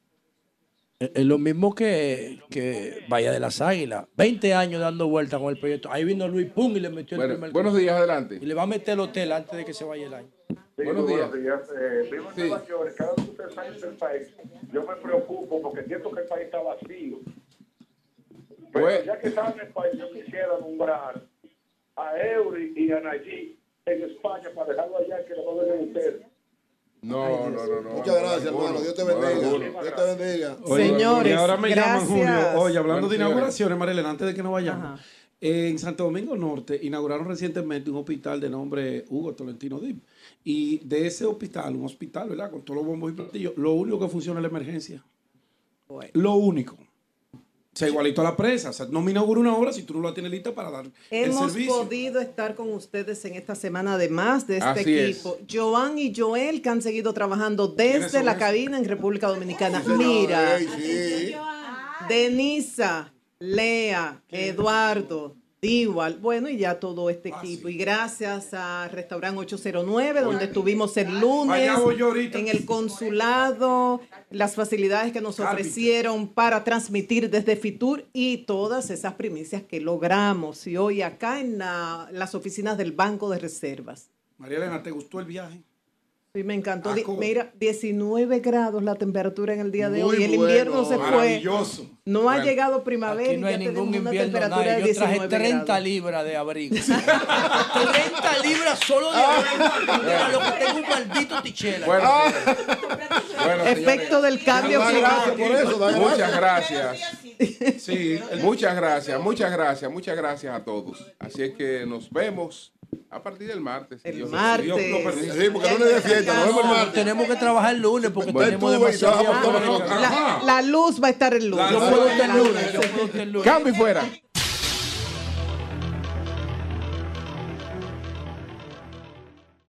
Es es lo mismo que, que Bahía de las Águilas. 20 años dando vueltas con el proyecto. Ahí vino Luis Pum y le metió el Bueno, primer buenos días, adelante. Y le va a meter el hotel antes de que se vaya el año. Sí, Buenos muy días. Eh, vivo en Sí. Nueva York, cada vez que ustedes salen del país, yo me preocupo porque siento que el país está vacío. Pero Pues- ya que están en el país, yo quisiera nombrar a Eury y a Nayib en España para dejarlo allá que lo gobernen ustedes. No, no, no, no. Muchas gracias, hermano. Dios te bendiga. Dios te bendiga. Oye, Señores, y ahora me llaman Julio. gracias. Oye, hablando de inauguraciones, Marilena, antes de que nos vayamos. Ajá. En Santo Domingo Norte inauguraron recientemente un hospital de nombre Hugo Tolentino Dip. Y de ese hospital, un hospital, ¿verdad? Con todos los bombos y platillos, lo único que funciona es la emergencia. Bueno. Lo único. Sea, igualito a la presa. O sea, no me inaugura una hora si tú no la tienes lista para dar el Hemos servicio. podido estar con ustedes en esta semana, además de este Así es. equipo. Joan y Joel, que han seguido trabajando ¿Quiénes desde la cabina en República Dominicana. Mira. Denisa, Lea, Eduardo, Diwal, bueno, y ya todo este equipo. Y gracias a Restaurant 809, donde estuvimos el lunes, en el consulado, las facilidades que nos ofrecieron para transmitir desde Fitur y todas esas primicias que logramos. Y hoy acá en la- las oficinas del Banco de Reservas. María Elena, ¿te gustó el viaje? Sí, me encantó. Ah. Mira, 19 grados la temperatura en el día de Muy hoy. El bueno, invierno se fue. Maravilloso. No ha Bueno, llegado primavera Aquí y no hay ya ningún tenemos una temperatura Nada. de Yo traje 19 30 grados. libras de abrigo. 30 libras solo de abrigo. Mira, lo que tengo un maldito tichela. Bueno, bueno, Efecto del cambio climático. Muchas gracias. Sí, Muchas gracias, muchas gracias, muchas gracias a todos. Así es que nos vemos a partir del martes. El Dios martes. Dios lo permite. Sí, porque el lunes de fiesta, nos vemos el No, martes. tenemos que trabajar el lunes porque Ven tenemos demasiado La, la luz va a estar el lunes. La Yo luz. puedo estar el lunes. Yo puedo estar el lunes. Cambio y fuera.